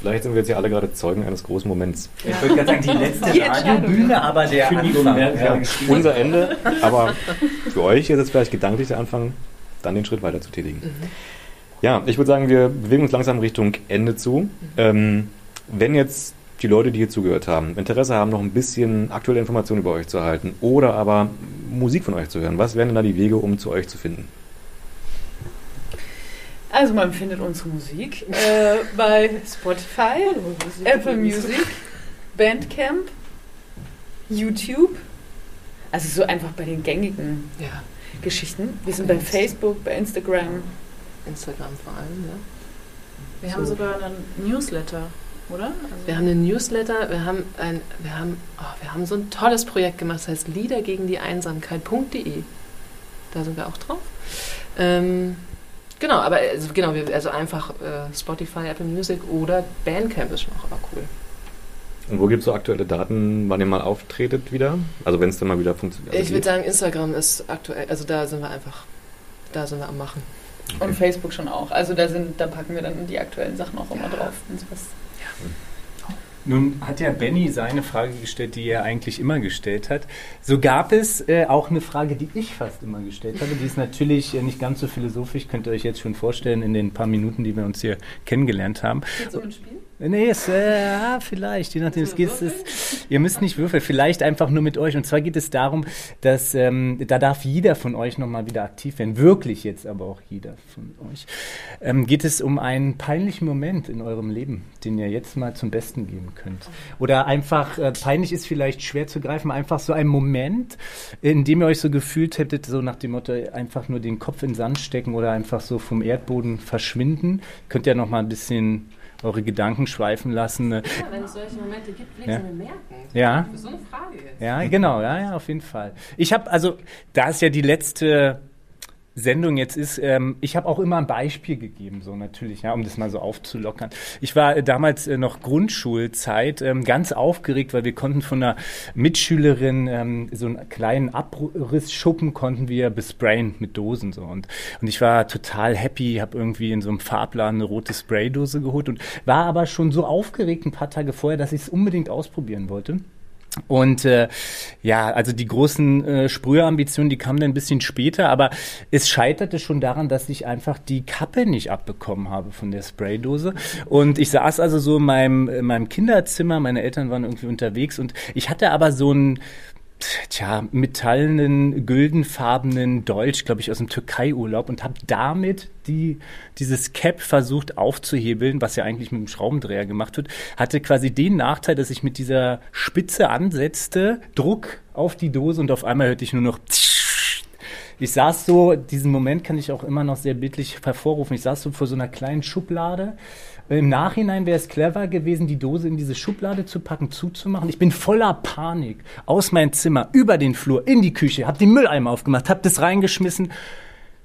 S1: Vielleicht sind wir jetzt ja alle gerade Zeugen eines großen Moments.
S10: Ich würde gerade sagen, die letzte. Radiobühne, aber der
S4: Kündigung
S10: Anfang. Ja.
S1: Unser Ende, aber für euch ist es vielleicht gedanklich der Anfang, dann den Schritt weiter zu tätigen. Ja, ich würde sagen, wir bewegen uns langsam Richtung Ende zu. Ähm, wenn jetzt die Leute, die hier zugehört haben, Interesse haben, noch ein bisschen aktuelle Informationen über euch zu erhalten oder aber Musik von euch zu hören, was wären denn da die Wege, um zu euch zu finden?
S8: Also man findet unsere Musik äh, bei Spotify, Apple Music, Bandcamp, YouTube. Also so einfach bei den gängigen
S6: Ja,
S8: Geschichten. Wir sind bei Facebook, bei Instagram.
S6: Instagram vor allem, ja.
S9: Wir haben sogar einen Newsletter, oder? Also
S6: Wir haben einen Newsletter, wir haben ein, wir haben, oh, wir haben so ein tolles Projekt gemacht, das heißt Lieder gegen die Einsamkeit.de. Da sind wir auch drauf. Ähm, genau, aber also, genau, wir, also einfach äh, Spotify, Apple Music oder Bandcamp ist schon auch aber cool.
S1: Und wo gibt es so aktuelle Daten, wann ihr mal auftretet wieder? Also wenn es dann mal wieder funktioniert.
S6: ich würde sagen, Instagram ist aktuell, also da sind wir einfach, da sind wir am Machen.
S8: Und Facebook schon auch. Also da sind, da packen wir dann die aktuellen Sachen auch immer drauf. wenn's was-
S3: Nun hat ja Benny seine Frage gestellt, die er eigentlich immer gestellt hat. So gab es äh, auch eine Frage, die ich fast immer gestellt habe. Die ist natürlich äh, nicht ganz so philosophisch, könnt ihr euch jetzt schon vorstellen in den paar Minuten, die wir uns hier kennengelernt haben.
S6: Geht's um ein Spiel?
S3: Nee, es, äh, ja, vielleicht, je nachdem, es geht, es ihr müsst nicht würfeln, vielleicht einfach nur mit euch. Und zwar geht es darum, dass ähm, da darf jeder von euch nochmal wieder aktiv werden, wirklich jetzt aber auch jeder von euch. Ähm, geht es um einen peinlichen Moment in eurem Leben, den ihr jetzt mal zum Besten geben könnt. Oder einfach, äh, peinlich ist vielleicht schwer zu greifen, einfach so ein Moment, in dem ihr euch so gefühlt hättet, so nach dem Motto, einfach nur den Kopf in den Sand stecken oder einfach so vom Erdboden verschwinden. Könnt ihr nochmal ein bisschen eure Gedanken schweifen lassen.
S6: Ja, wenn es solche Momente gibt, will ich
S3: Ja.
S6: mir merken.
S3: Ja.
S6: Für so eine Frage jetzt.
S3: Ja, genau, ja, ja, auf jeden Fall. Ich habe, also, da es ja die letzte Sendung jetzt ist, ähm, ich habe auch immer ein Beispiel gegeben, so natürlich, ja, um das mal so aufzulockern. Ich war äh, damals äh, noch Grundschulzeit ähm, ganz aufgeregt, weil wir konnten von einer Mitschülerin ähm, so einen kleinen Abrissschuppen konnten wir besprayen mit Dosen so und und ich war total happy, habe irgendwie in so einem Farbladen eine rote Spraydose geholt und war aber schon so aufgeregt ein paar Tage vorher, dass ich es unbedingt ausprobieren wollte. Und äh, ja, also die großen äh, Sprühambitionen, die kamen dann ein bisschen später, aber es scheiterte schon daran, dass ich einfach die Kappe nicht abbekommen habe von der Spraydose. Und ich saß also so in meinem, in meinem Kinderzimmer, meine Eltern waren irgendwie unterwegs und ich hatte aber so ein tja, metallenen, güldenfarbenen Dolch, glaube ich, aus dem Türkei-Urlaub und habe damit die, dieses Cap versucht aufzuhebeln, was ja eigentlich mit dem Schraubendreher gemacht wird, hatte quasi den Nachteil, dass ich mit dieser Spitze ansetzte, Druck auf die Dose und auf einmal hörte ich nur noch ich saß so, diesen Moment kann ich auch immer noch sehr bildlich hervorrufen. Ich saß so vor so einer kleinen Schublade. Im Nachhinein wäre es clever gewesen, die Dose in diese Schublade zu packen, zuzumachen. Ich bin voller Panik aus meinem Zimmer, über den Flur, in die Küche, hab den Mülleimer aufgemacht, hab das reingeschmissen,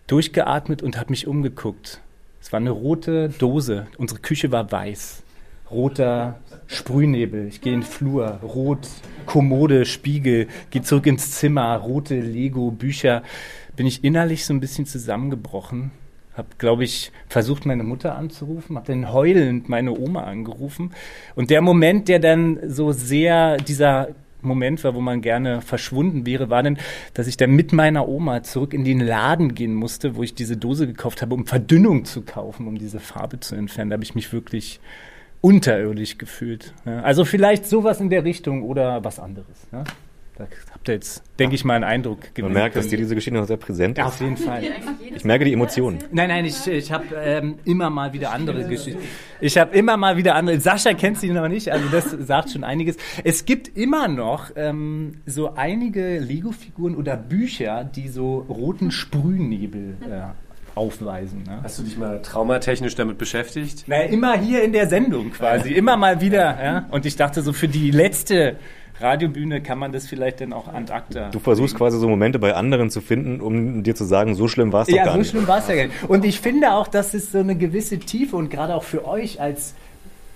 S3: durchgeatmet und hab mich umgeguckt. Es war eine rote Dose. Unsere Küche war weiß. Roter Sprühnebel. Ich gehe in den Flur. Rot, Kommode, Spiegel. Gehe zurück ins Zimmer. Rote Lego, Bücher. Bin ich innerlich so ein bisschen zusammengebrochen. Hab, glaube ich, versucht, meine Mutter anzurufen. Hab dann heulend meine Oma angerufen. Und der Moment, der dann so sehr dieser Moment war, wo man gerne verschwunden wäre, war dann, dass ich dann mit meiner Oma zurück in den Laden gehen musste, wo ich diese Dose gekauft habe, um Verdünnung zu kaufen, um diese Farbe zu entfernen. Da habe ich mich wirklich unterirdisch gefühlt. Also vielleicht sowas in der Richtung oder was anderes. Ja. Da habt ihr jetzt, denke ich mal, einen Eindruck
S1: Man
S3: gewinnen
S1: merkt, dass dir diese Geschichte noch sehr präsent
S3: Ja,
S1: ist.
S3: auf jeden Fall.
S1: Ich merke die Emotionen.
S3: Nein, nein, ich, ich habe ähm, immer mal wieder andere Geschichten. Ich habe immer mal wieder andere. Sascha kennt sie noch nicht, also das sagt schon einiges. Es gibt immer noch ähm, so einige Lego-Figuren oder Bücher, die so roten Sprühnebel äh, aufweisen. Ne?
S4: Hast du dich mal traumatechnisch damit beschäftigt?
S3: Naja, immer hier in der Sendung quasi, immer mal wieder. Ja? Und ich dachte so, für die letzte Radiobühne kann man das vielleicht dann auch ad acta.
S1: Du versuchst quasi so Momente bei anderen zu finden, um dir zu sagen, so schlimm war es doch
S3: Ja,
S1: gar
S3: so
S1: nicht.
S3: schlimm war es ja gar nicht. Und ich finde auch, dass es so eine gewisse Tiefe und gerade auch für euch als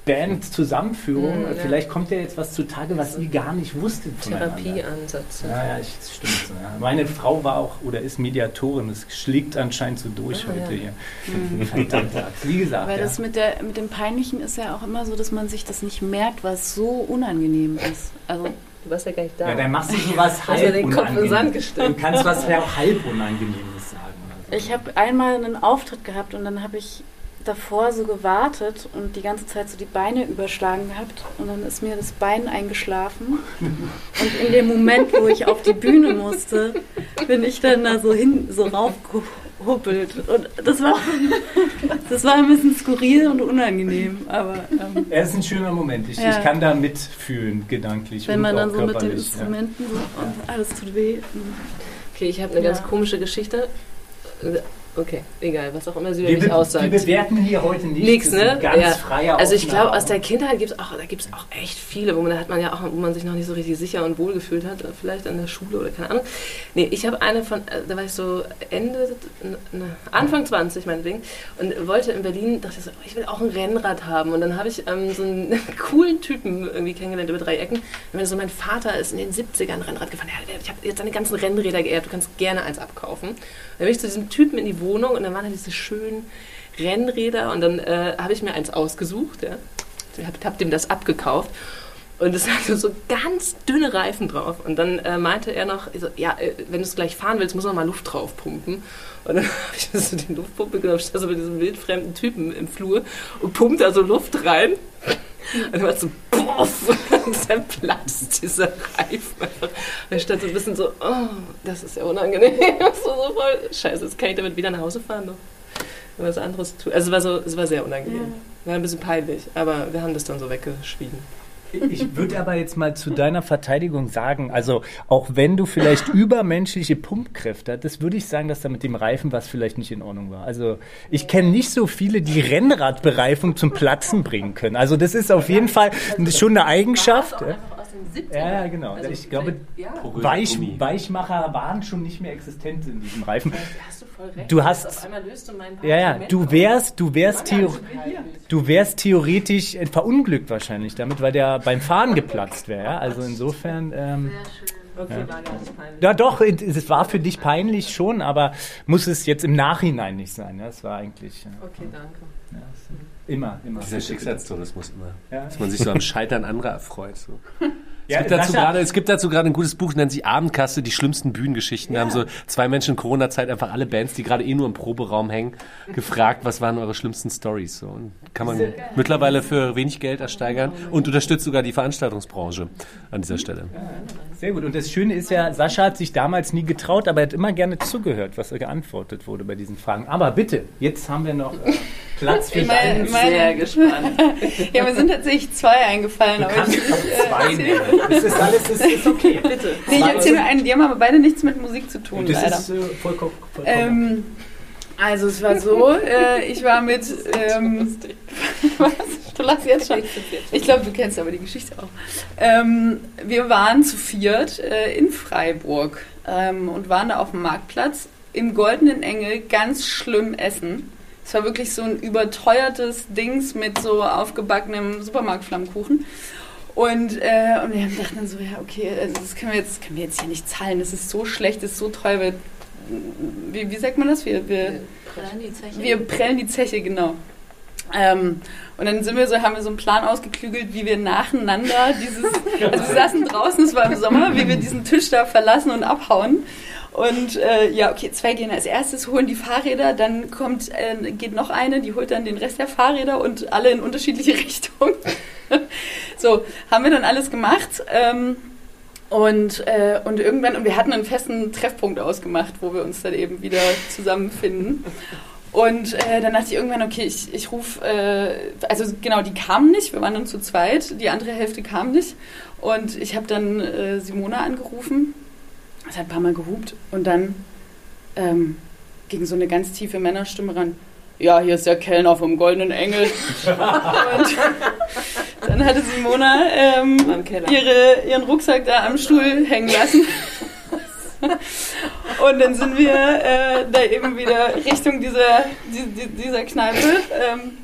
S3: Band-Zusammenführung,
S6: Mhm, ja.
S3: vielleicht kommt ja jetzt was zutage, was ihr gar nicht wusstet.
S6: Therapieansatz.
S3: Ja, ja, ich, das stimmt so. Ja. Meine Frau war auch oder ist Mediatorin. Das schlägt anscheinend so durch
S6: Ah,
S3: heute
S6: ja.
S3: hier. Verdammt, wie gesagt.
S9: Weil
S3: ja.
S9: das mit, der, mit dem Peinlichen ist ja auch immer so, dass man sich das nicht merkt, was so unangenehm ist. Also
S6: Du warst ja gar nicht da.
S3: ja, dann machst du so was
S6: Hast du
S3: halb
S6: den Kopf in den Sand
S3: Du
S6: gesteckt.
S3: kannst was halb Unangenehmes sagen. so.
S9: ich habe einmal einen Auftritt gehabt und dann habe ich davor so gewartet und die ganze Zeit so die Beine überschlagen gehabt und dann ist mir das Bein eingeschlafen und in dem Moment, wo ich auf die Bühne musste, bin ich dann da so hin, so raufgehuppelt und das war, das war ein bisschen skurril und unangenehm, aber ähm,
S3: Er ist ein schöner Moment. Ich,
S9: Ja.
S3: ich kann da mitfühlen, gedanklich.
S9: wenn
S3: und
S9: man
S3: auch
S9: dann so mit den
S3: körperlich,
S9: Instrumenten so und alles tut weh.
S6: Okay, ich habe eine ganz
S9: Ja.
S6: komische Geschichte. Okay, egal, was auch immer sie über mich aussagt.
S3: wir bewerten hier heute nichts.
S6: Nix, ne?
S3: Ganz
S6: Ja. Also ich glaube, aus der Kindheit gibt es auch, da gibt's auch echt viele, wo man, da hat man ja auch, wo man sich noch nicht so richtig sicher und wohl gefühlt hat, vielleicht an der Schule oder keine Ahnung. Nee, ich habe eine von, äh, da war ich so Ende, ne, Anfang 20 meinetwegen und wollte in Berlin, dachte ich so, ich will auch ein Rennrad haben und dann habe ich ähm, so einen coolen Typen irgendwie kennengelernt über drei Ecken. Und wenn so, mein Vater ist in den 70ern Rennrad gefahren, ja, ich habe jetzt seine ganzen Rennräder geerbt, du kannst gerne eins abkaufen. Dann bin ich zu diesem Typen in die Wohnung und dann waren da diese schönen Rennräder und dann äh, habe ich mir eins ausgesucht, ja. Ich hab, hab dem das abgekauft. Und es hatte so ganz dünne Reifen drauf. Und dann äh, meinte er noch, so, ja, äh, wenn du es gleich fahren willst, muss man mal Luft drauf pumpen. Und dann habe ich so die Luftpumpe genommen, stand so mit diesem wildfremden Typen im Flur und pumpt da so Luft rein. Und dann war es so, puff, und dann platzt dieser Reifen. einfach. Und ich stand so ein bisschen so, oh, das ist ja unangenehm. so, so voll, scheiße, jetzt kann ich damit wieder nach Hause fahren noch. Und was anderes tun. Also es war, so, es war sehr unangenehm. War ein bisschen peinlich, aber wir haben das dann so weggeschwiegen.
S3: Ich würde aber jetzt mal zu deiner Verteidigung sagen, also auch wenn du vielleicht übermenschliche Pumpkräfte hattest, würde ich sagen, dass da mit dem Reifen was vielleicht nicht in Ordnung war. Also ich kenne nicht so viele, die Rennradbereifung zum Platzen bringen können. Also das ist auf jeden Fall schon eine Eigenschaft.
S6: Einfach aus den 70ern.
S3: Ja, ja, genau.
S6: Also,
S3: ich glaube,
S6: ja,
S3: Weich, Weichmacher waren schon nicht mehr existent in diesem Reifen.
S6: da hast du voll recht.
S3: Du hast-
S6: Auf einmal löst du mein
S3: Ja, ja, du wärst, du wärst,
S6: also
S3: du wärst theoretisch verunglückt wahrscheinlich damit, weil der beim Fahren geplatzt wäre. Ja? Also insofern, ähm,
S6: Okay, war gar nicht peinlich.
S3: ja doch, es war für dich peinlich schon, aber muss es jetzt im Nachhinein nicht sein. Ja? Es war eigentlich äh,
S6: Okay, danke.
S3: ja, es- immer, immer.
S4: Dieser Schicksalstourismus immer.
S3: Ja.
S4: Dass man sich so am Scheitern anderer erfreut. So.
S3: Ja,
S4: Es, gibt dazu gerade, es gibt dazu gerade ein gutes Buch, nennt sich Abendkasse, die schlimmsten Bühnengeschichten. Da haben so zwei Menschen in Corona-Zeit einfach alle Bands, die gerade eh nur im Proberaum hängen, gefragt, was waren eure schlimmsten Stories. So. Und kann man mittlerweile für wenig Geld ersteigern und unterstützt sogar die Veranstaltungsbranche an dieser Stelle.
S3: Sehr gut. Und das Schöne ist ja, Sascha hat sich damals nie getraut, aber er hat immer gerne zugehört, was er geantwortet wurde bei diesen Fragen. Aber bitte, jetzt haben wir noch äh, Platz für
S8: Meine-
S3: deine
S8: meine-
S6: Sehr gespannt.
S8: Ja, mir sind tatsächlich zwei eingefallen, aber ich, ich,
S3: zwei nehmen. Das ist alles, das ist okay.
S6: Bitte.
S8: nee, ich erzähle nur einen, die haben aber beide nichts mit Musik zu tun,
S3: das
S8: leider.
S3: ist äh, vollkommen, vollkommen
S8: Ähm, also es war so, äh, ich war mit, ähm, was? Du lachst jetzt schon. Ich glaube, du kennst aber die Geschichte auch. Ähm, wir waren zu viert äh, in Freiburg ähm, und waren da auf dem Marktplatz im Goldenen Engel ganz schlimm essen. Es war wirklich so ein überteuertes Dings mit so aufgebackenem Supermarktflammkuchen. Und, äh, und wir dachten dann so, ja, okay, also das können wir, jetzt, können wir jetzt hier nicht zahlen. Das ist so schlecht, das ist so teuer. Wir, wie, wie sagt man das? Wir, wir, wir prellen die Zeche, genau. Ähm, und dann sind wir so, haben wir so einen Plan ausgeklügelt, wie wir nacheinander dieses, also wir saßen draußen, es war im Sommer, wie wir diesen Tisch da verlassen und abhauen. Und äh, ja, okay, zwei gehen als erstes, holen die Fahrräder, dann kommt, äh, geht noch eine, die holt dann den Rest der Fahrräder und alle in unterschiedliche Richtungen. so, haben wir dann alles gemacht. Ähm, und, äh, und irgendwann, und wir hatten einen festen Treffpunkt ausgemacht, wo wir uns dann eben wieder zusammenfinden. Und äh, dann dachte ich irgendwann, okay, ich, ich rufe, äh, also genau, die kamen nicht, wir waren dann zu zweit, die andere Hälfte kam nicht. Und ich habe dann äh, Simona angerufen, es hat ein paar Mal gehupt und dann ähm, ging so eine ganz tiefe Männerstimme ran. Ja, hier ist der Kellner vom Goldenen Engel. und dann hatte Simona ähm, ihre, ihren Rucksack da am Stuhl hängen lassen. Und dann sind wir äh, da eben wieder Richtung dieser, die, die, dieser Kneipe. Ähm,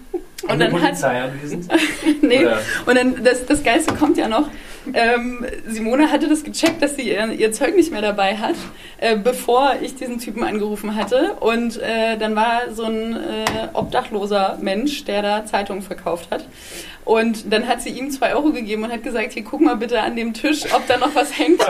S8: und dann hat,
S3: anwesend?
S8: nee,
S3: Oder?
S8: und dann das, das Geilste kommt ja noch. Ähm, Simone hatte das gecheckt, dass sie ihr, ihr Zeug nicht mehr dabei hat, äh, bevor ich diesen Typen angerufen hatte. Und äh, dann war so ein äh, obdachloser Mensch, der da Zeitungen verkauft hat. Und dann hat sie ihm zwei Euro gegeben und hat gesagt, hier guck mal bitte an dem Tisch, ob da noch was hängt.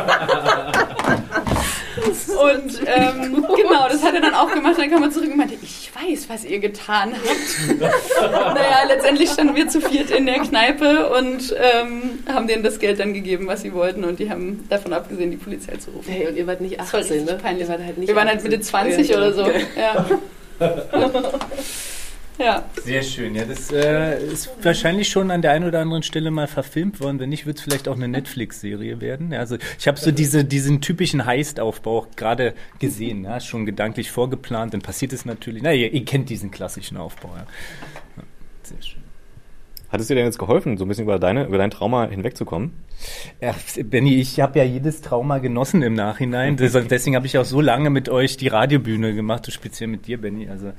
S8: Und ähm, genau, das hat er dann auch gemacht. Dann kam er zurück und meinte, ich weiß, was ihr getan habt. naja, letztendlich standen wir zu viert in der Kneipe und ähm, haben denen das Geld dann gegeben, was sie wollten. Und die haben davon abgesehen, die Polizei zu rufen.
S6: Hey, und ihr wart nicht
S8: Das war
S6: 18,
S8: richtig
S6: ne?
S8: peinlich.
S6: Ihr wart halt nicht
S8: Wir waren halt
S6: 18.
S8: Mitte 20
S6: Ja,
S8: oder so. Ja. ja.
S3: Sehr schön, ja, das äh, ist wahrscheinlich schon an der einen oder anderen Stelle mal verfilmt worden. Wenn nicht, wird es vielleicht auch eine Netflix-Serie werden. Ja, also ich habe so diese, diesen typischen Heist-Aufbau gerade gesehen, ja, schon gedanklich vorgeplant. Dann passiert es natürlich. Na, ihr, ihr kennt diesen klassischen Aufbau. Ja. Ja, sehr schön.
S1: Hat es dir denn jetzt geholfen, so ein bisschen über, deine, über dein Trauma hinwegzukommen?
S3: Ja, Benny, ich habe ja jedes Trauma genossen im Nachhinein. Deswegen habe ich auch so lange mit euch die Radiobühne gemacht, so speziell mit dir, Benny. Also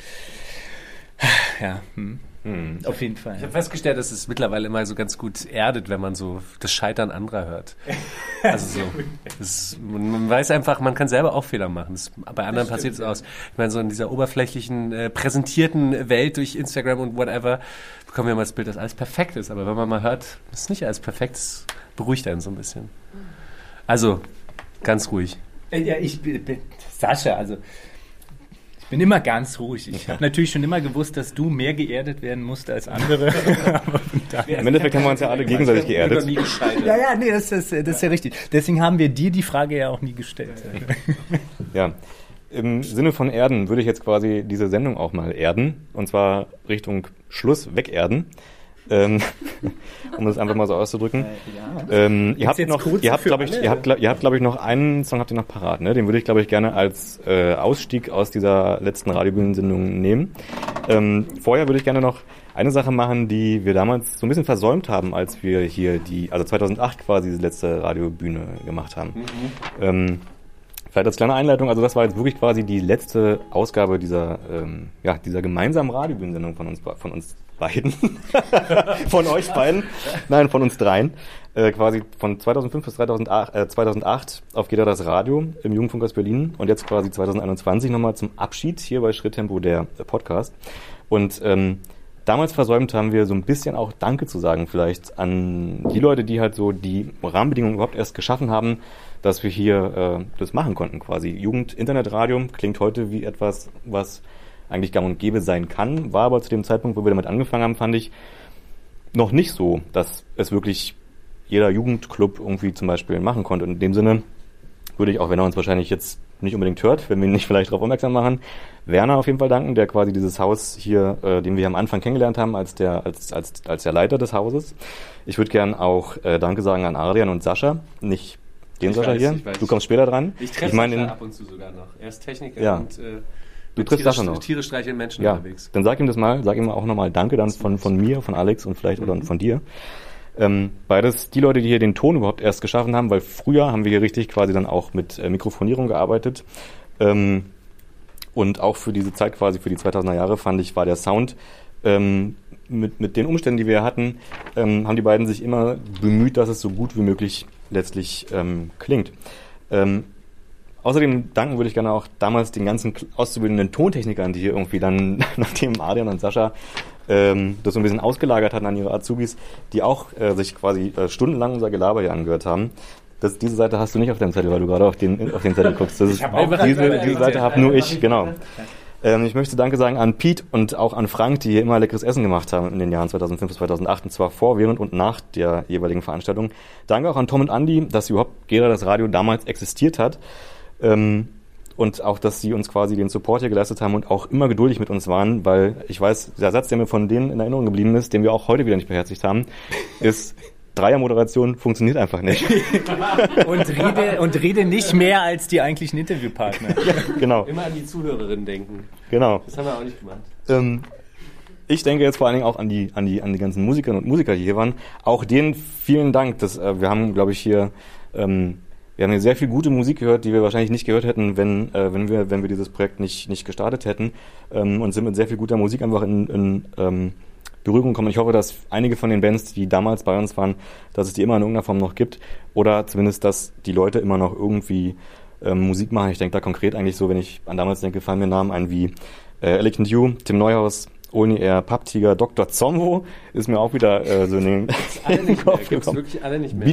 S3: ja, hm.
S10: Auf jeden Fall.
S4: Ich habe festgestellt, dass es mittlerweile immer so ganz gut erdet, wenn man so das Scheitern anderer hört. Also so. Das, man, man weiß einfach, man kann selber auch Fehler machen. Das, bei anderen passiert es aus. Ich meine, so in dieser oberflächlichen, äh, präsentierten Welt durch Instagram und whatever bekommen wir immer das Bild, dass alles perfekt ist. Aber wenn man mal hört, es ist nicht alles perfekt, das beruhigt einen so ein bisschen. Also, ganz ruhig.
S10: Äh, Ja, ich bin, Sascha, also bin immer ganz ruhig. Ich habe natürlich schon immer gewusst, dass du mehr geerdet werden musst als andere.
S1: Im Endeffekt haben wir uns ja alle gegenseitig geerdet.
S10: ja, ja, nee, das ist, das ist ja richtig. Deswegen haben wir dir die Frage ja auch nie gestellt.
S1: Ja. Im Sinne von Erden würde ich jetzt quasi diese Sendung auch mal erden. Und zwar Richtung Schluss wegerden. Ähm, um das einfach mal so auszudrücken. Ähm, ihr habt noch, ihr habt, glaube ich, ihr habt, ihr habt, glaube ich, noch einen Song habt ihr noch parat, ne? Den würde ich, glaube ich, gerne als äh, Ausstieg aus dieser letzten Radiobühnensendung nehmen. Ähm, vorher würde ich gerne noch eine Sache machen, die wir damals so ein bisschen versäumt haben, als wir hier die, also 2008 quasi diese letzte Radiobühne gemacht haben. Ähm, Vielleicht als kleine Einleitung, also das war jetzt wirklich quasi die letzte Ausgabe dieser, ähm, ja, dieser gemeinsamen Radiobühnensendung von uns, von uns beiden. von euch beiden. Nein, von uns dreien. Äh, quasi von 2005 bis 2008, äh, 2008 auf Geht das Radio im Jugendfunk aus Berlin und jetzt quasi 2021 nochmal zum Abschied hier bei Schritttempo der Podcast. Und ähm, damals versäumt haben wir so ein bisschen auch Danke zu sagen vielleicht an die Leute, die halt so die Rahmenbedingungen überhaupt erst geschaffen haben, dass wir hier äh, das machen konnten quasi. Jugend-Internetradio klingt heute wie etwas, was eigentlich gang und gäbe sein kann, war aber zu dem Zeitpunkt, wo wir damit angefangen haben, fand ich noch nicht so, dass es wirklich jeder Jugendclub irgendwie zum Beispiel machen konnte. Und in dem Sinne würde ich auch, wenn er uns wahrscheinlich jetzt nicht unbedingt hört, wenn wir ihn nicht vielleicht darauf aufmerksam machen, Werner auf jeden Fall danken, der quasi dieses Haus hier, äh, den wir am Anfang kennengelernt haben, als der, als, als, als der Leiter des Hauses. Ich würde gern auch äh, Danke sagen an Adrian und Sascha, nicht den
S4: Ich
S1: Sascha
S4: weiß,
S1: hier. Du kommst später dran.
S4: Ich treffe
S1: ich den-
S4: ab und zu sogar noch. Er ist Techniker
S1: Ja.
S4: und äh,
S1: Du triffst
S4: Tiere,
S1: Sascha noch.
S4: Tiere streicheln Menschen
S1: Ja,
S4: unterwegs.
S1: dann sag ihm das mal, sag ihm auch nochmal Danke dann von, von mir, von Alex und vielleicht
S4: Mhm.
S1: oder von dir. Ähm, beides die Leute, die hier den Ton überhaupt erst geschaffen haben, weil früher haben wir hier richtig quasi dann auch mit äh, Mikrofonierung gearbeitet. Ähm, und auch für diese Zeit quasi, für die 2000er Jahre, fand ich, war der Sound ähm, mit, mit den Umständen, die wir hatten, ähm, haben die beiden sich immer bemüht, dass es so gut wie möglich letztlich ähm, klingt. Ähm, Außerdem danken würde ich gerne auch damals den ganzen auszubildenden Tontechnikern, die hier irgendwie dann, nachdem Adrian und Sascha ähm, das so ein bisschen ausgelagert hatten an ihre Azubis, die auch äh, sich quasi äh, stundenlang unser Gelaber hier angehört haben. Das, diese Seite hast du nicht auf deinem Zettel, weil du gerade auf den, auf den Zettel guckst. Das ist, diese, diese Seite habe nur ich, genau. Ähm, ich möchte Danke sagen an Pete und auch an Frank, die hier immer leckeres Essen gemacht haben in den Jahren 2005 bis 2008 und zwar vor, während und nach der jeweiligen Veranstaltung. Danke auch an Tom und Andy, dass überhaupt Gera das Radio damals existiert hat. Ähm, und auch, dass sie uns quasi den Support hier geleistet haben und auch immer geduldig mit uns waren, weil ich weiß, der Satz, der mir von denen in Erinnerung geblieben ist, den wir auch heute wieder nicht beherzigt haben, ist, Dreiermoderation funktioniert einfach nicht.
S10: Und rede, und rede nicht mehr als die eigentlichen Interviewpartner.
S1: genau,
S4: Immer an die Zuhörerin denken.
S1: genau.
S4: Das haben wir auch nicht gemacht.
S1: Ähm, ich denke jetzt vor allen Dingen auch an die, an die, an die ganzen Musikerinnen und Musiker, die hier waren. Auch denen vielen Dank. Dass, äh, wir haben, glaube ich, hier, ähm, wir haben hier sehr viel gute Musik gehört, die wir wahrscheinlich nicht gehört hätten, wenn, äh, wenn wir, wenn wir dieses Projekt nicht, nicht gestartet hätten. Ähm, und sind mit sehr viel guter Musik einfach in, in ähm, Berührung gekommen. Ich hoffe, dass einige von den Bands, die damals bei uns waren, dass es die immer in irgendeiner Form noch gibt. Oder zumindest, dass die Leute immer noch irgendwie ähm, Musik machen. Ich denke da konkret eigentlich so, wenn ich an damals denke, fallen mir Namen ein wie äh, Elegant You, Tim Neuhaus, Olni Air, Papptiger, Dr. Zombo ist mir auch wieder äh, so in den, in den. Kopf gekommen.
S4: mehr.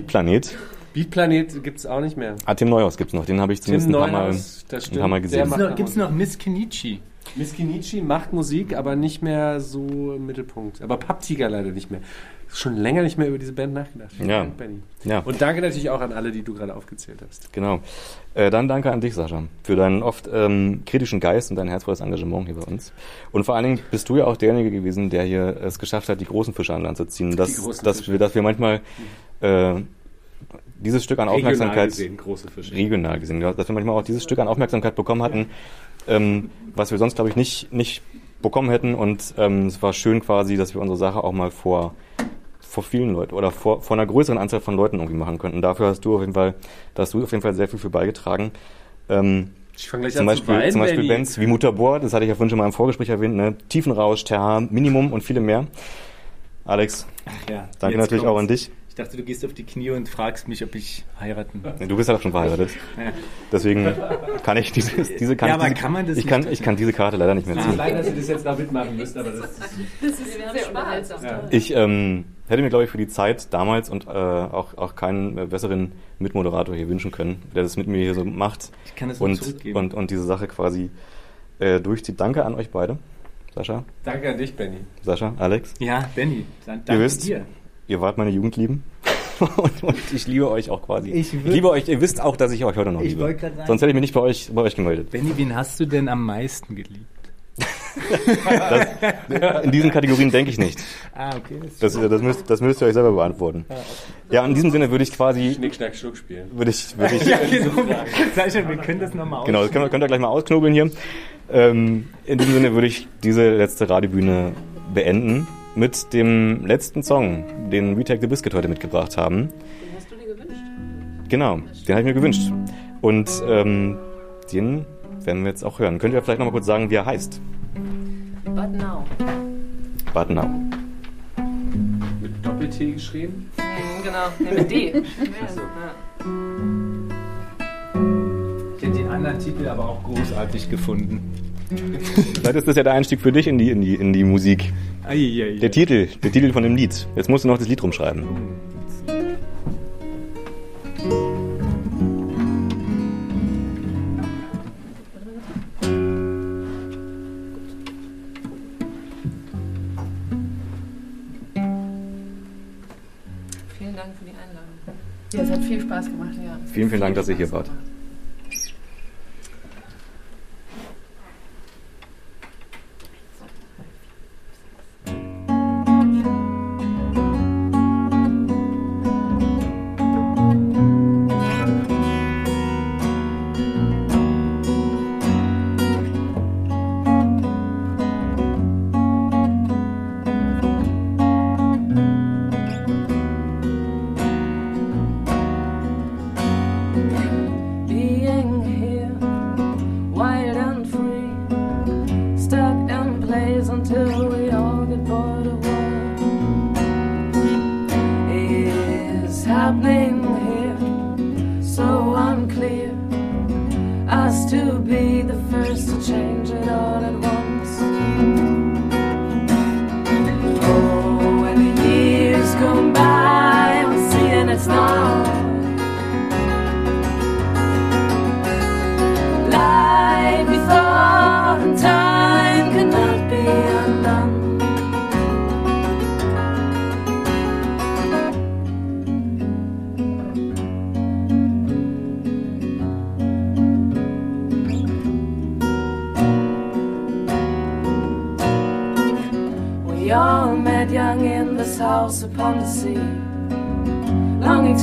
S1: Beatplanet.
S4: Beatplanet gibt's auch nicht mehr.
S1: Ah, Tim Neuhaus gibt's noch. Den habe ich zumindest
S4: Tim
S1: ein paar Mal,
S4: Neuhaus, das
S1: ein paar Mal gesehen.
S4: macht-
S10: Gibt's noch, Miss Kenichi?
S4: Miss Kinichi macht Musik, aber nicht mehr so im Mittelpunkt. Aber Papptiger leider nicht mehr. Schon länger nicht mehr über diese Band nachgedacht.
S1: Ja.
S4: Dank, Benny.
S1: Ja.
S4: Und danke natürlich auch an alle, die du gerade aufgezählt hast.
S1: Genau. Äh, dann danke an dich, Sascha, für deinen oft ähm, kritischen Geist und dein herzvolles Engagement hier bei uns. Und vor allen Dingen bist du ja auch derjenige gewesen, der hier es geschafft hat, die großen Fische an Land zu ziehen. Dass,
S4: großen
S1: dass,
S4: Fische.
S1: wir, dass wir manchmal äh, dieses Stück an Aufmerksamkeit
S4: große Fische.
S1: regional gesehen, ja, dass wir manchmal auch dieses Stück an Aufmerksamkeit bekommen hatten, ähm, was wir sonst, glaube ich, nicht, nicht bekommen hätten. Und ähm, es war schön quasi, dass wir unsere Sache auch mal vor, vor vielen Leuten oder vor, vor einer größeren Anzahl von Leuten irgendwie machen könnten. Dafür hast du auf jeden Fall, da hast du auf jeden Fall sehr viel für beigetragen. Ähm,
S4: Ich fange gleich
S1: Zum
S4: an zu
S1: Beispiel,
S4: weinen,
S1: zum Beispiel. Bands wie Mutterbohr, das hatte ich ja vorhin schon mal im Vorgespräch erwähnt, ne? Tiefenrausch, TH, Minimum und viele mehr. Alex,
S10: Ja,
S1: danke natürlich auch
S10: kommt's.
S1: an dich.
S10: Ich dachte, du gehst auf die Knie und fragst mich, ob ich heiraten
S1: Du bist ja doch schon verheiratet.
S10: Ja.
S1: Deswegen kann ich dieses, diese kann
S10: Ja,
S1: ich
S10: aber
S1: diese,
S10: kann man das
S1: ich kann, ich kann diese Karte leider nicht mehr
S4: Es ist
S1: ziehen.
S4: leid, dass ihr das jetzt da mitmachen müsst, aber das ist...
S6: Das ist sehr unterhaltsam.
S1: Ich ähm, hätte mir, glaube ich, für die Zeit damals und äh, auch, auch keinen äh, besseren Mitmoderator hier wünschen können, der das mit mir hier so macht
S10: Ich kann es nur
S1: und, und, und diese Sache quasi äh, durchzieht. Danke an euch beide. Sascha,
S4: Danke an dich, Benny.
S1: Sascha, Alex.
S10: ja, Benny, danke
S1: Ihr wisst,
S10: dir.
S1: Ihr wart meine Jugendlieben. und, und ich liebe euch auch quasi.
S10: Ich
S1: Ich, liebe euch, ihr wisst auch, dass ich euch heute noch
S10: Ich
S1: liebe.
S10: sagen-
S1: Sonst hätte ich mich nicht bei euch, bei euch gemeldet.
S10: Benny, wen hast du denn am meisten geliebt?
S1: In diesen Kategorien denke ich nicht.
S10: Ah, okay. Das
S1: Das, das, müsst, das müsst ihr euch selber beantworten. Ja, in diesem Sinne würde ich quasi,
S4: Schnick, Schnack, Schnuck spielen.
S1: würde ich, würde ich,
S10: ja, genau. Sascha, wir können das nochmal
S1: genau, das könnt ihr, könnt ihr gleich mal ausknobeln hier. Ähm, in diesem Sinne würde ich diese letzte Radiobühne beenden mit dem letzten Song, den Retake the Biscuit heute mitgebracht haben.
S6: Den hast du dir gewünscht?
S1: Genau, den habe ich mir gewünscht. Und ähm, den werden wir jetzt auch hören. Könnt ihr vielleicht noch mal kurz sagen, wie er heißt?
S6: But now.
S1: But now.
S4: Mit Doppel-T geschrieben.
S6: Mhm, genau, nee, mit D.
S4: Achso.
S6: Ja.
S10: Ich hätte den anderen Titel aber auch großartig gefunden.
S1: Vielleicht ist das ja der Einstieg für dich in die, in die, in die Musik.
S10: Eieiei.
S1: Der Titel, der Titel von dem Lied. Jetzt musst du noch das Lied rumschreiben.
S6: Vielen Dank für die Einladung.
S9: Ja, es hat viel Spaß gemacht.
S6: Ja.
S1: Vielen, vielen Dank, dass ihr hier wart.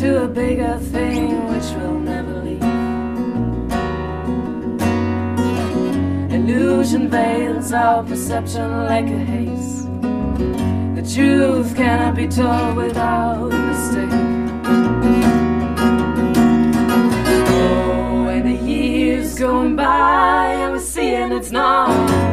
S7: To a bigger thing which will never leave. Illusion veils our perception like a haze. The truth cannot be told without mistake. Oh, and the years going by, and we're seeing it's not.